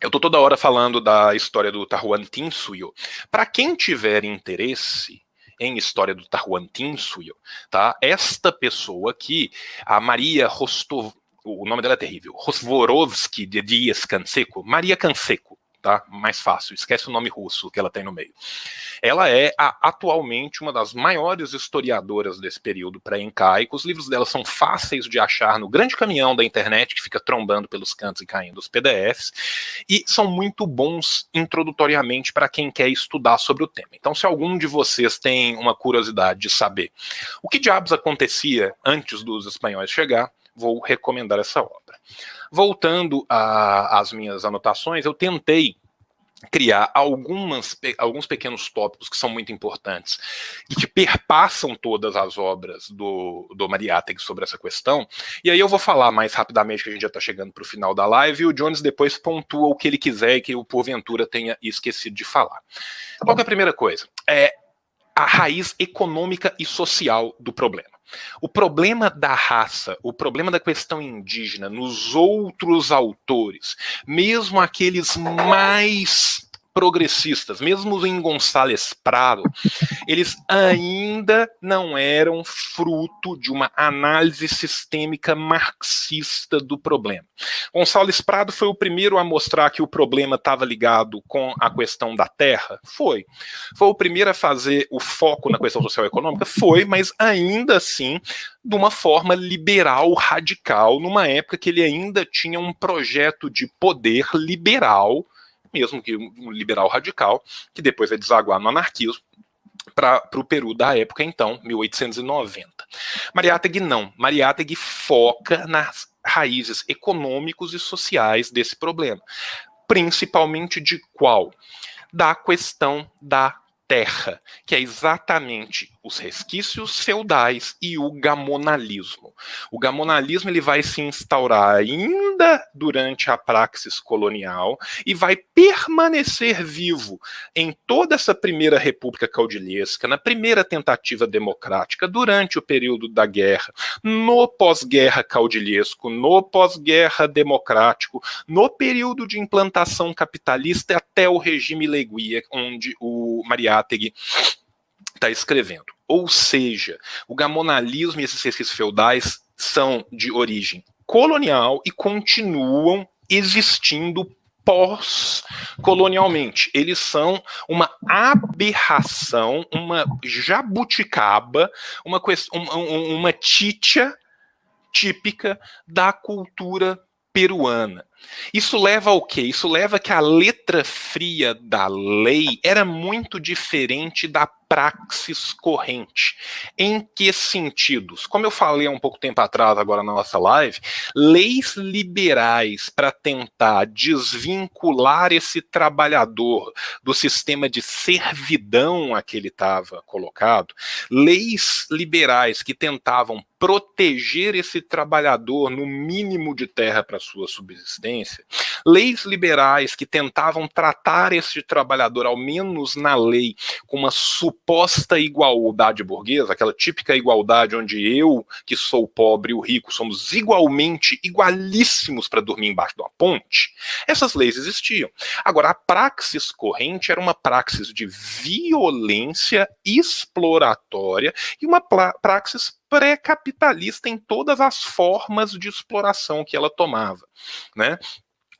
Eu estou toda hora falando da história do Tahuan Tinsuyo. Para quem tiver interesse em história do Tahuan Tinsuyo, tá? Esta pessoa aqui, a Maria Rostov, o nome dela é terrível, Rosvorovsky de Dias Canseco, Maria Canseco, tá? Mais fácil, esquece o nome russo que ela tem no meio. Ela é a, atualmente uma das maiores historiadoras desse período pré-incaico. Os livros dela são fáceis de achar no grande caminhão da internet que fica trombando pelos cantos e caindo os PDFs, e são muito bons introdutoriamente para quem quer estudar sobre o tema. Então, se algum de vocês tem uma curiosidade de saber o que diabos acontecia antes dos espanhóis chegar, vou recomendar essa obra. Voltando às minhas anotações, eu tentei criar algumas, alguns pequenos tópicos que são muito importantes e que perpassam todas as obras do, do Mariátegui sobre essa questão. E aí eu vou falar mais rapidamente, que a gente já está chegando para o final da live, e o Jones depois pontua o que ele quiser e que o porventura tenha esquecido de falar. Qual é a primeira coisa? É a raiz econômica e social do problema. O problema da raça, o problema da questão indígena nos outros autores, mesmo aqueles mais progressistas, mesmo em Gonçalves Prado, eles ainda não eram fruto de uma análise sistêmica marxista do problema. Gonçalves Prado foi o primeiro a mostrar que o problema estava ligado com a questão da terra? Foi. Foi o primeiro a fazer o foco na questão social econômica? Foi, mas ainda assim de uma forma liberal radical, numa época que ele ainda tinha um projeto de poder liberal mesmo que um liberal radical, que depois vai desaguar no anarquismo, para o Peru da época, então, 1890. Mariátegui não. Mariátegui foca nas raízes econômicos e sociais desse problema. Principalmente de qual? Da questão da terra, que é exatamente os resquícios feudais e o gamonalismo. O gamonalismo ele vai se instaurar ainda durante a praxis colonial e vai permanecer vivo em toda essa primeira república caudilhesca, na primeira tentativa democrática, durante o período da guerra, no pós-guerra caudilhesco, no pós-guerra democrático, no período de implantação capitalista até o regime Leguia, onde o Mariátegui está escrevendo. Ou seja, o gamonalismo e esses resquícios feudais são de origem colonial e continuam existindo pós-colonialmente. Eles são uma aberração, uma jabuticaba, uma, uma, uma títia típica da cultura peruana. Isso leva ao quê? Isso leva que a letra fria da lei era muito diferente da praxis corrente. Em que sentidos? Como eu falei há um pouco tempo atrás, agora na nossa live, leis liberais para tentar desvincular esse trabalhador do sistema de servidão a que ele estava colocado, leis liberais que tentavam proteger esse trabalhador no mínimo de terra para sua subsistência, leis liberais que tentavam tratar esse trabalhador, ao menos na lei, com uma suposta igualdade burguesa, aquela típica igualdade onde eu, que sou pobre, e o rico, somos igualmente igualíssimos para dormir embaixo de uma ponte, essas leis existiam. Agora, a praxis corrente era uma praxis de violência exploratória e uma praxis pré-capitalista em todas as formas de exploração que ela tomava, né?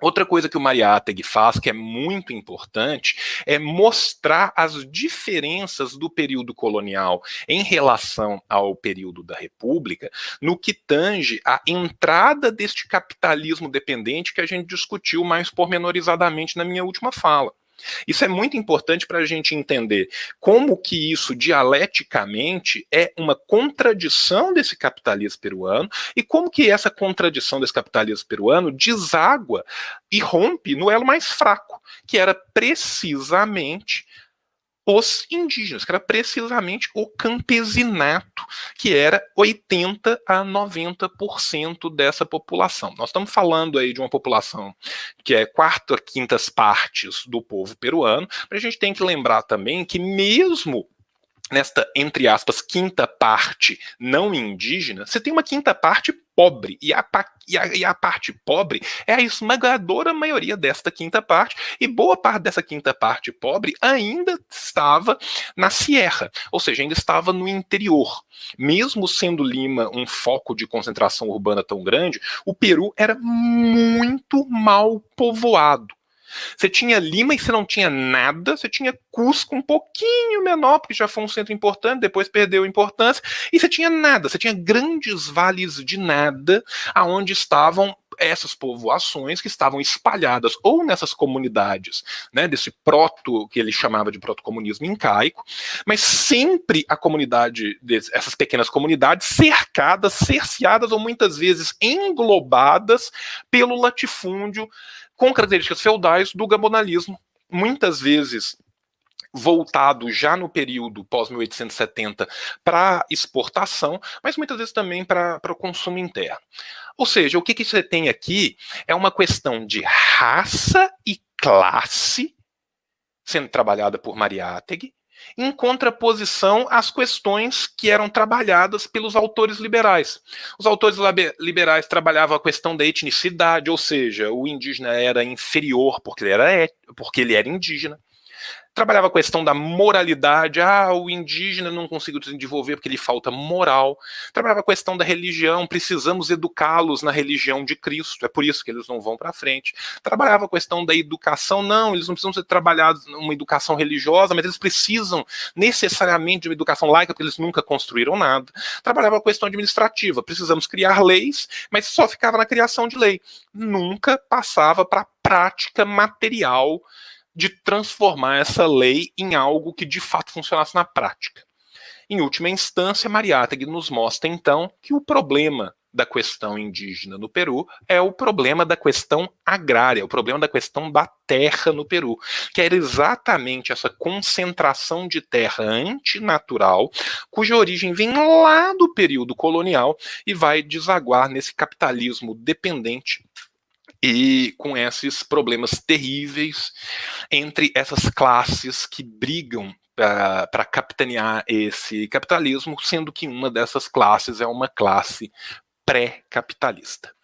Outra coisa que o Mariátegui faz, que é muito importante, é mostrar as diferenças do período colonial em relação ao período da República, no que tange a entrada deste capitalismo dependente que a gente discutiu mais pormenorizadamente na minha última fala. Isso é muito importante para a gente entender como que isso dialeticamente é uma contradição desse capitalismo peruano e como que essa contradição desse capitalismo peruano deságua e rompe no elo mais fraco, que era precisamente os indígenas, que era precisamente o campesinato, que era 80 a 90% dessa população. Nós estamos falando aí de uma população que é quarta, quintas partes do povo peruano, mas a gente tem que lembrar também que mesmo nesta, entre aspas, quinta parte não indígena, você tem uma quinta parte pobre. E a, e, a, e a parte pobre é a esmagadora maioria desta quinta parte, e boa parte dessa quinta parte pobre ainda estava na Sierra, ou seja, ainda estava no interior. Mesmo sendo Lima um foco de concentração urbana tão grande, o Peru era muito mal povoado. Você tinha Lima e você não tinha nada, você tinha Cusco um pouquinho menor, porque já foi um centro importante, depois perdeu importância, e você tinha nada, você tinha grandes vales de nada, aonde estavam essas povoações que estavam espalhadas ou nessas comunidades, né, desse proto que ele chamava de proto-comunismo incaico, mas sempre a comunidade, essas pequenas comunidades cercadas, cerceadas ou muitas vezes englobadas pelo latifúndio com características feudais do gabonalismo, muitas vezes voltado já no período pós-1870 para exportação, mas muitas vezes também para o consumo interno. Ou seja, o que, que você tem aqui é uma questão de raça e classe sendo trabalhada por Mariátegui, em contraposição às questões que eram trabalhadas pelos autores liberais. Os autores liberais trabalhavam a questão da etnicidade, ou seja, o indígena era inferior porque ele era, porque ele era indígena trabalhava a questão da moralidade, ah, o indígena não conseguiu desenvolver porque lhe falta moral. Trabalhava a questão da religião, precisamos educá-los na religião de Cristo, é por isso que eles não vão para frente. Trabalhava a questão da educação, não, eles não precisam ser trabalhados numa educação religiosa, mas eles precisam necessariamente de uma educação laica, porque eles nunca construíram nada. Trabalhava a questão administrativa, precisamos criar leis, mas só ficava na criação de lei. Nunca passava para a prática material de transformar essa lei em algo que de fato funcionasse na prática. Em última instância, Mariátegui nos mostra então que o problema da questão indígena no Peru é o problema da questão agrária, o problema da questão da terra no Peru, que era exatamente essa concentração de terra antinatural, cuja origem vem lá do período colonial e vai desaguar nesse capitalismo dependente e com esses problemas terríveis entre essas classes que brigam uh, para capitanear esse capitalismo, sendo que uma dessas classes é uma classe pré-capitalista.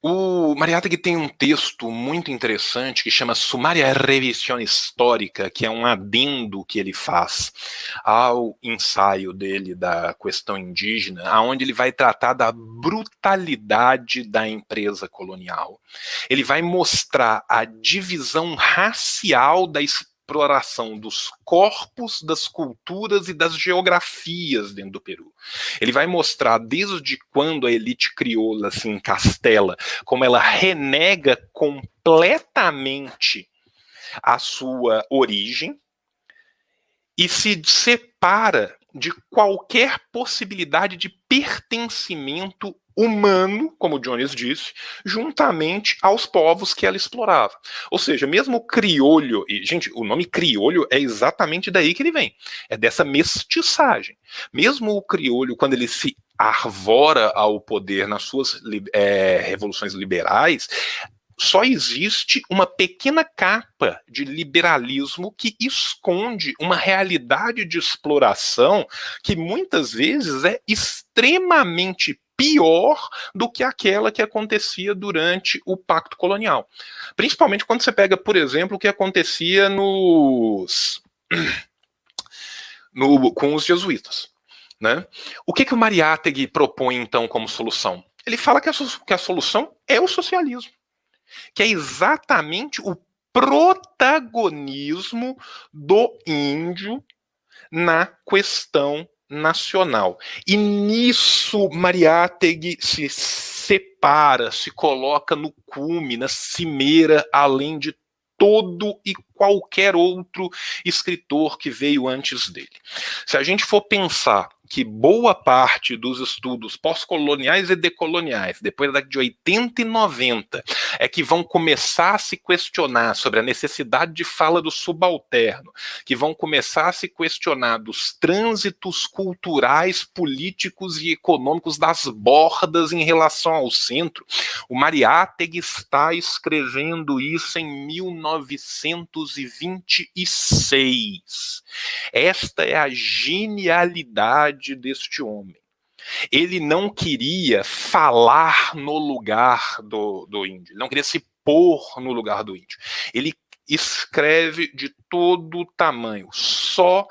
O Mariátegui tem um texto muito interessante que chama Sumária Revisión Histórica, que é um adendo que ele faz ao ensaio dele da questão indígena, aonde ele vai tratar da brutalidade da empresa colonial. Ele vai mostrar a divisão racial da exploração dos corpos, das culturas e das geografias dentro do Peru. Ele vai mostrar desde quando a elite crioula se encastela, como ela renega completamente a sua origem e se separa de qualquer possibilidade de pertencimento humano, como Jones disse, juntamente aos povos que ela explorava. Ou seja, mesmo o criolho, e gente, o nome criolho é exatamente daí que ele vem, é dessa mestiçagem. Mesmo o criolho, quando ele se arvora ao poder nas suas é, revoluções liberais, só existe uma pequena capa de liberalismo que esconde uma realidade de exploração que muitas vezes é extremamente pior do que aquela que acontecia durante o Pacto Colonial. Principalmente quando você pega, por exemplo, o que acontecia nos no, com os jesuítas. Né? O que, que o Mariátegui propõe, então, como solução? Ele fala que a, que a solução é o socialismo, que é exatamente o protagonismo do índio na questão nacional. E nisso Mariátegui se separa, se coloca no cume, na cimeira, além de todo e qualquer outro escritor que veio antes dele. Se a gente for pensar que boa parte dos estudos pós-coloniais e decoloniais, depois da de 80 e 90, é que vão começar a se questionar sobre a necessidade de fala do subalterno, que vão começar a se questionar dos trânsitos culturais, políticos e econômicos das bordas em relação ao centro. O Mariátegui está escrevendo isso em 1926. Esta é a genialidade deste homem. Ele não queria falar no lugar do, do índio, ele não queria se pôr no lugar do índio. Ele escreve de todo tamanho. Só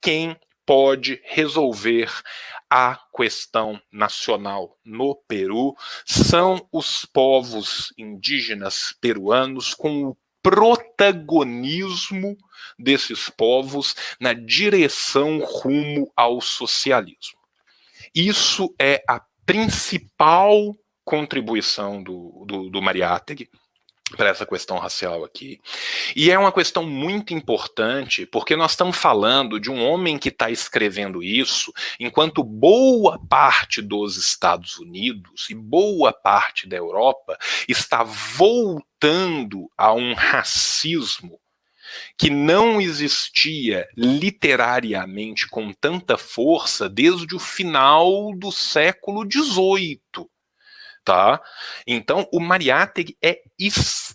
quem pode resolver a questão nacional no Peru são os povos indígenas peruanos com o protagonismo desses povos na direção rumo ao socialismo. Isso é a principal contribuição do, do, do Mariátegui para essa questão racial aqui. E é uma questão muito importante, porque nós estamos falando de um homem que está escrevendo isso, enquanto boa parte dos Estados Unidos e boa parte da Europa está voltando a um racismo que não existia literariamente com tanta força desde o final do século XVIII tá? Então, o Mariátegui é extremamente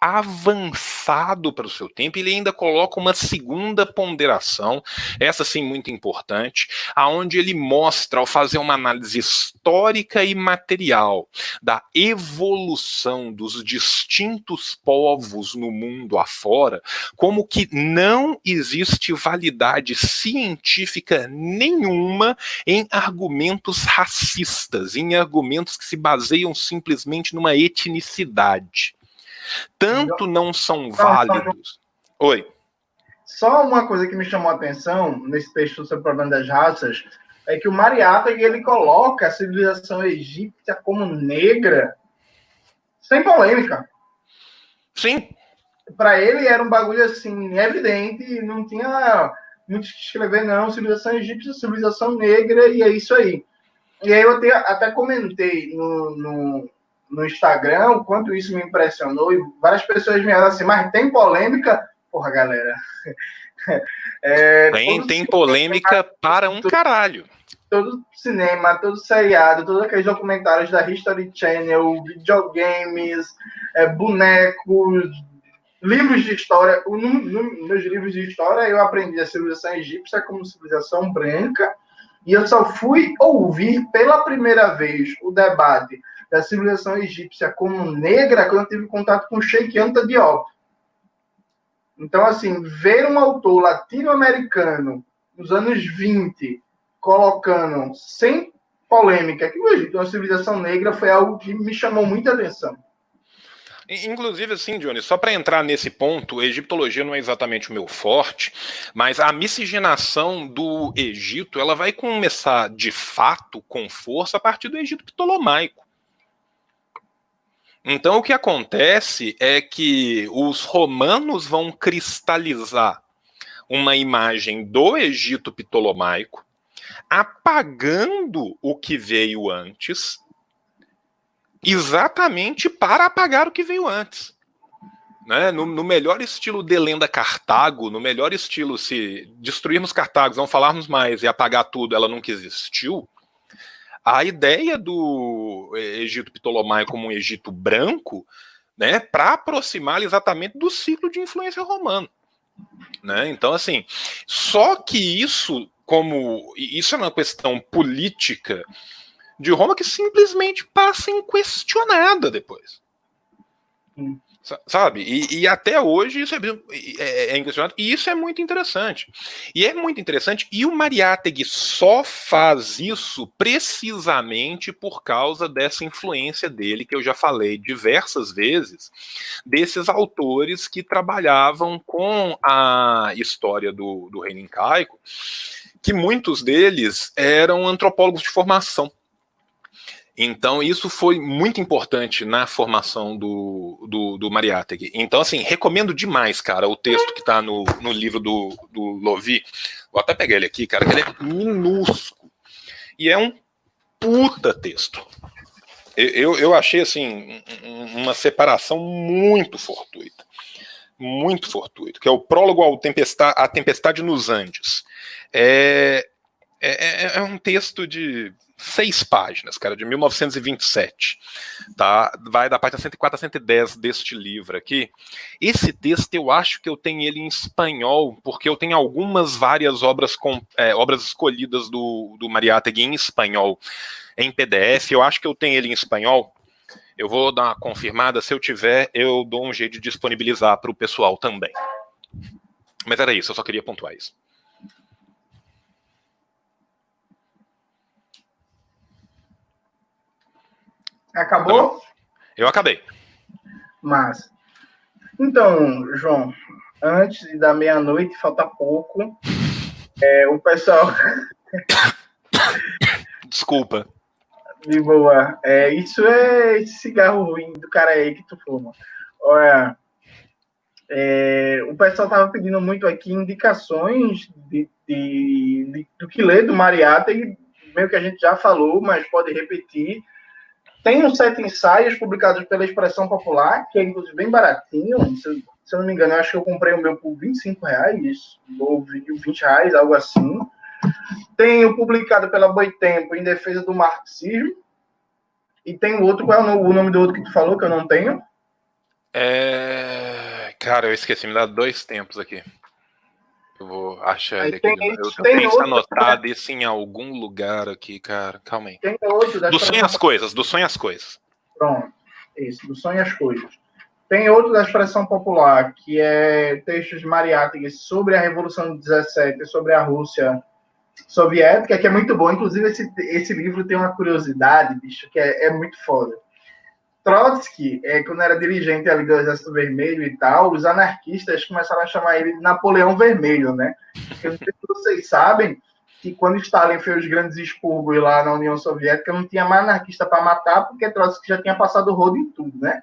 avançado para o seu tempo. Ele ainda coloca uma segunda ponderação, essa sim muito importante, aonde ele mostra, ao fazer uma análise histórica e material da evolução dos distintos povos no mundo afora, como que não existe validade científica nenhuma em argumentos racistas, em argumentos que se baseiam simplesmente numa etnicidade. Tanto não são válidos. Oi. Só uma coisa que me chamou a atenção nesse texto sobre o problema das raças é que o Mariátegui ele coloca a civilização egípcia como negra sem polêmica. Sim. Para ele era um bagulho assim evidente, não tinha muito que escrever não, civilização egípcia, civilização negra e é isso aí. E aí eu até, até comentei no, no, no, Instagram o quanto isso me impressionou, e várias pessoas me assim, mas tem polêmica? Porra, galera. É, tem, tem polêmica para um todo, caralho. Todo cinema, todo seriado, todos aqueles documentários da History Channel, videogames, é, bonecos, livros de história. No, no, nos livros de história eu aprendi a civilização egípcia como civilização branca, e eu só fui ouvir pela primeira vez o debate da civilização egípcia como negra quando eu tive contato com Sheikh Anta Diop. Então, assim, ver um autor latino-americano nos anos 20 colocando sem polêmica que o Egito é uma civilização negra foi algo que me chamou muita atenção. Inclusive, assim, Johnny, só para entrar nesse ponto, egiptologia não é exatamente o meu forte, mas a miscigenação do Egito ela vai começar de fato com força a partir do Egito ptolomaico. Então, o que acontece é que os romanos vão cristalizar uma imagem do Egito ptolomaico, apagando o que veio antes exatamente para apagar o que veio antes. Né? No, no, melhor estilo de lenda Cartago, no melhor estilo se destruirmos Cartago, não falarmos mais e apagar tudo, ela nunca existiu. A ideia do Egito Ptolomaico como um Egito branco, né, para aproximar exatamente do ciclo de influência romano. Né? Então, assim, só que isso, como isso é uma questão política de Roma que simplesmente passa inquestionada depois. Hum. Sabe? E, e, até hoje isso é, é, é, inquestionado. E isso é muito interessante. E é muito interessante. E o Mariátegui só faz isso precisamente por causa dessa influência dele, que eu já falei diversas vezes, desses autores que trabalhavam com a história do, do reino incaico, que muitos deles eram antropólogos de formação. Então, isso foi muito importante na formação do, do, do Mariátegui. Então, assim, recomendo demais, cara, o texto que está no, no livro do, do Lovi Vou até pegar ele aqui, cara, que ele é minúsculo. E é um puta texto. Eu, eu achei, assim, uma separação muito fortuita. Muito fortuito, que é o prólogo ao tempestade, a tempestade nos Andes. É, é, é, é um texto de seis páginas, cara, de 1927, tá? Vai da página 104 a 110 deste livro aqui. Esse texto eu acho que eu tenho ele em espanhol, porque eu tenho algumas várias obras com é, obras escolhidas do, do Mariátegui em espanhol, em PDF. Eu acho que eu tenho ele em espanhol. Eu vou dar uma confirmada. Se eu tiver, eu dou um jeito de disponibilizar para o pessoal também. Mas era isso, eu só queria pontuar isso. Acabou? Eu acabei. Mas. Então, João, antes da meia-noite, falta pouco. É, o pessoal. Desculpa. De boa. É, isso é esse cigarro ruim do cara aí que tu fuma. Olha. É, o pessoal tava pedindo muito aqui indicações de, de, de do que lê do Mariata, e meio que a gente já falou, mas pode repetir. Tem uns sete ensaios publicados pela Expressão Popular, que é inclusive bem baratinho. Se, se eu não me engano, acho que eu comprei o meu por 25 reais, ou 20 reais, algo assim. Tenho publicado pela Boitempo em defesa do marxismo. E tem o outro, qual é o nome do outro que tu falou que eu não tenho? É... Cara, eu esqueci, me dá dois tempos aqui. Eu vou achar ele aqui. Tem, eu tenho outro, anotado isso em algum lugar aqui, cara. Calma aí. Tem outro. Do sonho as coisas, do sonho as coisas. Pronto. Isso, do sonho as coisas. Tem outro da expressão popular, que é textos de Mariátegui sobre a Revolução de 17, sobre a Rússia soviética, que é muito bom. Inclusive, esse, esse livro tem uma curiosidade, bicho, que é, é muito foda. Trotsky, é, quando era dirigente ali do Exército Vermelho e tal, os anarquistas começaram a chamar ele de Napoleão Vermelho, né? Eu não sei se vocês sabem que quando Stalin fez os grandes expurgos lá na União Soviética, não tinha mais anarquista para matar, porque Trotsky já tinha passado o rodo em tudo, né?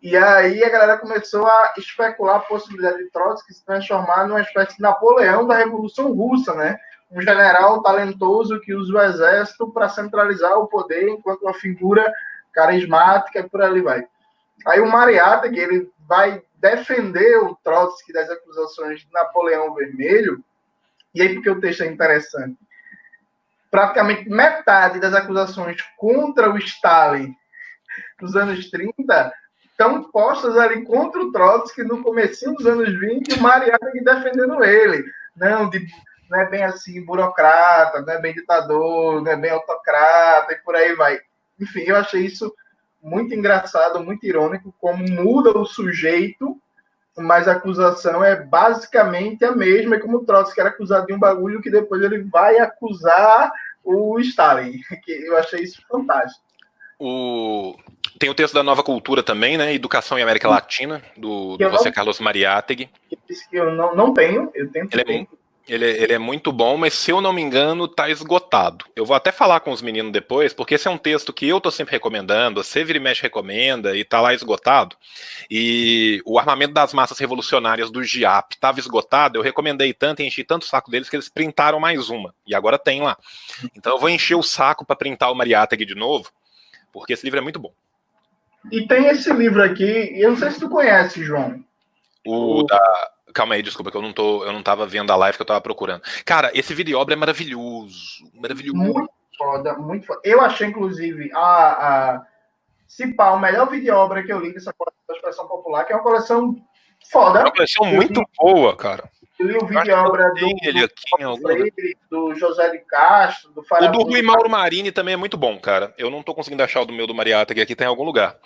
E aí a galera começou a especular a possibilidade de Trotsky se transformar numa espécie de Napoleão da Revolução Russa, né? Um general talentoso que usa o exército para centralizar o poder enquanto uma figura carismática e por ali vai. Aí o Mariata, que ele vai defender o Trotsky das acusações de Napoleão Vermelho, e aí porque o texto é interessante. Praticamente metade das acusações contra o Stalin nos anos 30 estão postas ali contra o Trotsky no começo dos anos 20 e o Mariata defendendo ele. Não, de, não é bem assim burocrata, não é bem ditador, não é bem autocrata e por aí vai enfim, eu achei isso muito engraçado, muito irônico, como muda o sujeito, mas a acusação é basicamente a mesma, é como o Trotsky era acusado de um bagulho que depois ele vai acusar o Stalin, que eu achei isso fantástico. O... Tem o texto da Nova Cultura também, né? Educação em América Latina, do, do José Carlos Mariátegui. Que eu não, não tenho, eu tento. Ele é, ele, ele, é muito bom, mas se eu não me engano, tá esgotado. Eu vou até falar com os meninos depois, porque esse é um texto que eu tô sempre recomendando, a Severi Mesh recomenda e tá lá esgotado. E o armamento das massas revolucionárias do GIAP estava esgotado, eu recomendei tanto e enchi tanto o saco deles que eles printaram mais uma. E agora tem lá. Então eu vou encher o saco para printar o Mariátegui de novo, porque esse livro é muito bom. E tem esse livro aqui, eu não sei se tu conhece, João. O, o... da Calma aí, desculpa, que eu não tô, eu não tava vendo a live que eu tava procurando. Cara, esse vídeo obra é maravilhoso. Maravilhoso. Muito foda, muito foda. Eu achei, inclusive, a, a Cipá, o melhor vídeo obra que eu li dessa coleção da expressão popular, que é uma coleção foda. É uma coleção muito boa, cara. Eu li o vídeo obra do, ele aqui do, Freire, do José de Castro, do. O do Rui Mauro Marini também é muito bom, cara. Eu não tô conseguindo achar o do meu do Mariata, que aqui tem em algum lugar.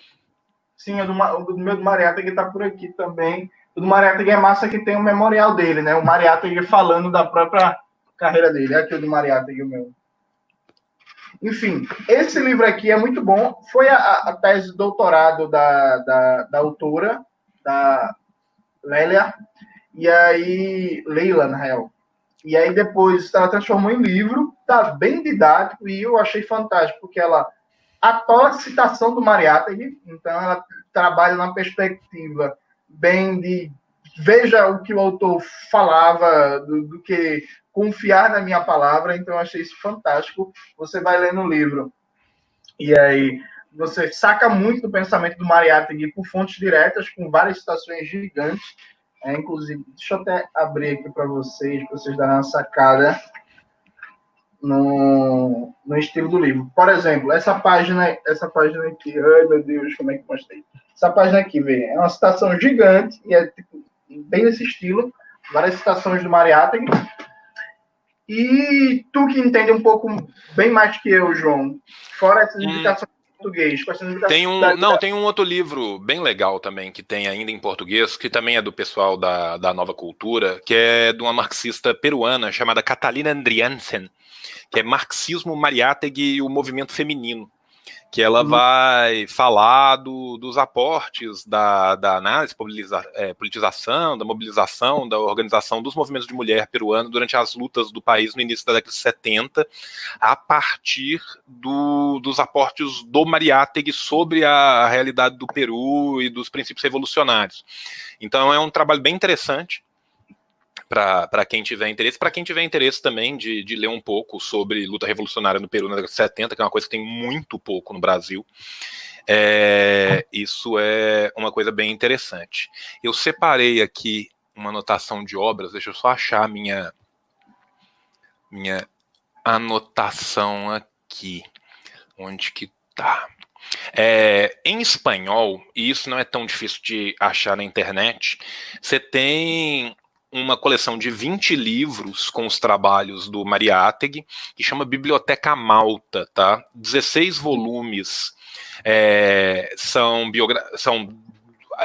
Sim, o do, o do meu do Mariata, que tá por aqui também. Do Mariátegui é massa que tem o memorial dele, né? O Mariátegui falando da própria carreira dele. É aqui o do Mariátegui, o meu. Enfim, esse livro aqui é muito bom. Foi a, a tese de doutorado da, da, da autora, da Lélia, e aí, Leila, na real. E aí depois ela transformou em livro, tá bem didático, e eu achei fantástico, porque ela atola a citação do Mariátegui, então ela trabalha na perspectiva bem de veja o que o autor falava, do, do que confiar na minha palavra, então eu achei isso fantástico. Você vai ler no livro. E aí você saca muito do pensamento do Mariátegui por fontes diretas, com várias citações gigantes. É, inclusive, deixa eu até abrir aqui para vocês, para vocês darem uma sacada no, no estilo do livro. Por exemplo, essa página, essa página aqui, ai meu Deus, como é que mostrei? Essa página aqui, vê, é uma citação gigante, e é tipo, bem nesse estilo, várias citações do Mariátegui. E tu que entende um pouco bem mais que eu, João, fora essas hum. indicações em português, tem um, da... Não, tem um outro livro bem legal também, que tem ainda em português, que também é do pessoal da, da Nova Cultura, que é de uma marxista peruana chamada Catalina Andriansen, que é Marxismo, Mariátegui e o Movimento Feminino que ela uhum. vai falar do, dos aportes da, da análise, politiza, é, politização, da mobilização, da organização dos movimentos de mulher peruano durante as lutas do país no início da década de 70, a partir do, dos aportes do Mariátegui sobre a realidade do Peru e dos princípios revolucionários. Então é um trabalho bem interessante para quem tiver interesse, para quem tiver interesse também de, de ler um pouco sobre luta revolucionária no Peru na década de 70, que é uma coisa que tem muito pouco no Brasil. É, isso é uma coisa bem interessante. Eu separei aqui uma anotação de obras, deixa eu só achar minha minha anotação aqui. Onde que tá? É, em espanhol, e isso não é tão difícil de achar na internet, você tem uma coleção de 20 livros com os trabalhos do Mariátegui, que chama Biblioteca Malta, tá? 16 volumes é, são, são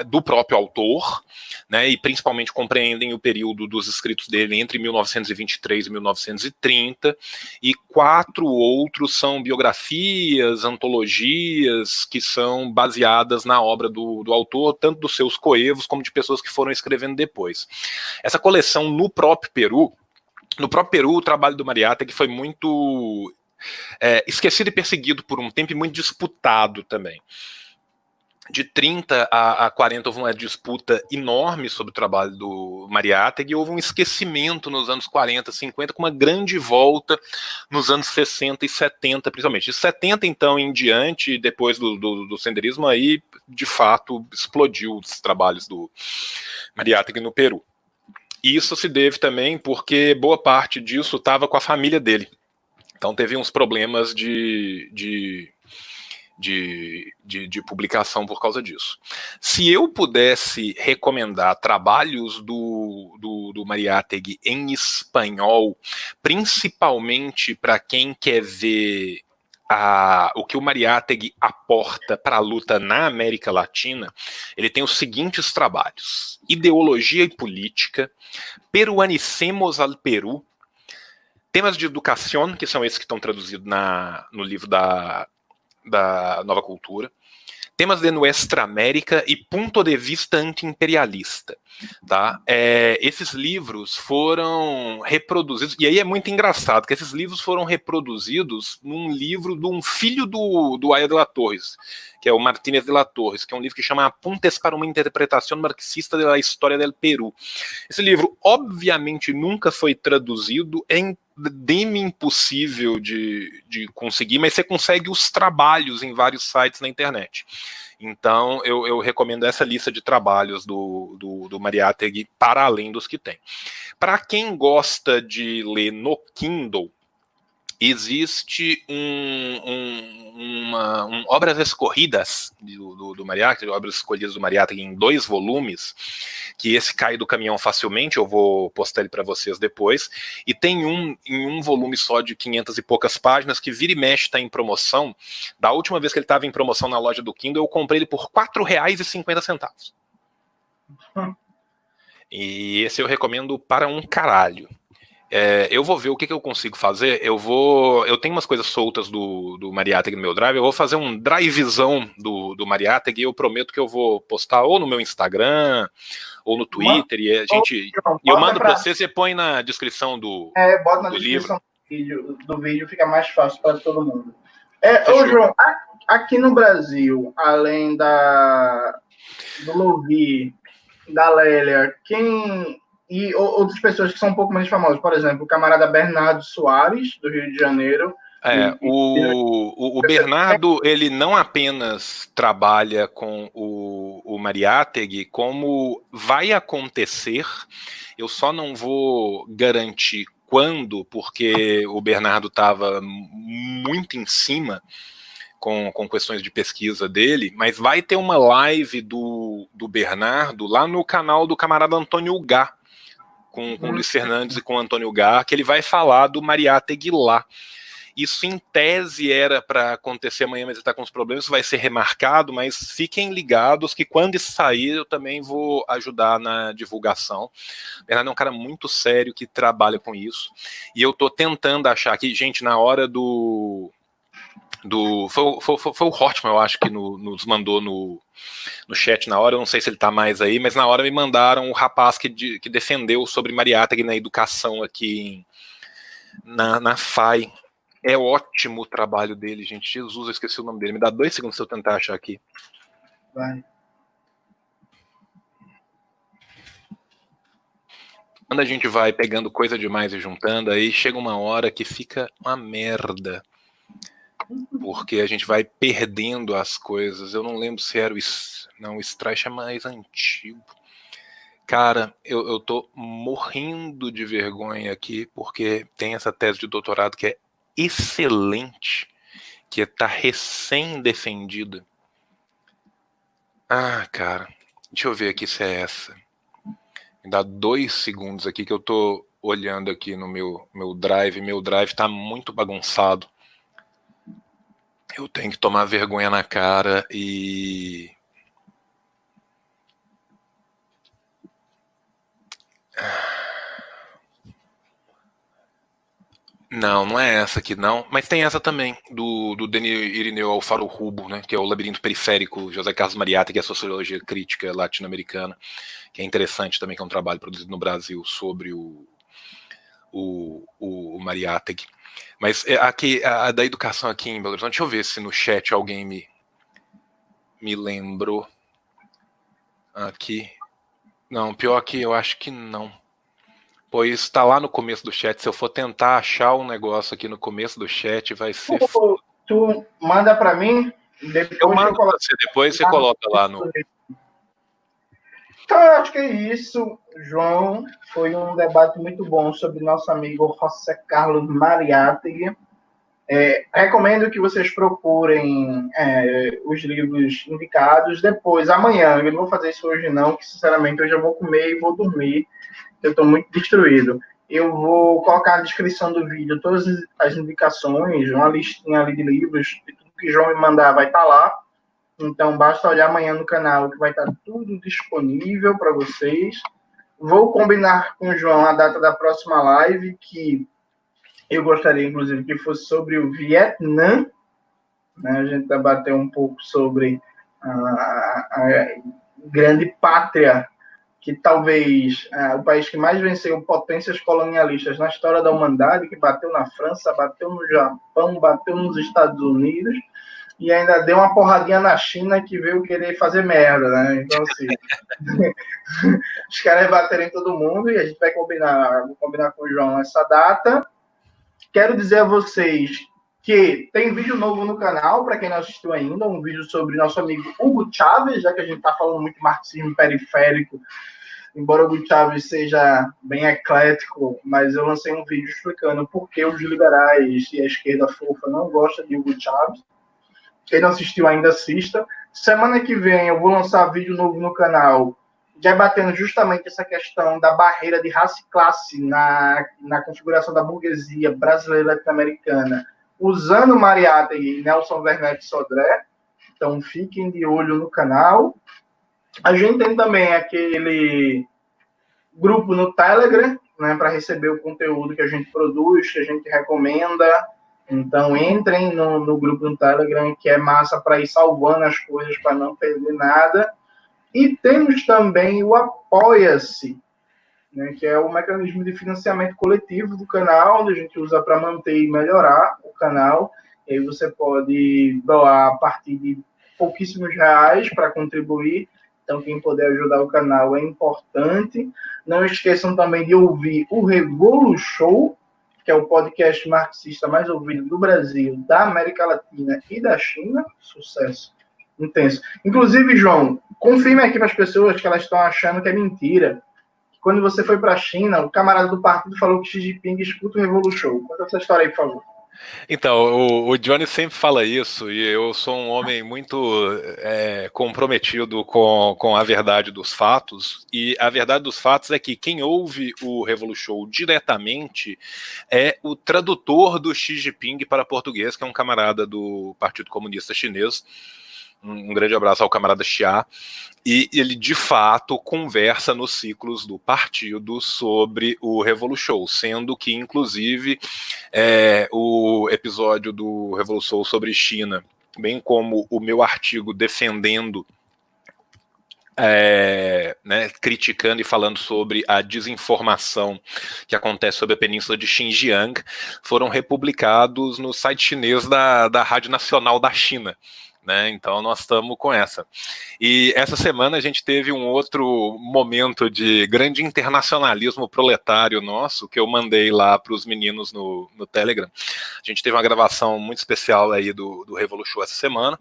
do próprio autor, né, e principalmente compreendem o período dos escritos dele entre 1923 e 1930, e quatro outros são biografias, antologias, que são baseadas na obra do, do autor, tanto dos seus coevos como de pessoas que foram escrevendo depois. Essa coleção no próprio Peru, no próprio Peru, o trabalho do Mariata que foi muito é, esquecido e perseguido por um tempo e muito disputado também de 30 a, a 40 houve uma disputa enorme sobre o trabalho do Mariátegui houve um esquecimento nos anos 40, 50, com uma grande volta nos anos 60 e 70, principalmente. De 70, então, em diante, depois do, do, do senderismo, aí, de fato, explodiu os trabalhos do Mariátegui no Peru. Isso se deve também porque boa parte disso estava com a família dele. Então teve uns problemas de, de de, de, de, publicação por causa disso. Se eu pudesse recomendar trabalhos do, do, do Mariátegui em espanhol, principalmente para quem quer ver a, o que o Mariátegui aporta para a luta na América Latina, ele tem os seguintes trabalhos: Ideologia e Política, Peruanicemos al Peru, temas de educação, que são esses que estão traduzidos na, no livro da da nova cultura, temas de Nuestra América e Ponto de Vista Anti-Imperialista. Tá? É, esses livros foram reproduzidos, e aí é muito engraçado que esses livros foram reproduzidos num livro de um filho do, do Aya de la Torres, que é o Martínez de la Torres, que é um livro que chama Apuntes para uma Interpretação Marxista da História do Peru. Esse livro, obviamente, nunca foi traduzido, em deme impossível de, de conseguir, mas você consegue os trabalhos em vários sites na internet. Então, eu, eu recomendo essa lista de trabalhos do, do, do Mariátegui para além dos que tem. Para quem gosta de ler no Kindle, existe um, um, uma, um, obras escorridas do, do, do Mariátegui, obras escolhidas do Mariátegui em dois volumes, que esse cai do caminhão facilmente, eu vou postar ele para vocês depois, e tem um em um volume só de 500 e poucas páginas, que vira e mexe está em promoção, da última vez que ele estava em promoção na loja do Kindle, eu comprei ele por R$ 4,50. Hum. E esse eu recomendo para um caralho. É, eu vou ver o que, que, eu consigo fazer. Eu vou. Eu tenho umas coisas soltas do, do Mariátegui no meu drive. Eu vou fazer um drivezão do, do Mariátegui e eu prometo que eu vou postar ou no meu Instagram ou no Twitter. e a gente. Eu mando para você, você põe na descrição do. É, bota na descrição do vídeo, do vídeo, fica mais fácil para todo mundo. É, ô, João, aqui no Brasil, além da do Louvi da Lélia, quem e outras pessoas que são um pouco mais famosas, por exemplo, o camarada Bernardo Soares, do Rio de Janeiro. É, o, o, o Bernardo, ele não apenas trabalha com o, o Mariátegui, como vai acontecer, eu só não vou garantir quando, porque o Bernardo estava muito em cima com, com questões de pesquisa dele, mas vai ter uma live do, do Bernardo lá no canal do camarada Antônio Gá, com, com o Luiz Fernandes e com o Antônio Gar, que ele vai falar do Mariátegui lá. Isso, em tese, era para acontecer amanhã, mas ele está com os problemas, isso vai ser remarcado, mas fiquem ligados que quando isso sair, eu também vou ajudar na divulgação. O Bernardo é um cara muito sério que trabalha com isso, e eu estou tentando achar aqui, gente, na hora do, do. Foi, foi, foi, o Hortman, eu acho, que no, nos mandou no, no chat na hora. Eu não sei se ele está mais aí, mas na hora me mandaram o rapaz que, de, que defendeu sobre Mariátegui na educação aqui na, na FAI. É ótimo o trabalho dele, gente. Jesus, eu esqueci o nome dele. Me dá dois segundos se eu tentar achar aqui. Vai. Quando a gente vai pegando coisa demais e juntando, aí chega uma hora que fica uma merda porque a gente vai perdendo as coisas. Eu não lembro se era o. Não, o Strash é mais antigo. Cara, eu, eu tô morrendo de vergonha aqui, porque tem essa tese de doutorado que é excelente, que está recém-defendida. Ah, cara, deixa eu ver aqui se é essa. Me dá dois segundos aqui que eu tô olhando aqui no meu, meu drive. Meu drive tá muito bagunçado eu tenho que tomar vergonha na cara e. Não, não é essa aqui, não. Mas tem essa também, do, do Denis Irineu Alfaro Rubo, né? Que é o Labirinto Periférico, José Carlos Mariata, que é a Sociologia Crítica Latino-Americana, que é interessante também, que é um trabalho produzido no Brasil sobre o, o, o, o Mariátegui. Mas é, aqui, a, da educação aqui em Belo Horizonte, deixa eu ver se no chat alguém me, me lembrou. Aqui. Não, pior que eu acho que não. Pois está lá no começo do chat. Se eu for tentar achar um negócio aqui no começo do chat, vai ser. Tu, tu manda para mim? Depois eu mando para você, depois você coloca lá no. Então, eu acho que é isso, João. Foi um debate muito bom sobre nosso amigo José Carlos Mariátegui. É, recomendo que vocês procurem é, os livros indicados depois, amanhã. Eu não vou fazer isso hoje, não, que sinceramente hoje eu vou comer e vou dormir. Eu estou muito destruído. Eu vou colocar na descrição do vídeo todas as indicações, uma listinha ali de livros, tudo que João me mandar vai estar tá lá. Então, basta olhar amanhã no canal que vai estar tudo disponível para vocês. Vou combinar com o João a data da próxima live, que eu gostaria, inclusive, que fosse sobre o Vietnã. Né? A gente vai bater um pouco sobre a, a grande pátria, que talvez é, o país que mais venceu potências colonialistas na história da humanidade, que bateu na França, bateu no Japão, bateu nos Estados Unidos e ainda deu uma porradinha na China que veio querer fazer merda, né? Então, assim, os caras baterem todo mundo e a gente vai combinar, vou combinar com o João essa data. Quero dizer a vocês que tem vídeo novo no canal, para quem não assistiu ainda, um vídeo sobre nosso amigo Hugo Chávez, já que a gente está falando muito marxismo periférico, embora o Hugo Chávez seja bem eclético, mas eu lancei um vídeo explicando por que os liberais e a esquerda fofa não gostam de Hugo Chávez. Quem não assistiu ainda, assista. Semana que vem eu vou lançar vídeo novo no canal, debatendo justamente essa questão da barreira de raça e classe na, na configuração da burguesia brasileira latino-americana, usando Mariata e Nelson Werneck Sodré. Então fiquem de olho no canal. A gente tem também aquele grupo no Telegram, né, para receber o conteúdo que a gente produz, que a gente recomenda. Então, entrem no, no grupo no Telegram, que é massa para ir salvando as coisas, para não perder nada. E temos também o Apoia-se, né, que é o mecanismo de financiamento coletivo do canal, onde a gente usa para manter e melhorar o canal. E aí você pode doar a partir de pouquíssimos reais para contribuir Então, quem puder ajudar o canal é importante. Não esqueçam também de ouvir o Revolu Show, que é o podcast marxista mais ouvido do Brasil, da América Latina e da China. Sucesso intenso. Inclusive, João, confirme aqui para as pessoas que elas estão achando que é mentira. Quando você foi para a China, o camarada do partido falou que Xi Jinping escuta o Revolu Show. Conta essa história aí, por favor. Então, o, o, Johnny sempre fala isso, e eu sou um homem muito é, comprometido com, com a verdade dos fatos, e a verdade dos fatos é que quem ouve o Revolution diretamente é o tradutor do Xi Jinping para português, que é um camarada do Partido Comunista Chinês. Um, um grande abraço ao camarada Xia. E ele, de fato, conversa nos ciclos do partido sobre o Revolution, sendo que, inclusive, é, o episódio do Revolution sobre China, bem como o meu artigo defendendo é, né, criticando e falando sobre a desinformação que acontece sobre a península de Xinjiang, foram republicados no site chinês da, da Rádio Nacional da China. Né? Então nós estamos com essa. E essa semana a gente teve um outro momento de grande internacionalismo proletário nosso, que eu mandei lá para os meninos no, no Telegram. A gente teve uma gravação muito especial aí do, do Revolution essa semana,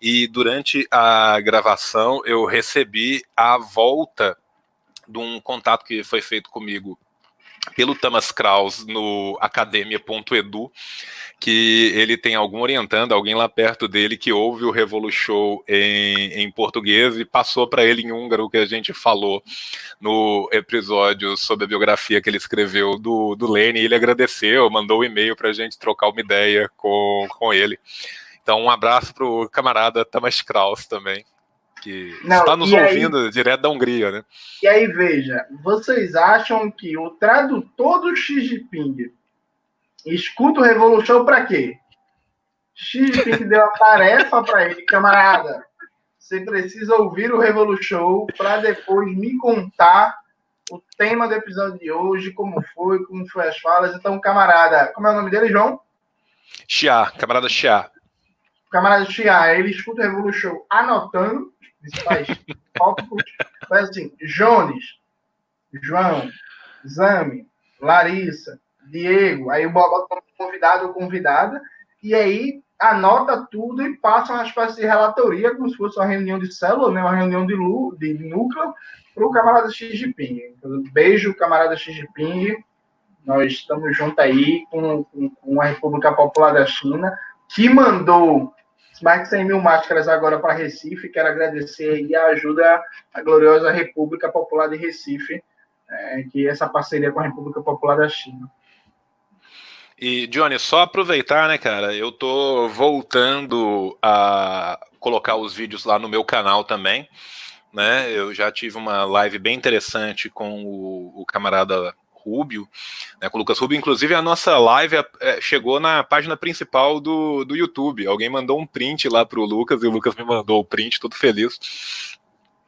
e durante a gravação eu recebi a volta de um contato que foi feito comigo pelo Thomas Kraus no academia.edu, que ele tem algum orientando, alguém lá perto dele que ouve o Revolution em, em português e passou para ele em húngaro o que a gente falou no episódio sobre a biografia que ele escreveu do, do Lênin. Ele agradeceu, mandou um e-mail para a gente trocar uma ideia com, com ele. Então, um abraço para o camarada Thomas Kraus também que Não, está nos ouvindo aí, direto da Hungria, né? E aí, veja, vocês acham que o tradutor do Xi Jinping Escuta o Revolution para quê? Xi Jinping deu a tarefa para ele, camarada. Você precisa ouvir o Revolution para depois me contar o tema do episódio de hoje, como foi, como foi as falas. Então, camarada, como é o nome dele, João? Chia, camarada Chia. Camarada Chia, ele escuta o Revolution anotando principais tópicos. Faz assim, Jones, João, Zami, Larissa, Diego, aí o como convidado ou convidada, e aí anota tudo e passa uma espécie de relatoria, como se fosse uma reunião de célula, né, uma reunião de, lu, de núcleo, para o camarada Xi Jinping. Então, beijo, camarada Xi Jinping. Nós estamos juntos aí com, com, com, a República Popular da China, que mandou mais de 100 mil máscaras agora para Recife. Quero agradecer aí a ajuda à gloriosa República Popular de Recife, é, que essa parceria com a República Popular da China. E, Johnny, só aproveitar, né, cara? Eu tô voltando a colocar os vídeos lá no meu canal também. Né? Eu já tive uma live bem interessante com o, o camarada Rubio, né, com o Lucas Rubio. Inclusive, a nossa live é, chegou na página principal do, do YouTube. Alguém mandou um print lá pro Lucas e o Lucas me mandou o print, todo feliz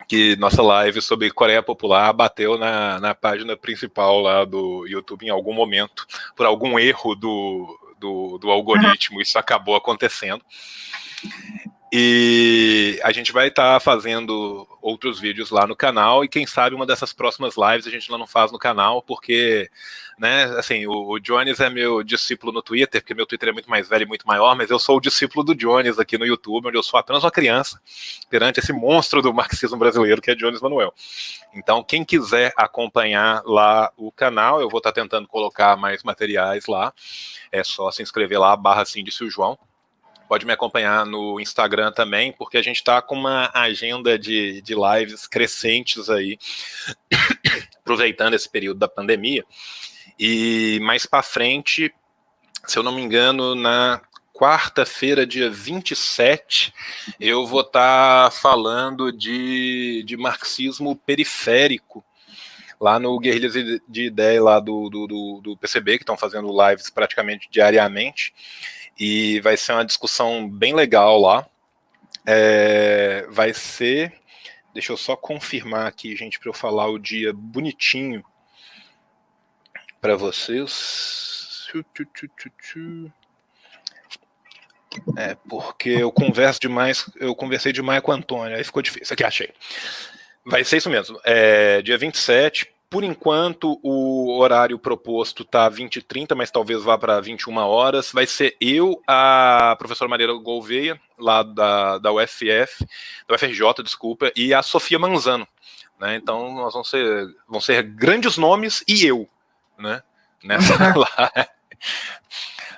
que nossa live sobre Coreia Popular bateu na, na página principal lá do YouTube em algum momento, por algum erro do, do, do algoritmo, isso acabou acontecendo. E a gente vai estar tá fazendo outros vídeos lá no canal e quem sabe uma dessas próximas lives a gente não faz no canal, porque, né, assim, o, o Jones é meu discípulo no Twitter, porque meu Twitter é muito mais velho e muito maior, mas eu sou o discípulo do Jones aqui no YouTube, onde eu sou apenas uma criança perante esse monstro do marxismo brasileiro que é Jones Manuel. Então, quem quiser acompanhar lá o canal, eu vou estar tá tentando colocar mais materiais lá. É só se inscrever lá, barra disse o João pode me acompanhar no Instagram também, porque a gente está com uma agenda de, de lives crescentes aí, aproveitando esse período da pandemia. E mais para frente, se eu não me engano, na quarta-feira, dia 27, eu vou estar tá falando de, de marxismo periférico lá no Guerrilhas de Ideia lá do, do, do, do PCB, que estão fazendo lives praticamente diariamente e vai ser uma discussão bem legal lá. É, vai ser. Deixa eu só confirmar aqui, gente, para eu falar o dia bonitinho para vocês. É, porque eu converso demais, eu conversei demais com o Antônio, aí ficou difícil. Aqui, achei. Vai ser isso mesmo. É, dia 27, por enquanto, o horário proposto está 20 e 30, mas talvez vá para 21 horas. Vai ser eu, a professora Maria Gouveia, lá da, da UFF, da UFRJ, desculpa, e a Sofia Manzano. Né? Então, nós vamos ser, vão ser grandes nomes e eu, né? Nessa lá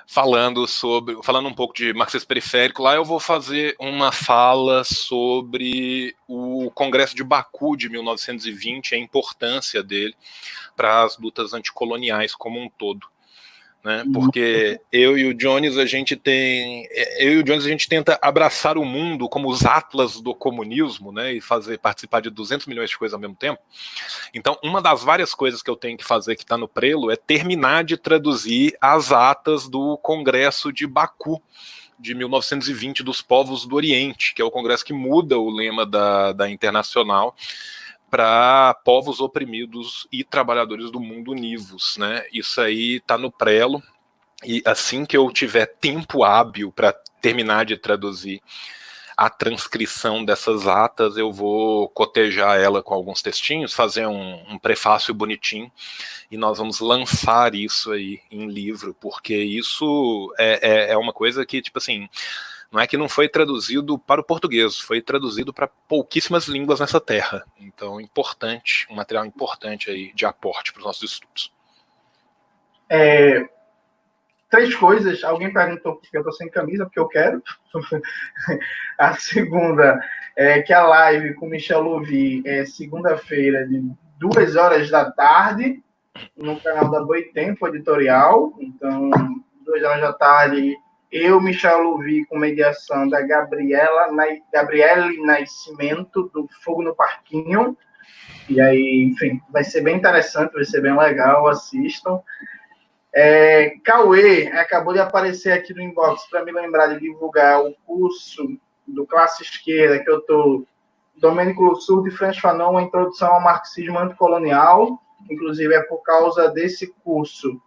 falando sobre, falando um pouco de marxismo periférico, lá eu vou fazer uma fala sobre o Congresso de Baku de 1920, a importância dele para as lutas anticoloniais como um todo né? Porque eu e o Jones a gente tem, eu e o Jones a gente tenta abraçar o mundo como os atlas do comunismo, né? E fazer participar de 200 milhões de coisas ao mesmo tempo. Então, uma das várias coisas que eu tenho que fazer que está no prelo é terminar de traduzir as atas do Congresso de Baku de 1920 dos povos do Oriente, que é o congresso que muda o lema da, da Internacional para povos oprimidos e trabalhadores do mundo univos, né? Isso aí está no prelo e assim que eu tiver tempo hábil para terminar de traduzir a transcrição dessas atas, eu vou cotejar ela com alguns textinhos, fazer um, um prefácio bonitinho e nós vamos lançar isso aí em livro, porque isso é, é, é uma coisa que, tipo assim, não é que não foi traduzido para o português, foi traduzido para pouquíssimas línguas nessa terra. Então, importante, um material importante aí de aporte para os nossos estudos. É, três coisas. Alguém perguntou porque eu estou sem camisa, porque eu quero. a segunda é que a live com Michel Louvi é segunda-feira, de duas horas da tarde, no canal da Boitempo Editorial. Então, duas horas da tarde eu, Michel Louvi, com mediação da Gabriela, na, Gabriele Nascimento, do Fogo no Parquinho. E aí, enfim, vai ser bem interessante, vai ser bem legal, assistam. É, Cauê acabou de aparecer aqui no inbox para me lembrar de divulgar o curso do Classe Esquerda que eu estou. Domênico Sul de Franz Fanon, a Introdução ao Marxismo Anticolonial. Inclusive, é por causa desse curso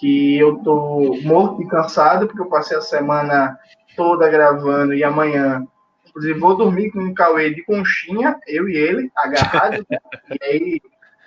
que eu tô morto e cansado, porque eu passei a semana toda gravando e amanhã, inclusive, vou dormir com um Cauê de conchinha, eu e ele, agarrado, né? e aí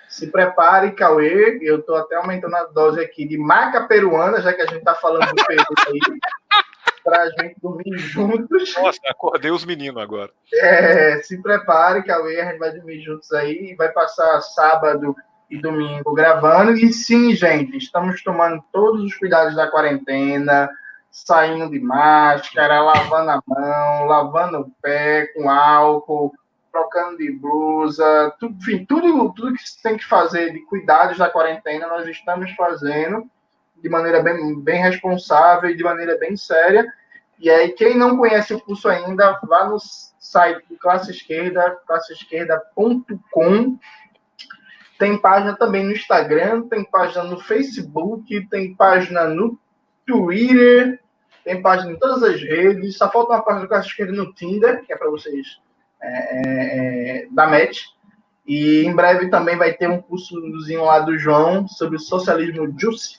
se prepare, Cauê, eu tô até aumentando a dose aqui de maca peruana, já que a gente tá falando do Peru aí, pra gente dormir juntos. Nossa, acordei os meninos agora. É, se prepare, Cauê, a gente vai dormir juntos aí, e vai passar sábado e domingo gravando. E sim, gente, estamos tomando todos os cuidados da quarentena, saindo de máscara, lavando a mão, lavando o pé com álcool, trocando de blusa, tudo, enfim, tudo, tudo que tem que fazer de cuidados da quarentena, nós estamos fazendo de maneira bem, bem responsável e de maneira bem séria. E aí, quem não conhece o curso ainda, vá no site do Classe Esquerda, classeesquerda.com, tem página também no Instagram, tem página no Facebook, tem página no Twitter, tem página em todas as redes. Só falta uma página eu acho que no Tinder, que é para vocês é, é, é, da match. E em breve também vai ter um cursozinho lá do João sobre socialismo juice.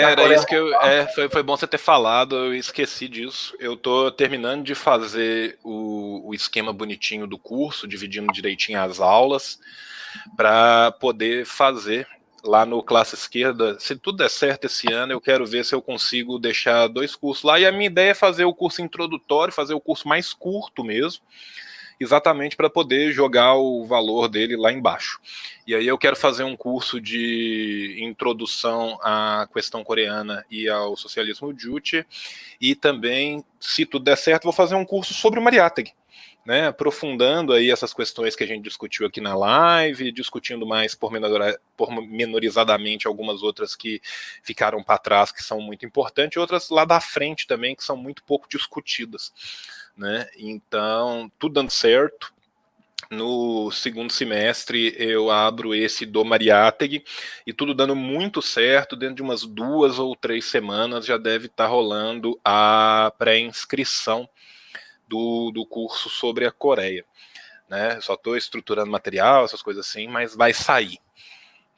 Era isso que eu. É, foi, foi bom você ter falado, eu esqueci disso. Eu tô terminando de fazer o, o esquema bonitinho do curso, dividindo direitinho as aulas para poder fazer lá no classe esquerda. Se tudo der certo esse ano, eu quero ver se eu consigo deixar dois cursos lá. E a minha ideia é fazer o curso introdutório, fazer o curso mais curto mesmo, exatamente para poder jogar o valor dele lá embaixo. E aí eu quero fazer um curso de introdução à questão coreana e ao socialismo Juche, e também, se tudo der certo, vou fazer um curso sobre o Mariátegui né, aprofundando aí essas questões que a gente discutiu aqui na live, discutindo mais pormenorizadamente algumas outras que ficaram para trás, que são muito importantes, e outras lá da frente também, que são muito pouco discutidas. Né? Então, tudo dando certo. No segundo semestre eu abro esse do Mariátegui e tudo dando muito certo, dentro de umas duas ou três semanas já deve estar tá rolando a pré-inscrição do, do curso sobre a Coreia. Né? Só estou estruturando material, essas coisas assim, mas vai sair.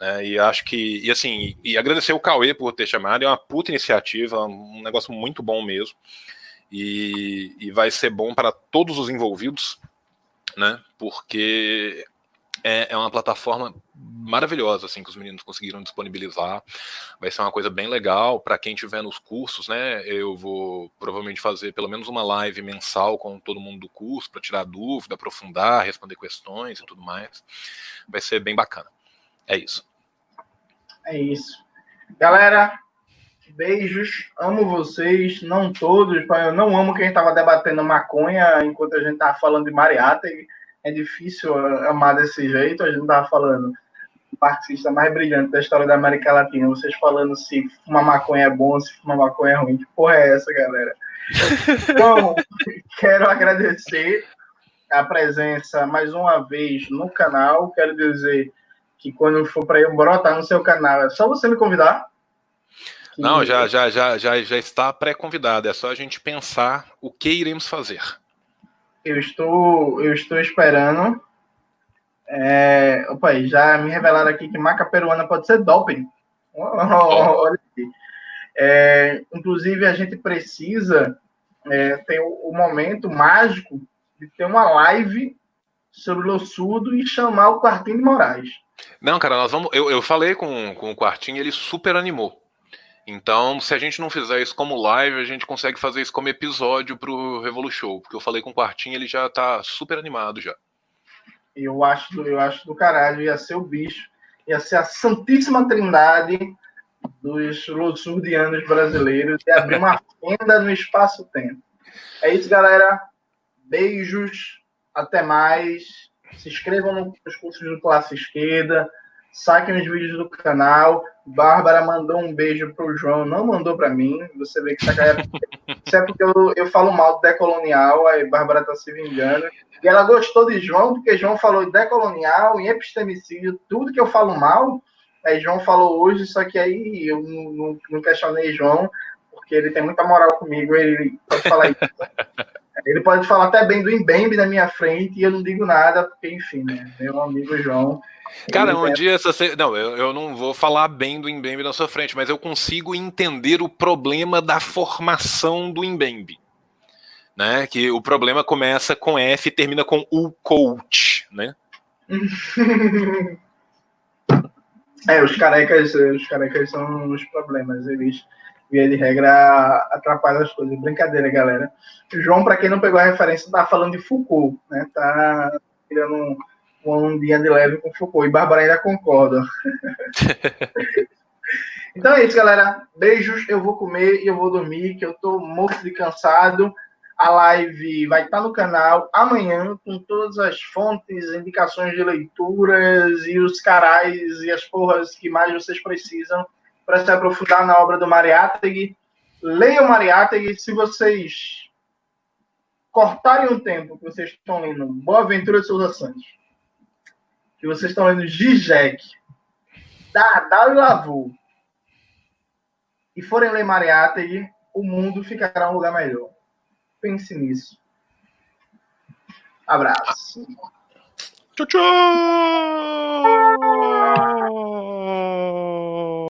Né? E acho que, e assim, e agradecer o Cauê por ter chamado, é uma puta iniciativa, um negócio muito bom mesmo. E, e vai ser bom para todos os envolvidos, né? Porque é, é uma plataforma maravilhosa, assim, que os meninos conseguiram disponibilizar. Vai ser uma coisa bem legal para quem tiver nos cursos, né? Eu vou provavelmente fazer pelo menos uma live mensal com todo mundo do curso para tirar dúvida, aprofundar, responder questões e tudo mais. Vai ser bem bacana. É isso. É isso. Galera, beijos, amo vocês, não todos, eu não amo quem estava debatendo maconha enquanto a gente estava falando de Mariata. É difícil amar desse jeito, a gente estava falando o artista mais brilhante da história da América Latina, vocês falando se fumar maconha é bom, se fumar maconha é ruim. Que porra é essa, galera? Então, quero agradecer a presença mais uma vez no canal. Quero dizer que quando for para eu brotar no seu canal, é só você me convidar. Não, já, já, já, já, já está pré-convidado. É só a gente pensar o que iremos fazer. Eu estou, eu estou esperando é, opa, já me revelaram aqui que maca peruana pode ser doping. Olha aqui. É, inclusive, a gente precisa é, ter o, o, momento mágico de ter uma live sobre o surdo e chamar o Quartinho de Moraes. Não, cara, nós vamos. Eu, eu falei com, com o Quartinho, ele super animou. Então, se a gente não fizer isso como live, a gente consegue fazer isso como episódio pro Revolu Show. Porque eu falei com o Quartinho, ele já tá super animado já. Eu acho, eu acho do caralho, ia ser o bicho, ia ser a Santíssima Trindade dos lossurdianos brasileiros e abrir uma fenda no espaço-tempo. É isso, galera. Beijos, até mais. Se inscrevam nos cursos do Classe Esquerda, saquem os vídeos do canal. Bárbara mandou um beijo pro João, não mandou para mim. Você vê que essa galera. Isso é porque eu, eu falo mal do decolonial, aí Bárbara tá se vingando. E ela gostou de João, porque João falou decolonial, em epistemicídio, tudo que eu falo mal, aí João falou hoje, só que aí eu não, não, não questionei João, porque ele tem muita moral comigo, ele pode falar isso. ele pode falar até bem do Embembe na minha frente e eu não digo nada, porque, enfim, né? Meu amigo João. Cara, um dia você. Não, eu, eu não vou falar bem do Embembe na sua frente, mas eu consigo entender o problema da formação do Embembe né? Que o problema começa com F e termina com o coach, né? é, os carecas, os carecas são os problemas, eles via de regra atrapalham as coisas. Brincadeira, galera. João, para quem não pegou a referência, tá falando de Foucault, né? Tá tirando um, um dia de leve com Foucault. E Bárbara ainda concorda. então é isso, galera. Beijos. Eu vou comer e eu vou dormir, que eu tô morto de cansado. A live vai estar no canal amanhã com todas as fontes, indicações de leituras e os carais e as porras que mais vocês precisam para se aprofundar na obra do Mariátegui. Leiam Mariátegui se vocês cortarem um tempo que vocês estão lendo Boa Aventura de Souza Santos, que vocês estão lendo Zizek, Dardal e Lavô, e forem ler Mariátegui, o mundo ficará um lugar melhor. Pense nisso. Abraço. Tchau, tchau!